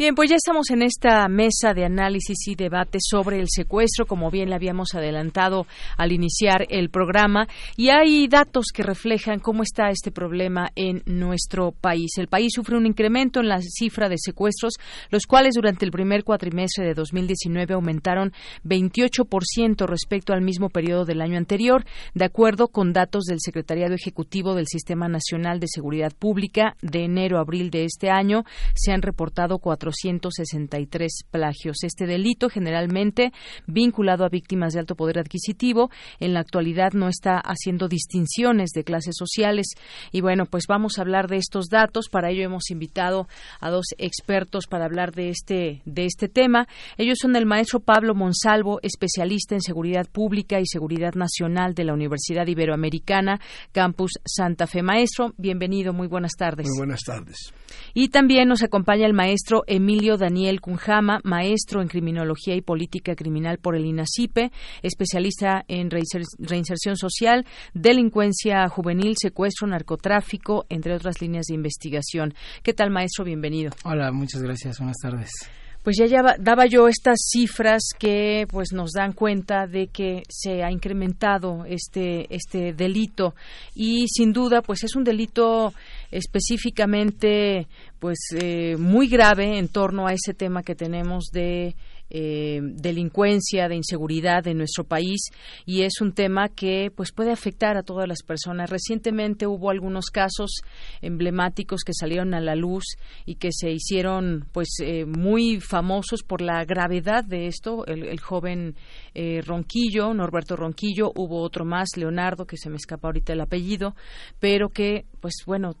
[SPEAKER 1] Bien, pues ya estamos en esta mesa de análisis y debate sobre el secuestro, como bien le habíamos adelantado al iniciar el programa, y hay datos que reflejan cómo está este problema en nuestro país. El país sufre un incremento en la cifra de secuestros, los cuales durante el primer cuatrimestre de 2019 aumentaron 28% respecto al mismo periodo del año anterior, de acuerdo con datos del Secretariado Ejecutivo del Sistema Nacional de Seguridad Pública. De enero a abril de este año se han reportado cuatro 463 plagios. Este delito, generalmente vinculado a víctimas de alto poder adquisitivo, en la actualidad no está haciendo distinciones de clases sociales. Y bueno, pues vamos a hablar de estos datos. Para ello hemos invitado a dos expertos para hablar de este, de este tema. Ellos son el maestro Pablo Monsalvo, especialista en seguridad pública y seguridad nacional de la Universidad Iberoamericana, Campus Santa Fe. Maestro, bienvenido, muy buenas tardes.
[SPEAKER 33] Muy buenas tardes.
[SPEAKER 1] Y también nos acompaña el maestro Emilio Daniel Cunjama, maestro en Criminología y Política Criminal por el INACIPE, especialista en reinserción social, delincuencia juvenil, secuestro, narcotráfico, entre otras líneas de investigación. ¿Qué tal, maestro? Bienvenido.
[SPEAKER 34] Hola, muchas gracias. Buenas tardes
[SPEAKER 1] pues ya, ya daba yo estas cifras que pues nos dan cuenta de que se ha incrementado este este delito y sin duda pues es un delito específicamente pues eh, muy grave en torno a ese tema que tenemos de eh, delincuencia, de inseguridad en nuestro país y es un tema que pues puede afectar a todas las personas. Recientemente hubo algunos casos emblemáticos que salieron a la luz y que se hicieron pues eh, muy famosos por la gravedad de esto. El, joven eh, Ronquillo, Norberto Ronquillo, hubo otro más, Leonardo, que se me escapa ahorita el apellido, pero que pues bueno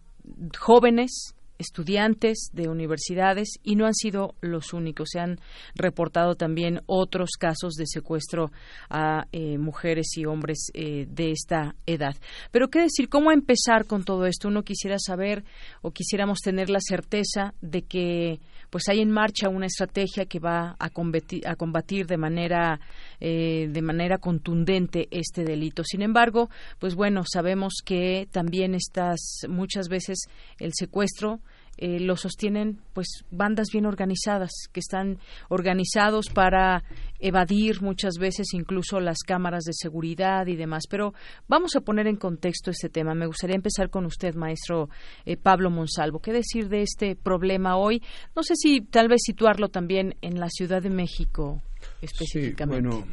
[SPEAKER 1] jóvenes estudiantes de universidades y no han sido los únicos. Se han reportado también otros casos de secuestro a eh, mujeres y hombres eh, de esta edad. Pero qué decir, cómo empezar con todo esto. Uno quisiera saber o quisiéramos tener la certeza de que pues hay en marcha una estrategia que va a combatir, a combatir de manera eh, de manera contundente este delito. Sin embargo, pues bueno, sabemos que también estas muchas veces el secuestro eh, lo sostienen pues bandas bien organizadas que están organizados para evadir muchas veces incluso las cámaras de seguridad y demás. Pero vamos a poner en contexto este tema. Me gustaría empezar con usted maestro eh, Pablo Monsalvo. Qué decir de este problema hoy no sé si tal vez situarlo también en la Ciudad de México específicamente
[SPEAKER 35] bueno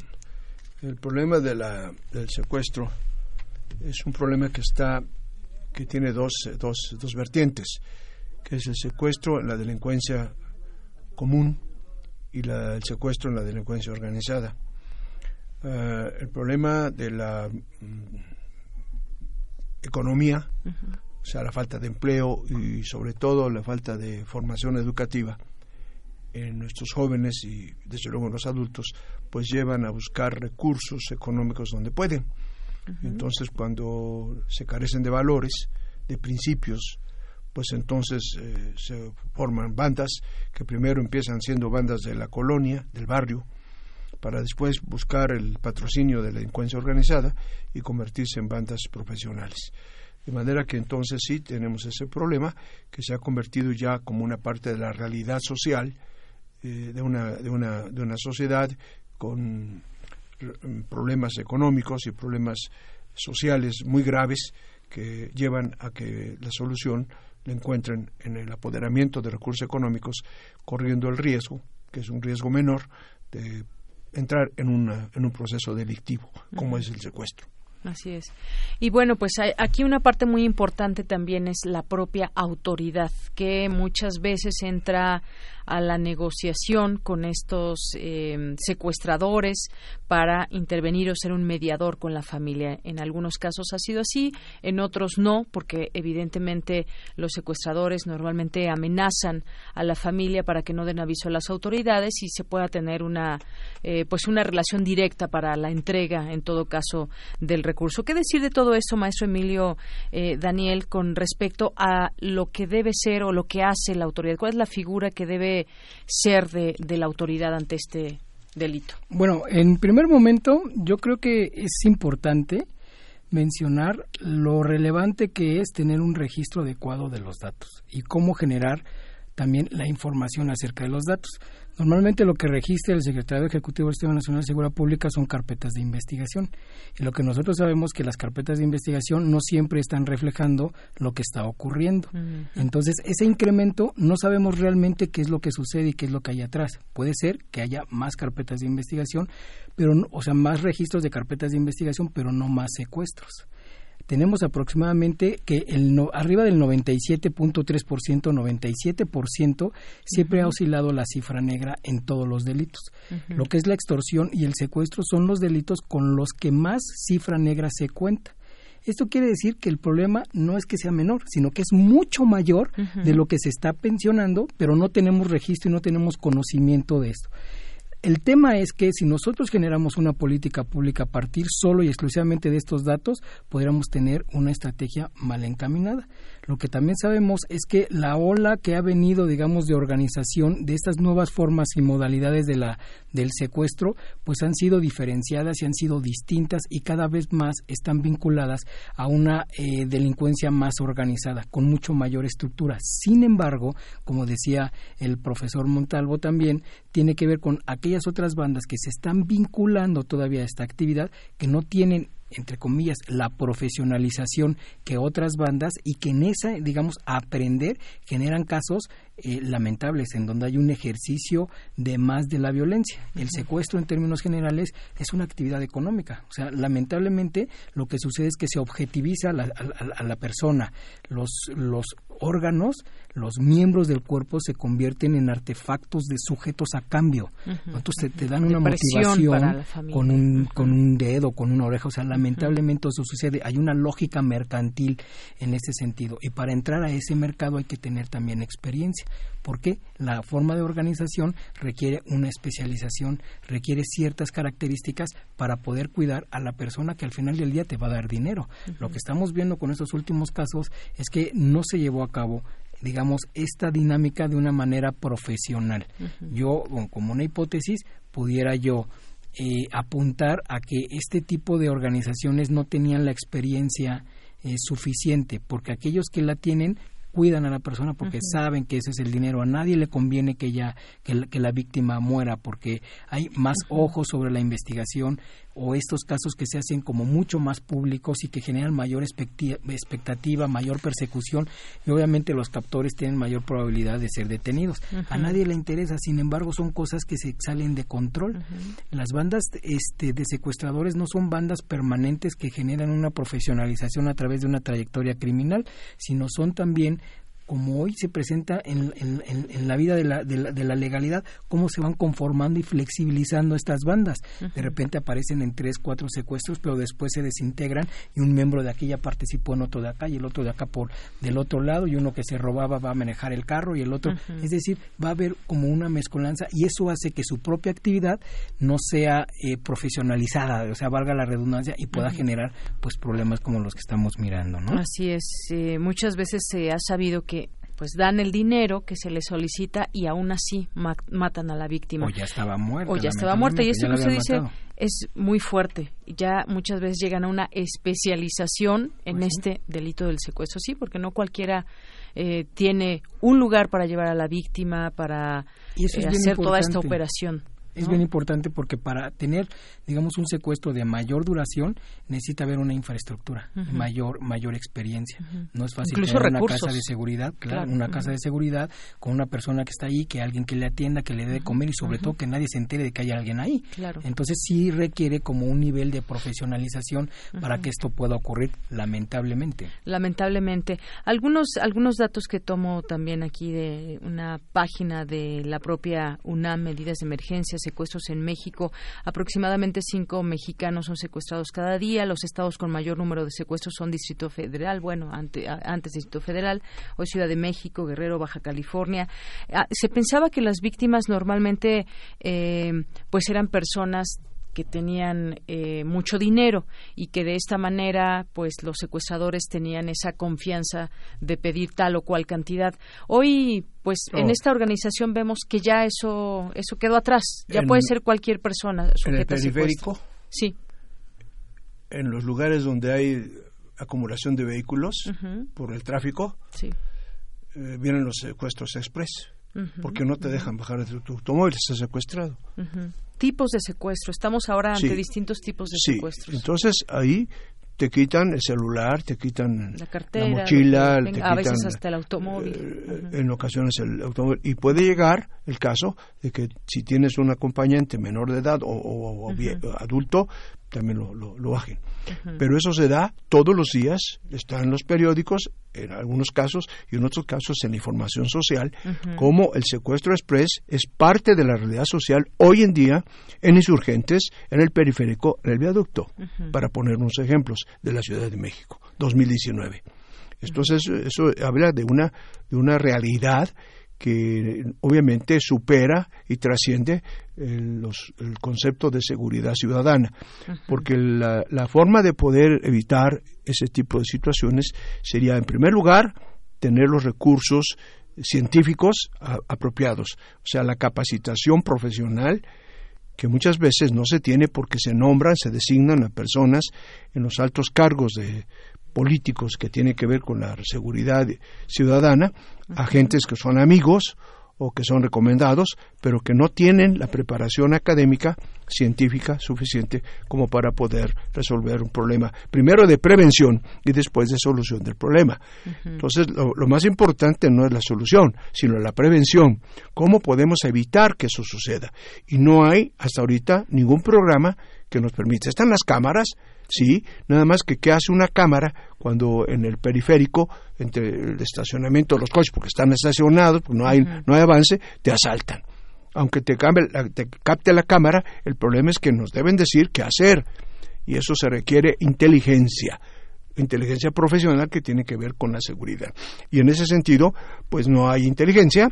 [SPEAKER 35] el problema de la, del secuestro es un problema que está que tiene dos, dos, dos vertientes que es el secuestro en la delincuencia común y el secuestro en la delincuencia organizada. Eh, el problema de la mm, economía, o sea, la falta de empleo y sobre todo la falta de formación educativa en nuestros jóvenes y desde luego en los adultos, pues llevan a buscar recursos económicos donde pueden. Entonces, cuando se carecen de valores, de principios, pues entonces eh, se forman bandas que primero empiezan siendo bandas de la colonia, del barrio, para después buscar el patrocinio de la delincuencia organizada y convertirse en bandas profesionales. De manera que entonces sí tenemos ese problema que se ha convertido ya como una parte de la realidad social eh, de, una, de, una, de una sociedad con problemas económicos y problemas sociales muy graves que llevan a que la solución le encuentren en el apoderamiento de recursos económicos, corriendo el riesgo, que es un riesgo menor, de entrar en, una, en un proceso delictivo, como es el secuestro.
[SPEAKER 1] Así es. Y bueno, pues aquí una parte muy importante también es la propia autoridad, que muchas veces entra a la negociación con estos eh, secuestradores para intervenir o ser un mediador con la familia. En algunos casos ha sido así, en otros no, porque evidentemente los secuestradores normalmente amenazan a la familia para que no den aviso a las autoridades y se pueda tener una eh, pues una relación directa para la entrega, en todo caso, del recurso. ¿Qué decir de todo esto, maestro Emilio eh, Daniel, con respecto a lo que debe ser o lo que hace la autoridad? ¿Cuál es la figura que debe ser de, la autoridad ante este delito?
[SPEAKER 34] Bueno, en primer momento yo creo que es importante mencionar lo relevante que es tener un registro adecuado de los datos y cómo generar también la información acerca de los datos. Normalmente lo que registra el Secretario Ejecutivo del Sistema Nacional de Seguridad Pública son carpetas de investigación. Y lo que nosotros sabemos es que las carpetas de investigación no siempre están reflejando lo que está ocurriendo. Entonces, ese incremento no sabemos realmente qué es lo que sucede y qué es lo que hay atrás. Puede ser que haya más carpetas de investigación, pero o sea, más registros de carpetas de investigación, pero no más secuestros tenemos aproximadamente que el no, arriba del 97.3%, 97% siempre ha oscilado la cifra negra en todos los delitos. Lo que es la extorsión y el secuestro son los delitos con los que más cifra negra se cuenta. Esto quiere decir que el problema no es que sea menor, sino que es mucho mayor de lo que se está pensionando, pero no tenemos registro y no tenemos conocimiento de esto el tema es que si nosotros generamos una política pública a partir solo y exclusivamente de estos datos, podríamos tener una estrategia mal encaminada. Lo que también sabemos es que la ola que ha venido, digamos, de organización de estas nuevas formas y modalidades de la, del secuestro, pues han sido diferenciadas y han sido distintas y cada vez más están vinculadas a una eh, delincuencia más organizada, con mucho mayor estructura. Sin embargo, como decía el profesor Montalvo también, tiene que ver con aquellas otras bandas que se están vinculando todavía a esta actividad, que no tienen entre comillas, la profesionalización que otras bandas y que en esa, digamos, aprender generan casos eh, lamentables en donde hay un ejercicio de más de la violencia. El secuestro en términos generales es una actividad económica. O sea, lamentablemente lo que sucede es que se objetiviza a la, a la persona. Los, los órganos, los miembros del cuerpo se convierten en artefactos de sujetos a cambio. Entonces te, dan una motivación con un, con un dedo, con una oreja. O sea, lamentablemente eso sucede. Hay una lógica mercantil en ese sentido. Y para entrar a ese mercado hay que tener también experiencia. Porque la forma de organización requiere una especialización, requiere ciertas características para poder cuidar a la persona que al final del día te va a dar dinero. Lo que estamos viendo con estos últimos casos es que no se llevó a cabo digamos, esta dinámica de una manera profesional. Yo, como una hipótesis, pudiera yo eh, apuntar a que este tipo de organizaciones no tenían la experiencia eh, suficiente, porque aquellos que la tienen cuidan a la persona porque saben que ese es el dinero. A nadie le conviene que, ya, que, la, víctima muera porque hay más ojos sobre la investigación o estos casos que se hacen como mucho más públicos y que generan mayor expectativa, mayor persecución y obviamente los captores tienen mayor probabilidad de ser detenidos. A nadie le interesa, sin embargo son cosas que se salen de control. Las bandas este, de secuestradores no son bandas permanentes que generan una profesionalización a través de una trayectoria criminal, sino son también como hoy se presenta en, en, la vida de la, de la, legalidad, cómo se van conformando y flexibilizando estas bandas. De repente aparecen en tres, cuatro secuestros, pero después se desintegran y un miembro de aquella participó en otro de acá y el otro de acá por del otro lado y uno que se robaba va a manejar el carro y el otro. Es decir, va a haber como una mezcolanza y eso hace que su propia actividad no sea eh, profesionalizada, o sea, valga la redundancia y pueda generar pues problemas como los que estamos mirando, ¿no?
[SPEAKER 1] Así es. Eh, muchas veces se ha sabido que pues dan el dinero que se les solicita y aún así matan a la víctima.
[SPEAKER 34] O ya estaba muerta.
[SPEAKER 1] O ya estaba muerta. Y esto que usted dice es muy fuerte. Ya muchas veces llegan a una especialización en pues este delito del secuestro. Sí, porque no cualquiera eh, tiene un lugar para llevar a la víctima, para eh, hacer toda esta operación.
[SPEAKER 34] Es bien importante porque para tener, digamos, un secuestro de mayor duración necesita haber una infraestructura, mayor mayor experiencia. No es fácil
[SPEAKER 1] Incluso
[SPEAKER 34] tener una casa de seguridad, claro, una casa de seguridad con una persona que está ahí, que alguien que le atienda, que le dé de comer y sobre todo que nadie se entere de que hay alguien ahí.
[SPEAKER 1] Claro.
[SPEAKER 34] Entonces sí requiere como un nivel de profesionalización para que esto pueda ocurrir, lamentablemente.
[SPEAKER 1] Lamentablemente. Algunos algunos datos que tomo también aquí de una página de la propia UNAM, medidas de emergencia secuestros en México. Aproximadamente cinco mexicanos son secuestrados cada día. Los estados con mayor número de secuestros son Distrito Federal, bueno, antes Distrito Federal, hoy Ciudad de México, Guerrero, Baja California. Ah, se pensaba que las víctimas normalmente eh, pues eran personas que tenían eh, mucho dinero y que de esta manera pues los secuestradores tenían esa confianza de pedir tal o cual cantidad. Hoy pues en esta organización vemos que ya eso eso quedó atrás, ya puede ser cualquier persona.
[SPEAKER 35] En el periférico.
[SPEAKER 1] Sí.
[SPEAKER 35] En los lugares donde hay acumulación de vehículos por el tráfico,
[SPEAKER 1] sí.
[SPEAKER 35] Eh, vienen los secuestros express porque no te dejan bajar de tu, automóvil, estás secuestrado.
[SPEAKER 1] Tipos de secuestro, estamos ahora ante distintos tipos de
[SPEAKER 35] sí.
[SPEAKER 1] secuestros.
[SPEAKER 35] Entonces ahí te quitan el celular, te quitan la, cartera, la mochila, te quitan,
[SPEAKER 1] a veces hasta el automóvil.
[SPEAKER 35] Eh, en ocasiones el automóvil. Y puede llegar el caso de que si tienes un acompañante menor de edad o, adulto, también lo, lo, bajen. Pero eso se da todos los días, está en los periódicos, en algunos casos, y en otros casos en la información social, como el secuestro express es parte de la realidad social hoy en día en insurgentes, en el periférico, en el viaducto, para poner unos ejemplos de la Ciudad de México, 2019. Entonces, eso habla de una, de una realidad que obviamente supera y trasciende el, concepto de seguridad ciudadana, porque la, forma de poder evitar ese tipo de situaciones sería, en primer lugar, tener los recursos científicos apropiados, o sea, la capacitación profesional que muchas veces no se tiene porque se nombran, se designan a personas en los altos cargos de políticos que tienen que ver con la seguridad ciudadana, agentes que son amigos o que son recomendados, pero que no tienen la preparación académica, científica suficiente como para poder resolver un problema, primero de prevención y después de solución del problema. Entonces, lo, lo, más importante no es la solución, sino la prevención. ¿Cómo podemos evitar que eso suceda? Y no hay hasta ahorita ningún programa que nos permita. Están las cámaras, sí, nada más que qué hace una cámara cuando en el periférico, entre el estacionamiento de los coches, porque están estacionados, porque no hay, no hay avance, te asaltan. Aunque te, te capte la cámara, el problema es que nos deben decir qué hacer. Y eso se requiere inteligencia inteligencia profesional que tiene que ver con la seguridad. Y en ese sentido, pues no hay inteligencia,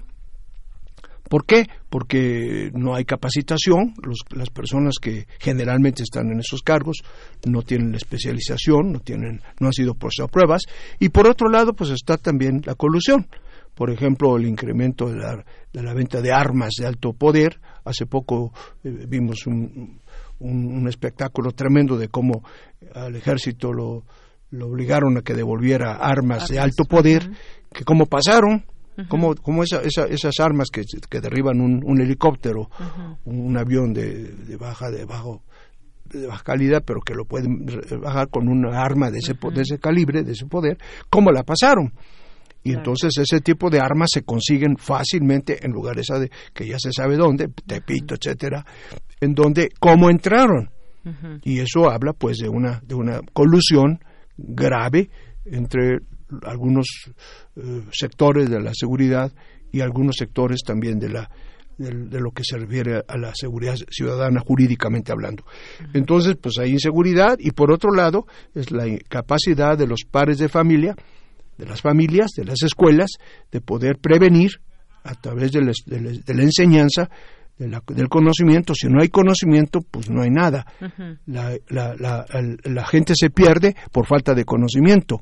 [SPEAKER 35] ¿Por qué? Porque no hay capacitación, las personas que generalmente están en esos cargos no tienen la especialización, no, tienen, no han sido puestos a pruebas, y por otro lado, pues está también la colusión. Por ejemplo, el incremento de la, de la venta de armas de alto poder. Hace poco eh, vimos un, un, espectáculo tremendo de cómo al ejército lo, lo obligaron a que devolviera armas de alto poder, que cómo pasaron, como, como esa, esas armas que, que derriban un, un helicóptero, un, avión de, de, baja, de bajo de baja calidad, pero que lo pueden bajar con una arma de ese, de ese calibre, de ese poder, ¿cómo la pasaron? Y entonces ese tipo de armas se consiguen fácilmente en lugares que ya se sabe dónde, Tepito, etcétera, en donde cómo entraron. Y eso habla pues de una de una colusión grave entre algunos eh, sectores de la seguridad y algunos sectores también de la de, lo que se refiere a la seguridad ciudadana jurídicamente hablando. Entonces, pues hay inseguridad y por otro lado es la capacidad de los pares de familia, de las familias, de las escuelas, de poder prevenir a través de, la enseñanza del conocimiento. Si no hay conocimiento, pues no hay nada. la, la, gente se pierde por falta de conocimiento.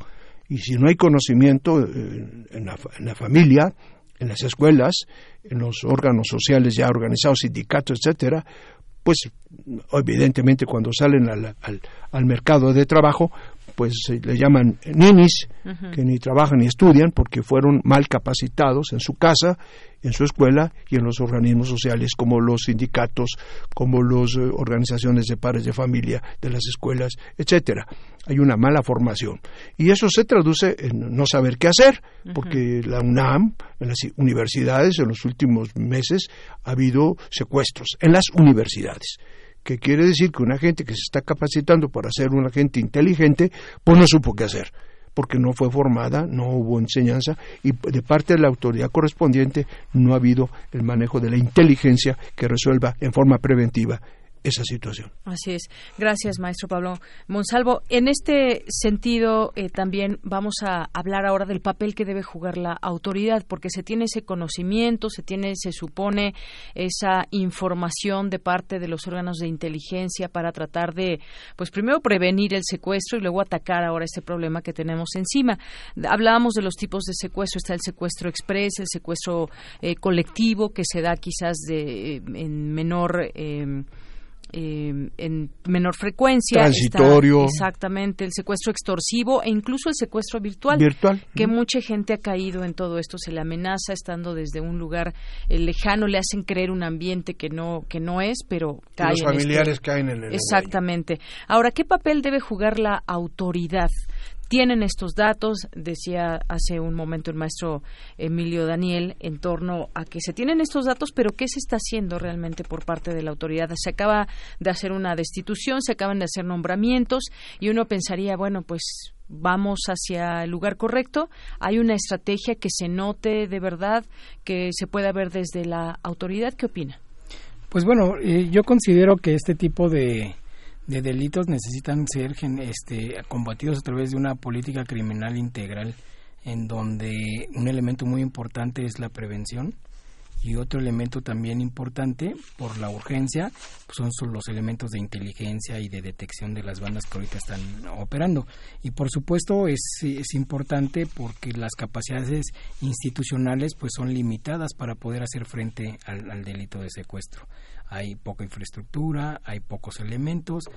[SPEAKER 35] Y si no hay conocimiento eh, en la, familia, en las escuelas, en los órganos sociales ya organizados, sindicatos, etcétera, pues evidentemente cuando salen al, al, mercado de trabajo, pues le llaman ninis, que ni trabajan ni estudian porque fueron mal capacitados en su casa en su escuela y en los organismos sociales como los sindicatos, como las eh, organizaciones de padres de familia de las escuelas, etcétera. Hay una mala formación. Y eso se traduce en no saber qué hacer, porque la UNAM, en las universidades en los últimos meses ha habido secuestros en las universidades que quiere decir que una gente que se está capacitando para ser una gente inteligente, pues no supo qué hacer porque no fue formada, no hubo enseñanza y de parte de la autoridad correspondiente no ha habido el manejo de la inteligencia que resuelva en forma preventiva esa situación.
[SPEAKER 1] Así es. Gracias, maestro Pablo Monsalvo. En este sentido, eh, también vamos a hablar ahora del papel que debe jugar la autoridad, porque se tiene ese conocimiento, se tiene, se supone, esa información de parte de los órganos de inteligencia para tratar de, pues primero prevenir el secuestro y luego atacar ahora este problema que tenemos encima. Hablábamos de los tipos de secuestro. Está el secuestro express, el secuestro eh, colectivo, que se da quizás de, en menor. Eh, eh, en menor frecuencia.
[SPEAKER 35] Transitorio.
[SPEAKER 1] exactamente, el secuestro extorsivo e incluso el secuestro virtual.
[SPEAKER 35] Virtual.
[SPEAKER 1] Que mucha gente ha caído en todo esto, se le amenaza estando desde un lugar eh, lejano, le hacen creer un ambiente que no, que no es, pero
[SPEAKER 35] caen. Los este familiares caen en el.
[SPEAKER 1] Exactamente. Ahora, ¿qué papel debe jugar la autoridad? Tienen estos datos, decía hace un momento el maestro Emilio Daniel, en torno a que se tienen estos datos, pero ¿qué se está haciendo realmente por parte de la autoridad? Se acaba de hacer una destitución, se acaban de hacer nombramientos y uno pensaría, bueno, pues vamos hacia el lugar correcto, hay una estrategia que se note de verdad, que se pueda ver desde la autoridad. ¿Qué opina?
[SPEAKER 34] Pues bueno, eh, yo considero que este tipo de, de delitos necesitan ser este, combatidos a través de una política criminal integral en donde un elemento muy importante es la prevención y otro elemento también importante por la urgencia pues son los elementos de inteligencia y de detección de las bandas que ahorita están operando. Y por supuesto es, es importante porque las capacidades institucionales pues son limitadas para poder hacer frente al, al delito de secuestro. Hay poca infraestructura, hay pocos elementos,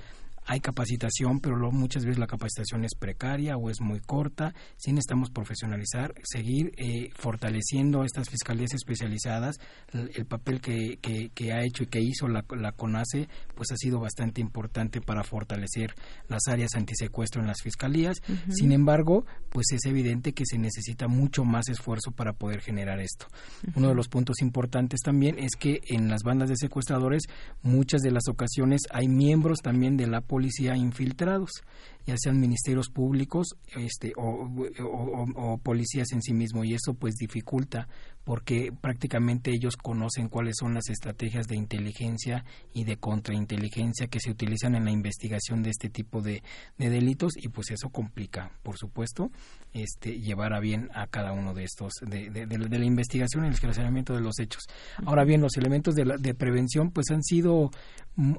[SPEAKER 34] hay capacitación, pero muchas veces la capacitación es precaria o es muy corta. Sí necesitamos profesionalizar, seguir eh, fortaleciendo estas fiscalías especializadas. El, papel que, que, ha hecho y que hizo la, la, CONACE pues ha sido bastante importante para fortalecer las áreas antisecuestro en las fiscalías. Sin embargo, pues es evidente que se necesita mucho más esfuerzo para poder generar esto. Uno de los puntos importantes también es que en las bandas de secuestradores muchas de las ocasiones hay miembros también de la policía infiltrados, ya sean ministerios públicos este, o, policías en sí mismo, y eso pues dificulta porque prácticamente ellos conocen cuáles son las estrategias de inteligencia y de contrainteligencia que se utilizan en la investigación de este tipo de, delitos y pues eso complica, por supuesto, este, llevar a bien a cada uno de estos, de, la investigación y el esclarecimiento de los hechos. Ahora bien, los elementos de, de prevención pues han sido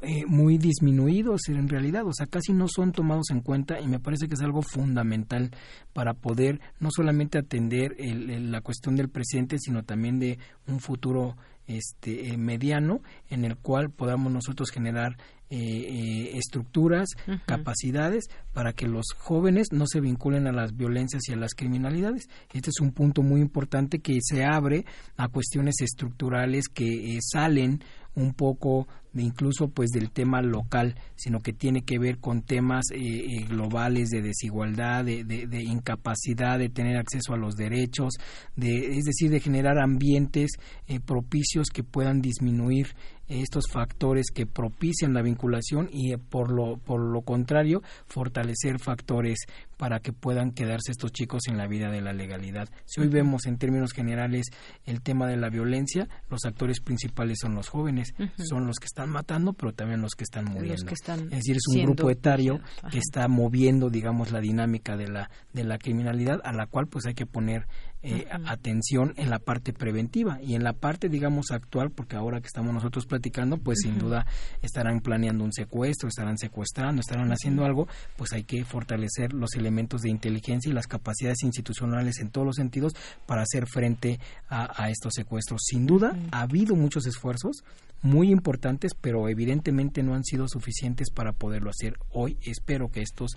[SPEAKER 34] eh, muy disminuidos en realidad, o sea, casi no son tomados en cuenta y me parece que es algo fundamental para poder no solamente atender la cuestión del presente, sino también de un futuro este, eh, mediano en el cual podamos nosotros generar eh, estructuras, capacidades para que los jóvenes no se vinculen a las violencias y a las criminalidades. Este es un punto muy importante que se abre a cuestiones estructurales que salen un poco incluso pues del tema local, sino que tiene que ver con temas eh, eh, globales de desigualdad, de, de, incapacidad de tener acceso a los derechos, de, es decir, de generar ambientes eh, propicios que puedan disminuir estos factores que propician la vinculación y por lo, por lo contrario fortalecer factores para que puedan quedarse estos chicos en la vida de la legalidad. Si hoy vemos en términos generales el tema de la violencia, los actores principales son los jóvenes, son los que están matando, pero también los que están muriendo. es decir, es un grupo etario que está moviendo, digamos, la dinámica de la de la criminalidad a la cual pues hay que poner eh, atención en la parte preventiva y en la parte, digamos, actual, porque ahora que estamos nosotros platicando, pues sin duda estarán planeando un secuestro, estarán secuestrando, estarán haciendo algo, pues hay que fortalecer los elementos de inteligencia y las capacidades institucionales en todos los sentidos para hacer frente a, estos secuestros. Sin duda, ha habido muchos esfuerzos muy importantes, pero evidentemente no han sido suficientes para poderlo hacer. Hoy espero que estos,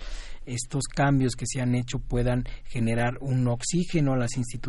[SPEAKER 34] estos cambios que se han hecho puedan generar un oxígeno a las instituciones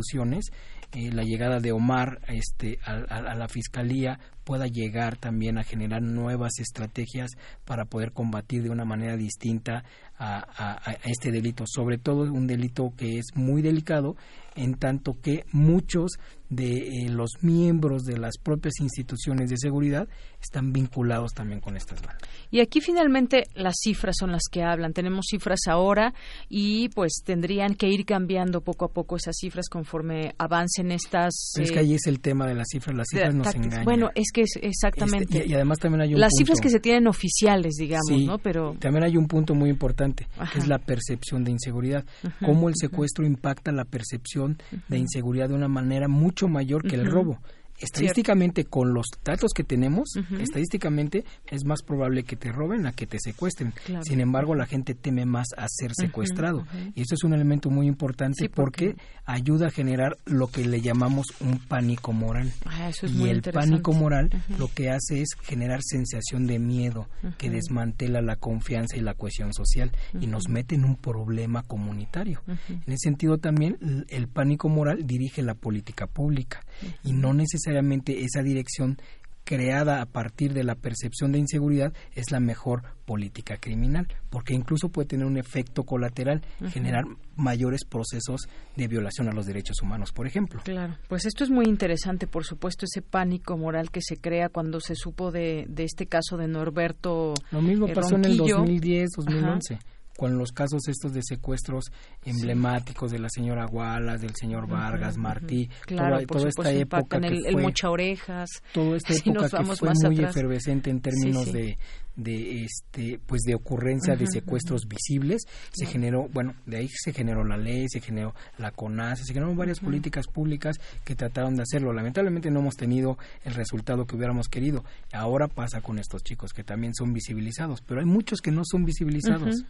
[SPEAKER 34] eh, la llegada de Omar este, a, la fiscalía pueda llegar también a generar nuevas estrategias para poder combatir de una manera distinta a, este delito, sobre todo un delito que es muy delicado en tanto que muchos de eh, los miembros de las propias instituciones de seguridad están vinculados también con estas bandas.
[SPEAKER 1] Y aquí finalmente las cifras son las que hablan. Tenemos cifras ahora y pues tendrían que ir cambiando poco a poco esas cifras conforme avancen estas.
[SPEAKER 34] es que ahí es el tema de las cifras, las cifras nos engañan.
[SPEAKER 1] Bueno, es que es exactamente.
[SPEAKER 34] Este, y, además también hay un
[SPEAKER 1] Las cifras que se tienen oficiales, digamos, ¿no? Pero.
[SPEAKER 34] También hay un punto muy importante, que es la percepción de inseguridad. Cómo el secuestro impacta la percepción de inseguridad de una manera mucho mayor que el robo estadísticamente con los datos que tenemos, estadísticamente es más probable que te roben a que te secuestren. Sin embargo, la gente teme más a ser secuestrado. Y eso es un elemento muy importante porque, ayuda a generar lo que le llamamos un pánico moral.
[SPEAKER 1] Ah,
[SPEAKER 34] y el pánico moral lo que hace es generar sensación de miedo que desmantela la confianza y la cohesión social y nos mete en un problema comunitario. En ese sentido también el pánico moral dirige la política pública y no necesariamente esa dirección creada a partir de la percepción de inseguridad es la mejor política criminal, porque incluso puede tener un efecto colateral, generar mayores procesos de violación a los derechos humanos, por ejemplo.
[SPEAKER 1] Claro, pues esto es muy interesante, por supuesto, ese pánico moral que se crea cuando se supo de, de este caso de Norberto.
[SPEAKER 34] Lo mismo pasó en el 2010, 2011 con los casos estos de secuestros emblemáticos de la señora Wallace, del señor Vargas, Martí, toda, esta época
[SPEAKER 1] el,
[SPEAKER 34] que fue,
[SPEAKER 1] Mocha Orejas.
[SPEAKER 34] Toda esta época que fue muy efervescente en términos de, de este pues de ocurrencia de secuestros visibles se generó bueno de ahí se generó la ley se generó la CONAS se generaron varias políticas públicas que trataron de hacerlo. Lamentablemente no hemos tenido el resultado que hubiéramos querido. Ahora pasa con estos chicos que también son visibilizados pero hay muchos que no son visibilizados.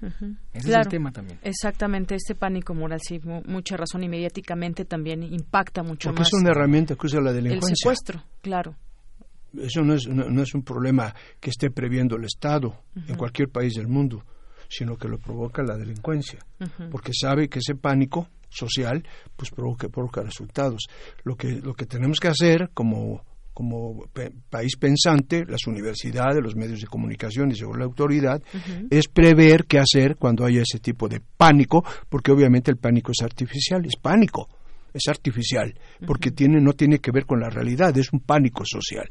[SPEAKER 34] Ese es el tema también.
[SPEAKER 1] Exactamente este pánico moral sí mucha razón y mediáticamente también impacta mucho
[SPEAKER 35] Porque
[SPEAKER 1] más
[SPEAKER 35] es una herramienta que usa la delincuencia.
[SPEAKER 1] el secuestro claro
[SPEAKER 35] eso no es, no, es un problema que esté previendo el Estado en cualquier país del mundo, sino que lo provoca la delincuencia, porque sabe que ese pánico social pues provoca, provoca resultados. Lo que, lo que tenemos que hacer como, como país pensante, las universidades, los medios de comunicación y según la autoridad, es prever qué hacer cuando haya ese tipo de pánico, porque obviamente el pánico es artificial, es pánico es artificial, porque tiene, no tiene que ver con la realidad, es un pánico social.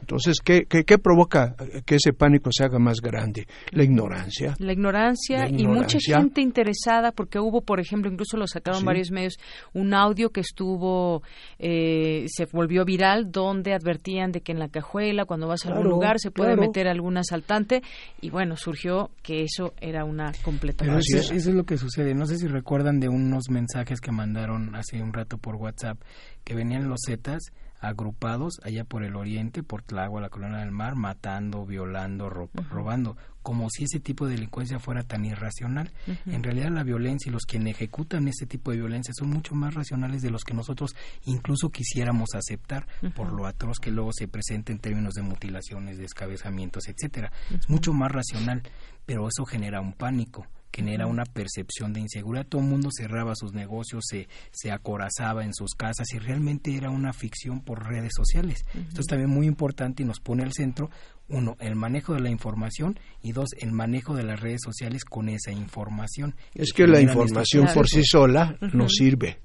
[SPEAKER 35] Entonces, ¿qué, qué, provoca que ese pánico se haga más grande? La ignorancia.
[SPEAKER 1] La ignorancia, y mucha gente interesada, porque hubo, por ejemplo, incluso lo sacaron varios medios, un audio que estuvo, eh, se volvió viral, donde advertían de que en la cajuela, cuando vas a algún lugar, se puede meter algún asaltante, y bueno, surgió que eso era una completa
[SPEAKER 34] eso, eso es lo que sucede. No sé si recuerdan de unos mensajes que mandaron hace un rato por WhatsApp que venían los Zetas agrupados allá por el oriente, por Tlagua, la colonia del mar, matando, violando, robando, como si ese tipo de delincuencia fuera tan irracional. En realidad la violencia y los que ejecutan ese tipo de violencia son mucho más racionales de los que nosotros incluso quisiéramos aceptar por lo atroz que luego se presenta en términos de mutilaciones, descabezamientos, etcétera. Es mucho más racional, pero eso genera un pánico genera una percepción de inseguridad. Todo el mundo cerraba sus negocios, se, se acorazaba en sus casas y realmente era una ficción por redes sociales. Esto es también muy importante y nos pone al centro, uno, el manejo de la información y dos, el manejo de las redes sociales con esa información.
[SPEAKER 35] Es que la información por sí sola no sirve.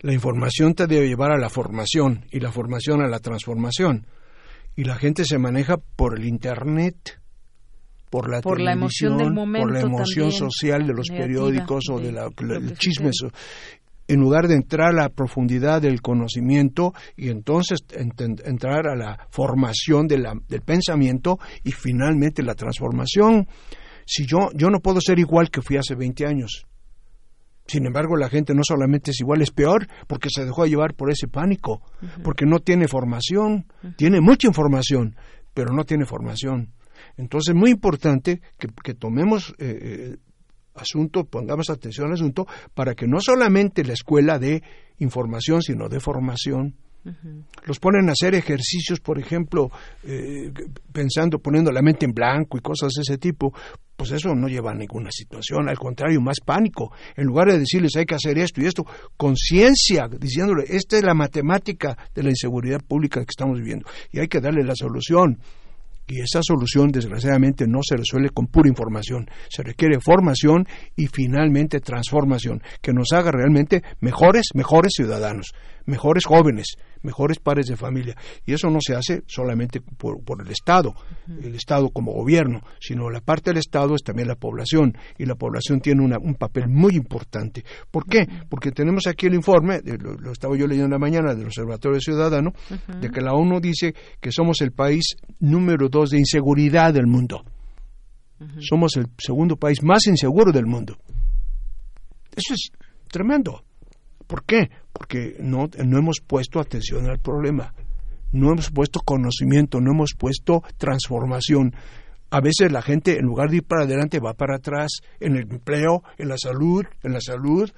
[SPEAKER 35] La información te debe llevar a la formación y la formación a la transformación. Y la gente se maneja por el Internet por la
[SPEAKER 1] por la emoción del momento
[SPEAKER 35] por la emoción social de los periódicos o del de chisme en lugar de entrar a la profundidad del conocimiento y entonces entrar a la formación de la, del pensamiento y finalmente la transformación. Si yo, yo no puedo ser igual que fui hace 20 años. Sin embargo, la gente no solamente es igual, es peor porque se dejó llevar por ese pánico, porque no tiene formación, tiene mucha información, pero no tiene formación. Entonces, es muy importante que, tomemos eh, eh, asunto, pongamos atención al asunto, para que no solamente la escuela dé información, sino dé formación. Los ponen a hacer ejercicios, por ejemplo, eh, pensando, poniendo la mente en blanco y cosas de ese tipo, pues eso no lleva a ninguna situación, al contrario, más pánico. En lugar de decirles hay que hacer esto y esto, conciencia, diciéndole, esta es la matemática de la inseguridad pública que estamos viviendo y hay que darle la solución. Y esa solución, desgraciadamente, no se resuelve con pura información. Se requiere formación y finalmente transformación, que nos haga realmente mejores, mejores ciudadanos, mejores jóvenes, mejores padres de familia. Y eso no se hace solamente por, el Estado, el Estado como gobierno, sino la parte del Estado es también la población. Y la población tiene un papel muy importante. ¿Por qué? Porque tenemos aquí el informe, lo, estaba yo leyendo en la mañana del Observatorio Ciudadano, de que la ONU dice que somos el país número dos de inseguridad del mundo. Somos el segundo país más inseguro del mundo. Eso es tremendo. ¿Por qué? Porque no, no hemos puesto atención al problema, no hemos puesto conocimiento, no hemos puesto transformación. A veces la gente, en lugar de ir para adelante, va para atrás en el empleo, en la salud, en la salud,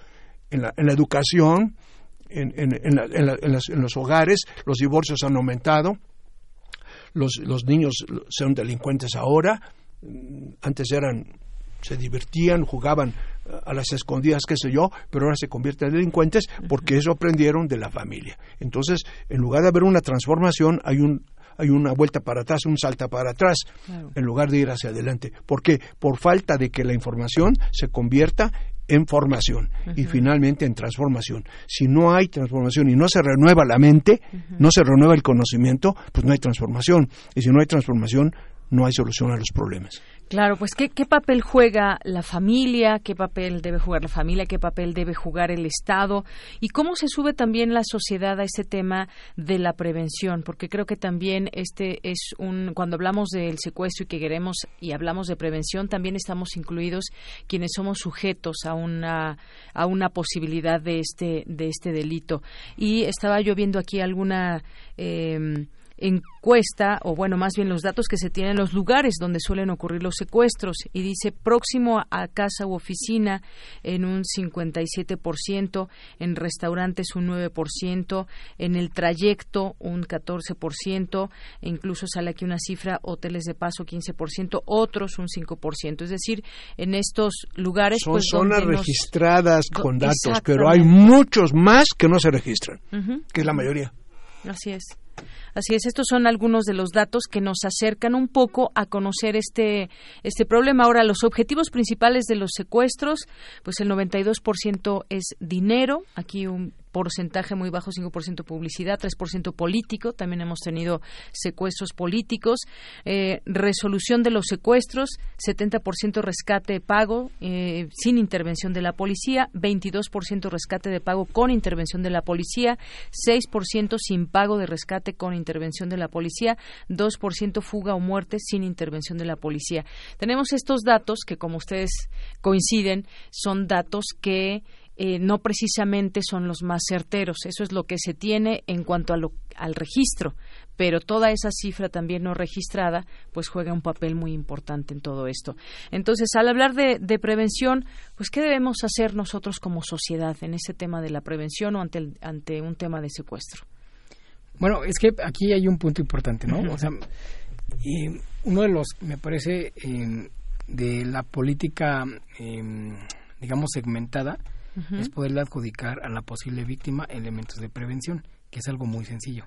[SPEAKER 35] en la, en la educación, en, en, en, los hogares. Los divorcios han aumentado, los, los niños son delincuentes ahora, antes eran se divertían, jugaban a las escondidas, qué sé yo, pero ahora se convierten en delincuentes porque eso aprendieron de la familia. Entonces, en lugar de haber una transformación, hay un hay una vuelta para atrás, un salta para atrás, en lugar de ir hacia adelante. ¿Por qué? Por falta de que la información se convierta en formación y finalmente en transformación. Si no hay transformación y no se renueva la mente, no se renueva el conocimiento, pues no hay transformación. Y si no hay transformación, no hay solución a los problemas.
[SPEAKER 1] Claro, pues ¿qué, ¿qué, papel juega la familia, qué papel debe jugar la familia, qué papel debe jugar el Estado y cómo se sube también la sociedad a este tema de la prevención, porque creo que también este es un cuando hablamos del secuestro y que queremos y hablamos de prevención, también estamos incluidos quienes somos sujetos a una a una posibilidad de este de este delito. Y estaba yo viendo aquí alguna eh, encuesta, o bueno, más bien los datos que se tienen en los lugares donde suelen ocurrir los secuestros, y dice próximo a casa u oficina en un 57%, en restaurantes un 9%, en el trayecto un 14%, e incluso sale aquí una cifra, hoteles de paso 15%, otros un 5%. Es decir, en estos lugares...
[SPEAKER 35] Son
[SPEAKER 1] pues,
[SPEAKER 35] zonas
[SPEAKER 1] nos-
[SPEAKER 35] registradas con datos, pero hay muchos más que no se registran, que es la mayoría.
[SPEAKER 1] Así es. Así es, estos son algunos de los datos que nos acercan un poco a conocer este, este problema. Ahora, los objetivos principales de los secuestros, pues el 92% es dinero, aquí un porcentaje muy bajo, 5% publicidad, 3% político, también hemos tenido secuestros políticos, eh, resolución de los secuestros, 70% rescate de pago eh, sin intervención de la policía, 22% rescate de pago con intervención de la policía, 6% sin pago de rescate con intervención de la policía, 2% fuga o muerte sin intervención de la policía. Tenemos estos datos que, como ustedes coinciden, son datos que eh, no precisamente son los más certeros. Eso es lo que se tiene en cuanto a lo- al registro, pero toda esa cifra también no registrada, pues juega un papel muy importante en todo esto. Entonces, al hablar de, de prevención, pues qué debemos hacer nosotros como sociedad en ese tema de la prevención o ante, el- ante un tema de secuestro.
[SPEAKER 34] Bueno, es que aquí hay un punto importante, ¿no? O sea, y uno de los, me parece, eh, de la política, eh, digamos, segmentada, Es poderle adjudicar a la posible víctima elementos de prevención, que es algo muy sencillo.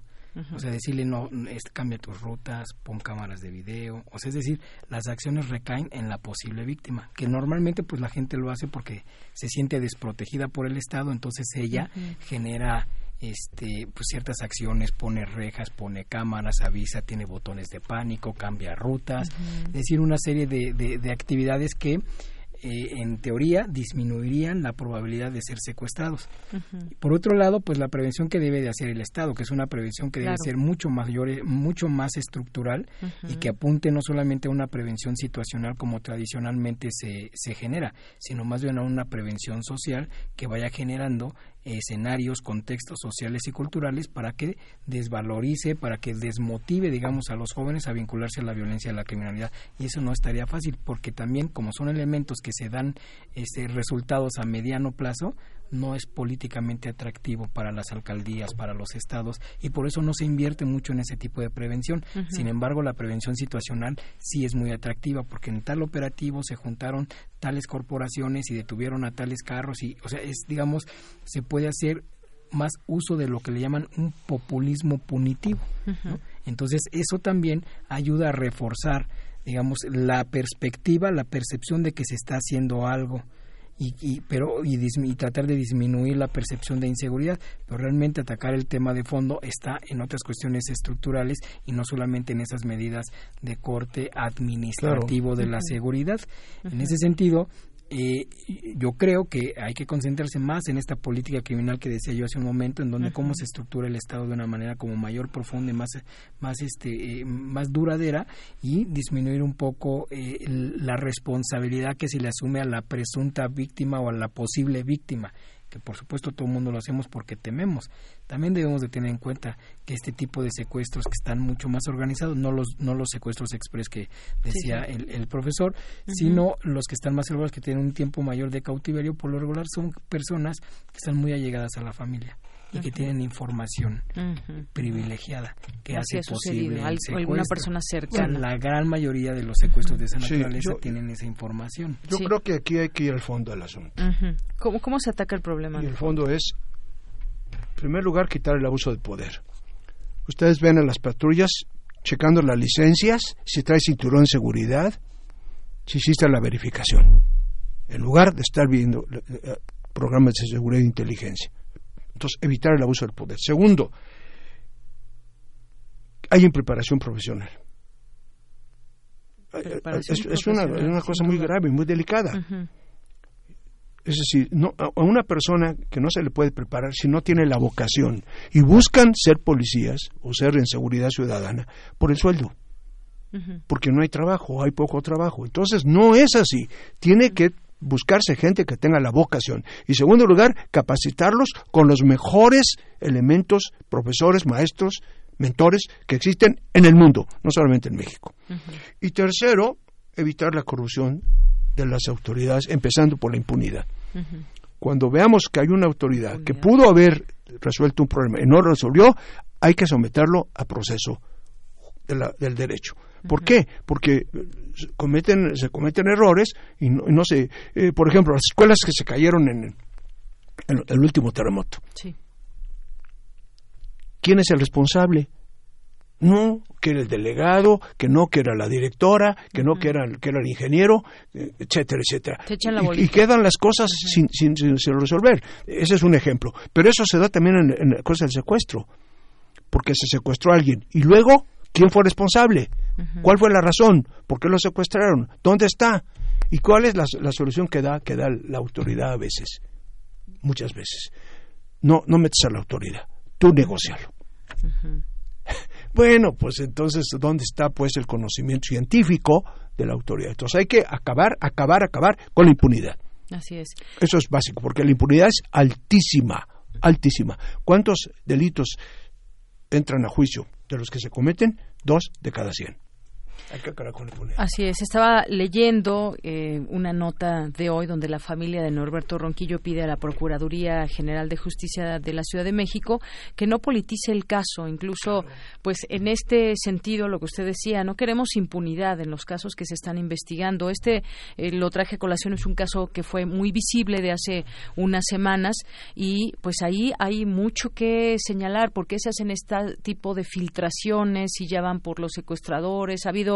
[SPEAKER 34] O sea, decirle, no, este, cambia tus rutas, pon cámaras de video. O sea, es decir, las acciones recaen en la posible víctima, que normalmente pues la gente lo hace porque se siente desprotegida por el Estado, entonces ella genera este pues ciertas acciones, pone rejas, pone cámaras, avisa, tiene botones de pánico, cambia rutas, es decir, una serie de, de- de actividades que eh, en teoría disminuirían la probabilidad de ser secuestrados. Por otro lado, pues la prevención que debe de hacer el Estado, que es una prevención que debe
[SPEAKER 1] Claro.
[SPEAKER 34] ser mucho mayor, mucho más estructural y que apunte no solamente a una prevención situacional como tradicionalmente se, se genera, sino más bien a una prevención social que vaya generando escenarios, contextos sociales y culturales para que desvalorice, para que desmotive, digamos, a los jóvenes a vincularse a la violencia y a la criminalidad. Y eso no estaría fácil, porque también, como son elementos que se dan este, resultados a mediano plazo, no es políticamente atractivo para las alcaldías, para los estados, y por eso no se invierte mucho en ese tipo de prevención. Sin embargo, la prevención situacional sí es muy atractiva, porque en tal operativo se juntaron tales corporaciones y detuvieron a tales carros, y, o sea, es, digamos, se puede hacer más uso de lo que le llaman un populismo punitivo. ¿no? Entonces, eso también ayuda a reforzar, digamos, la perspectiva, la percepción de que se está haciendo algo. Y, y- pero y, y tratar de disminuir la percepción de inseguridad pero realmente atacar el tema de fondo está en otras cuestiones estructurales y no solamente en esas medidas de corte administrativo de la seguridad. En ese sentido eh, yo creo que hay que concentrarse más en esta política criminal que decía yo hace un momento, en donde cómo se estructura el Estado de una manera como mayor, profunda y más, más, este, eh, más duradera y disminuir un poco eh, la responsabilidad que se le asume a la presunta víctima o a la posible víctima que por supuesto todo el mundo lo hacemos porque tememos. También debemos de tener en cuenta que este tipo de secuestros que están mucho más organizados, no los, no los secuestros express que decía
[SPEAKER 1] sí.
[SPEAKER 34] El, el profesor, sino los que están más elaborados, que tienen un tiempo mayor de cautiverio, por lo regular son personas que están muy allegadas a la familia y que tienen información privilegiada que
[SPEAKER 1] Así
[SPEAKER 34] hace
[SPEAKER 1] ha sucedido.
[SPEAKER 34] posible el
[SPEAKER 1] alguna persona cercana.
[SPEAKER 34] Bueno, la gran mayoría de los secuestros de esa
[SPEAKER 35] Sí,
[SPEAKER 34] naturaleza
[SPEAKER 35] yo-
[SPEAKER 34] tienen esa información.
[SPEAKER 35] Yo creo que aquí hay que ir al fondo del asunto.
[SPEAKER 1] ¿Cómo, ¿Cómo se ataca el problema?
[SPEAKER 35] Y el fondo es, en primer lugar, quitar el abuso de poder. Ustedes ven a las patrullas checando las licencias, si trae cinturón de seguridad, si existe la verificación, en lugar de estar viendo eh, eh, programas de seguridad e inteligencia. Entonces, evitar el abuso del poder. Segundo, hay en preparación profesional. es, una, cosa muy grave, muy delicada. Es decir, no, a una persona que no se le puede preparar si no tiene la vocación y buscan ser policías o ser en seguridad ciudadana por el sueldo. Porque no hay trabajo, hay poco trabajo. Entonces, no es así. Tiene que buscarse gente que tenga la vocación. Y segundo lugar, capacitarlos con los mejores elementos, profesores, maestros, mentores que existen en el mundo, no solamente en México. Y tercero, evitar la corrupción de las autoridades, empezando por la impunidad. Cuando veamos que hay una autoridad que pudo haber resuelto un problema y no lo resolvió, hay que someterlo a proceso del derecho. ¿Por qué? Porque cometen, se cometen errores y no, sé, eh, por ejemplo, las escuelas que se cayeron en, el último terremoto. ¿Quién es el responsable? No, que era el delegado, que no, que era la directora, que no, que era, que era el ingeniero, eh, etcétera, etcétera. Y, quedan las cosas sin, sin, resolver. Ese es un ejemplo. Pero eso se da también en, en la cosa del secuestro. Porque se secuestró a alguien. Y luego, ¿quién fue responsable? ¿Cuál fue la razón? ¿Por qué lo secuestraron? ¿Dónde está? ¿Y cuál es la, solución que da, que da la autoridad a veces? Muchas veces. No, no metes a la autoridad, tú negocialo. bueno, pues entonces, ¿dónde está pues el conocimiento científico de la autoridad? Entonces hay que acabar, acabar, acabar con la impunidad.
[SPEAKER 1] Así es.
[SPEAKER 35] Eso es básico, porque la impunidad es altísima, altísima. ¿Cuántos delitos entran a juicio de los que se cometen? Dos de cada cien.
[SPEAKER 1] Así es, estaba leyendo eh, una nota de hoy donde la familia de Norberto Ronquillo pide a la Procuraduría General de Justicia de la Ciudad de México que no politice el caso, incluso pues en este sentido lo que usted decía, no queremos impunidad en los casos que se están investigando. Este eh, lo traje a colación es un caso que fue muy visible de hace unas semanas y pues ahí hay mucho que señalar. Porque se hacen este tipo de filtraciones y ya van por los secuestradores, ha habido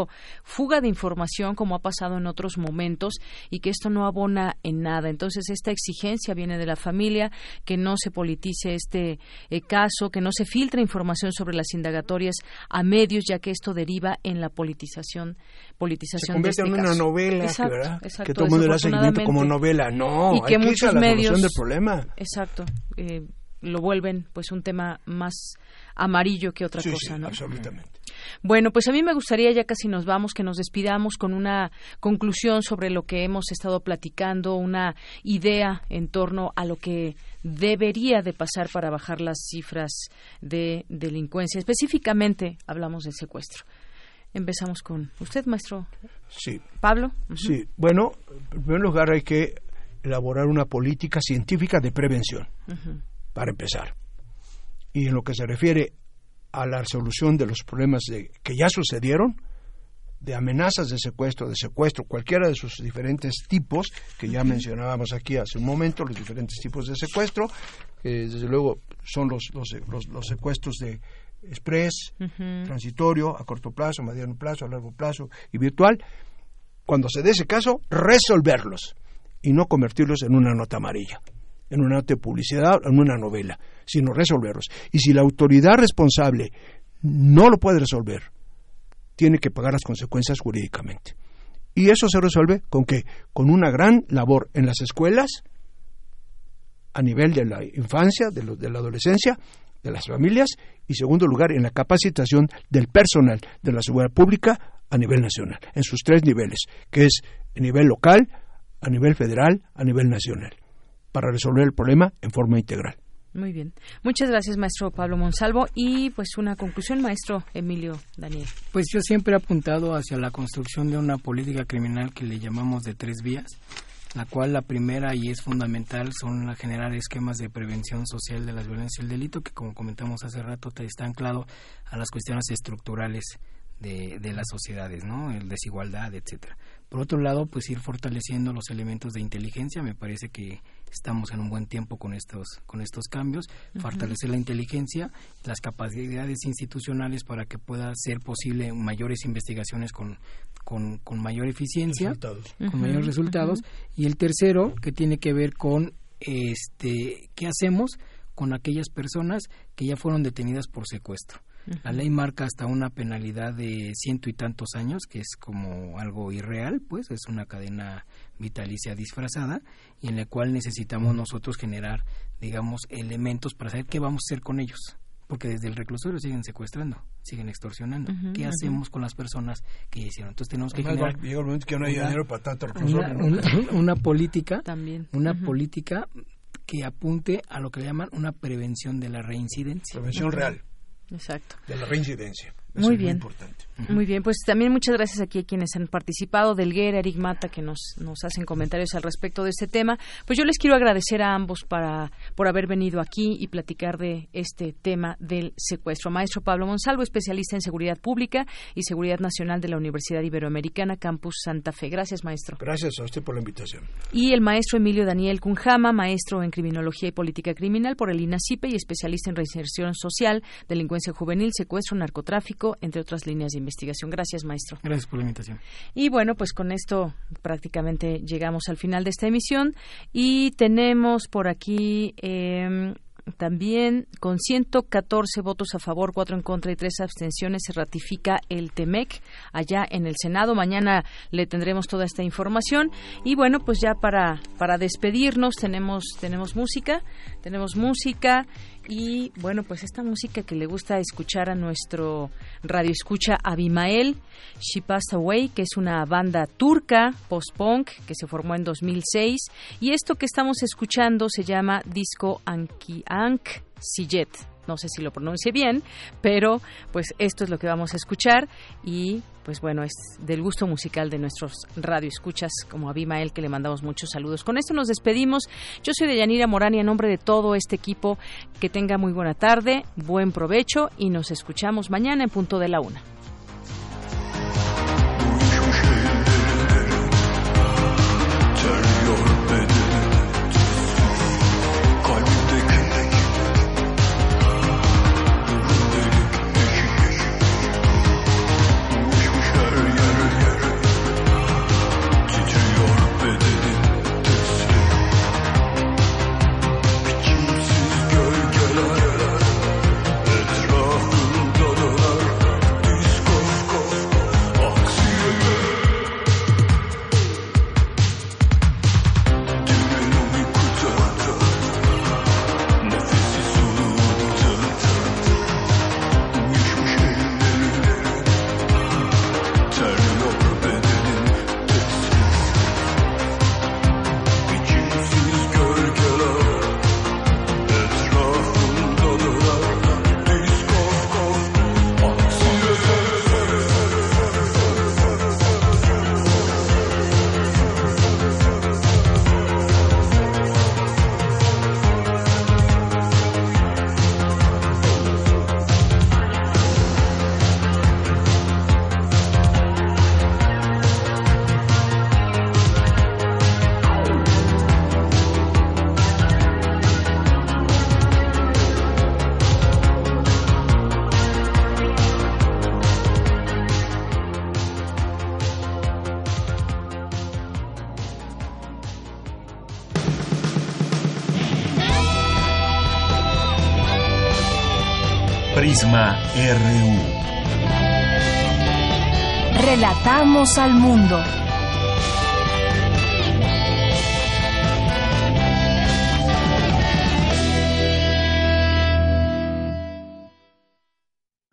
[SPEAKER 1] fuga de información como ha pasado en otros momentos y que esto no abona en nada. Entonces, esta exigencia viene de la familia, que no se politice este eh, caso, que no se filtre información sobre las indagatorias a medios, ya que esto deriva en la politización. politización se
[SPEAKER 35] convierte
[SPEAKER 1] este
[SPEAKER 35] en una novela, que todo el mundo le seguimiento como novela. No,
[SPEAKER 1] y que
[SPEAKER 35] hay
[SPEAKER 1] muchos
[SPEAKER 35] la
[SPEAKER 1] medios,
[SPEAKER 35] del problema.
[SPEAKER 1] Exacto. Eh, lo vuelven pues un tema más amarillo que otra cosa,
[SPEAKER 35] ¿no? Absolutamente.
[SPEAKER 1] Bueno, pues a mí me gustaría, ya casi nos vamos, que nos despidamos con una conclusión sobre lo que hemos estado platicando, una idea en torno a lo que debería de pasar para bajar las cifras de delincuencia. Específicamente hablamos del secuestro. Empezamos con usted, maestro.
[SPEAKER 35] Sí.
[SPEAKER 1] Pablo.
[SPEAKER 35] Sí. Bueno, en primer lugar hay que elaborar una política científica de prevención, para empezar. Y en lo que se refiere a la resolución de los problemas de, que ya sucedieron, de amenazas de secuestro, de secuestro, cualquiera de sus diferentes tipos, que ya mencionábamos aquí hace un momento, los diferentes tipos de secuestro, desde luego son los, los, los, secuestros de express, transitorio, a corto plazo, a mediano plazo, a largo plazo y virtual, cuando se dé ese caso, resolverlos y no convertirlos en una nota amarilla en una nota de publicidad, en una novela, sino resolverlos. Y si la autoridad responsable no lo puede resolver, tiene que pagar las consecuencias jurídicamente. Y eso se resuelve con que con una gran labor en las escuelas, a nivel de la infancia, de, de la adolescencia, de las familias, y segundo lugar, en la capacitación del personal de la seguridad pública a nivel nacional, en sus tres niveles, que es a nivel local, a nivel federal, a nivel nacional para resolver el problema en forma integral.
[SPEAKER 1] Muy bien. Muchas gracias, maestro Pablo Monsalvo. Y pues una conclusión, maestro Emilio Daniel.
[SPEAKER 34] Pues yo siempre he apuntado hacia la construcción de una política criminal que le llamamos de tres vías, la cual la primera y es fundamental son la generar esquemas de prevención social de las violencias y el delito, que como comentamos hace rato está anclado a las cuestiones estructurales de, de las sociedades, ¿no? El desigualdad, etcétera. Por otro lado, pues ir fortaleciendo los elementos de inteligencia, me parece que estamos en un buen tiempo con estos con estos cambios, fortalecer la inteligencia, las capacidades institucionales para que pueda ser posible mayores investigaciones con con, mayor eficiencia, con mayores resultados. Y el tercero que tiene que ver con este qué hacemos con aquellas personas que ya fueron detenidas por secuestro La ley marca hasta una penalidad de ciento y tantos años, que es como algo irreal, pues es una cadena vitalicia disfrazada y en la cual necesitamos nosotros generar, digamos, elementos para saber qué vamos a hacer con ellos. Porque desde el reclusorio siguen secuestrando, siguen extorsionando. ¿Qué hacemos con las personas que hicieron? Entonces tenemos que generar
[SPEAKER 35] llega el momento que no hay
[SPEAKER 34] una-
[SPEAKER 35] dinero para tanto reclusorio,
[SPEAKER 34] una política
[SPEAKER 1] También.
[SPEAKER 34] una política que apunte a lo que le llaman una prevención de la reincidencia
[SPEAKER 35] Prevención real.
[SPEAKER 1] Exacto.
[SPEAKER 35] de la reincidencia. Eso
[SPEAKER 1] Muy
[SPEAKER 35] es
[SPEAKER 1] bien.
[SPEAKER 35] importante.
[SPEAKER 1] Muy bien, pues también muchas gracias aquí a quienes han participado, Delguera, Eric Mata, que nos, nos hacen comentarios al respecto de este tema. Pues yo les quiero agradecer a ambos para, por haber venido aquí y platicar de este tema del secuestro. Maestro Pablo Monsalvo, especialista en seguridad pública y seguridad nacional de la Universidad Iberoamericana, Campus Santa Fe. Gracias, maestro.
[SPEAKER 35] Gracias a usted por la invitación.
[SPEAKER 1] Y el maestro Emilio Daniel Cunjama, maestro en criminología y política criminal por el INACIPE y especialista en reinserción social, delincuencia juvenil, secuestro, narcotráfico, entre otras líneas de investigación. Gracias, maestro.
[SPEAKER 34] gracias por la invitación
[SPEAKER 1] Y bueno, pues con esto prácticamente llegamos al final de esta emisión y tenemos por aquí eh, también con 114 votos a favor, 4 en contra y 3 abstenciones se ratifica el TEMEC allá en el Senado. Mañana le tendremos toda esta información y bueno, pues ya para para despedirnos tenemos tenemos música, tenemos música y bueno, pues esta música que le gusta escuchar a nuestro radio escucha Abimael, She Passed Away, que es una banda turca post-punk que se formó en 2006 y esto que estamos escuchando se llama Disco Anki Ank Sijet. No sé si lo pronuncie bien, pero pues esto es lo que vamos a escuchar y pues bueno, es del gusto musical de nuestros radioescuchas como Abimael que le mandamos muchos saludos. Con esto nos despedimos. Yo soy Deyanira Morán y a nombre de todo este equipo que tenga muy buena tarde, buen provecho y nos escuchamos mañana en punto de la una.
[SPEAKER 3] Relatamos al mundo.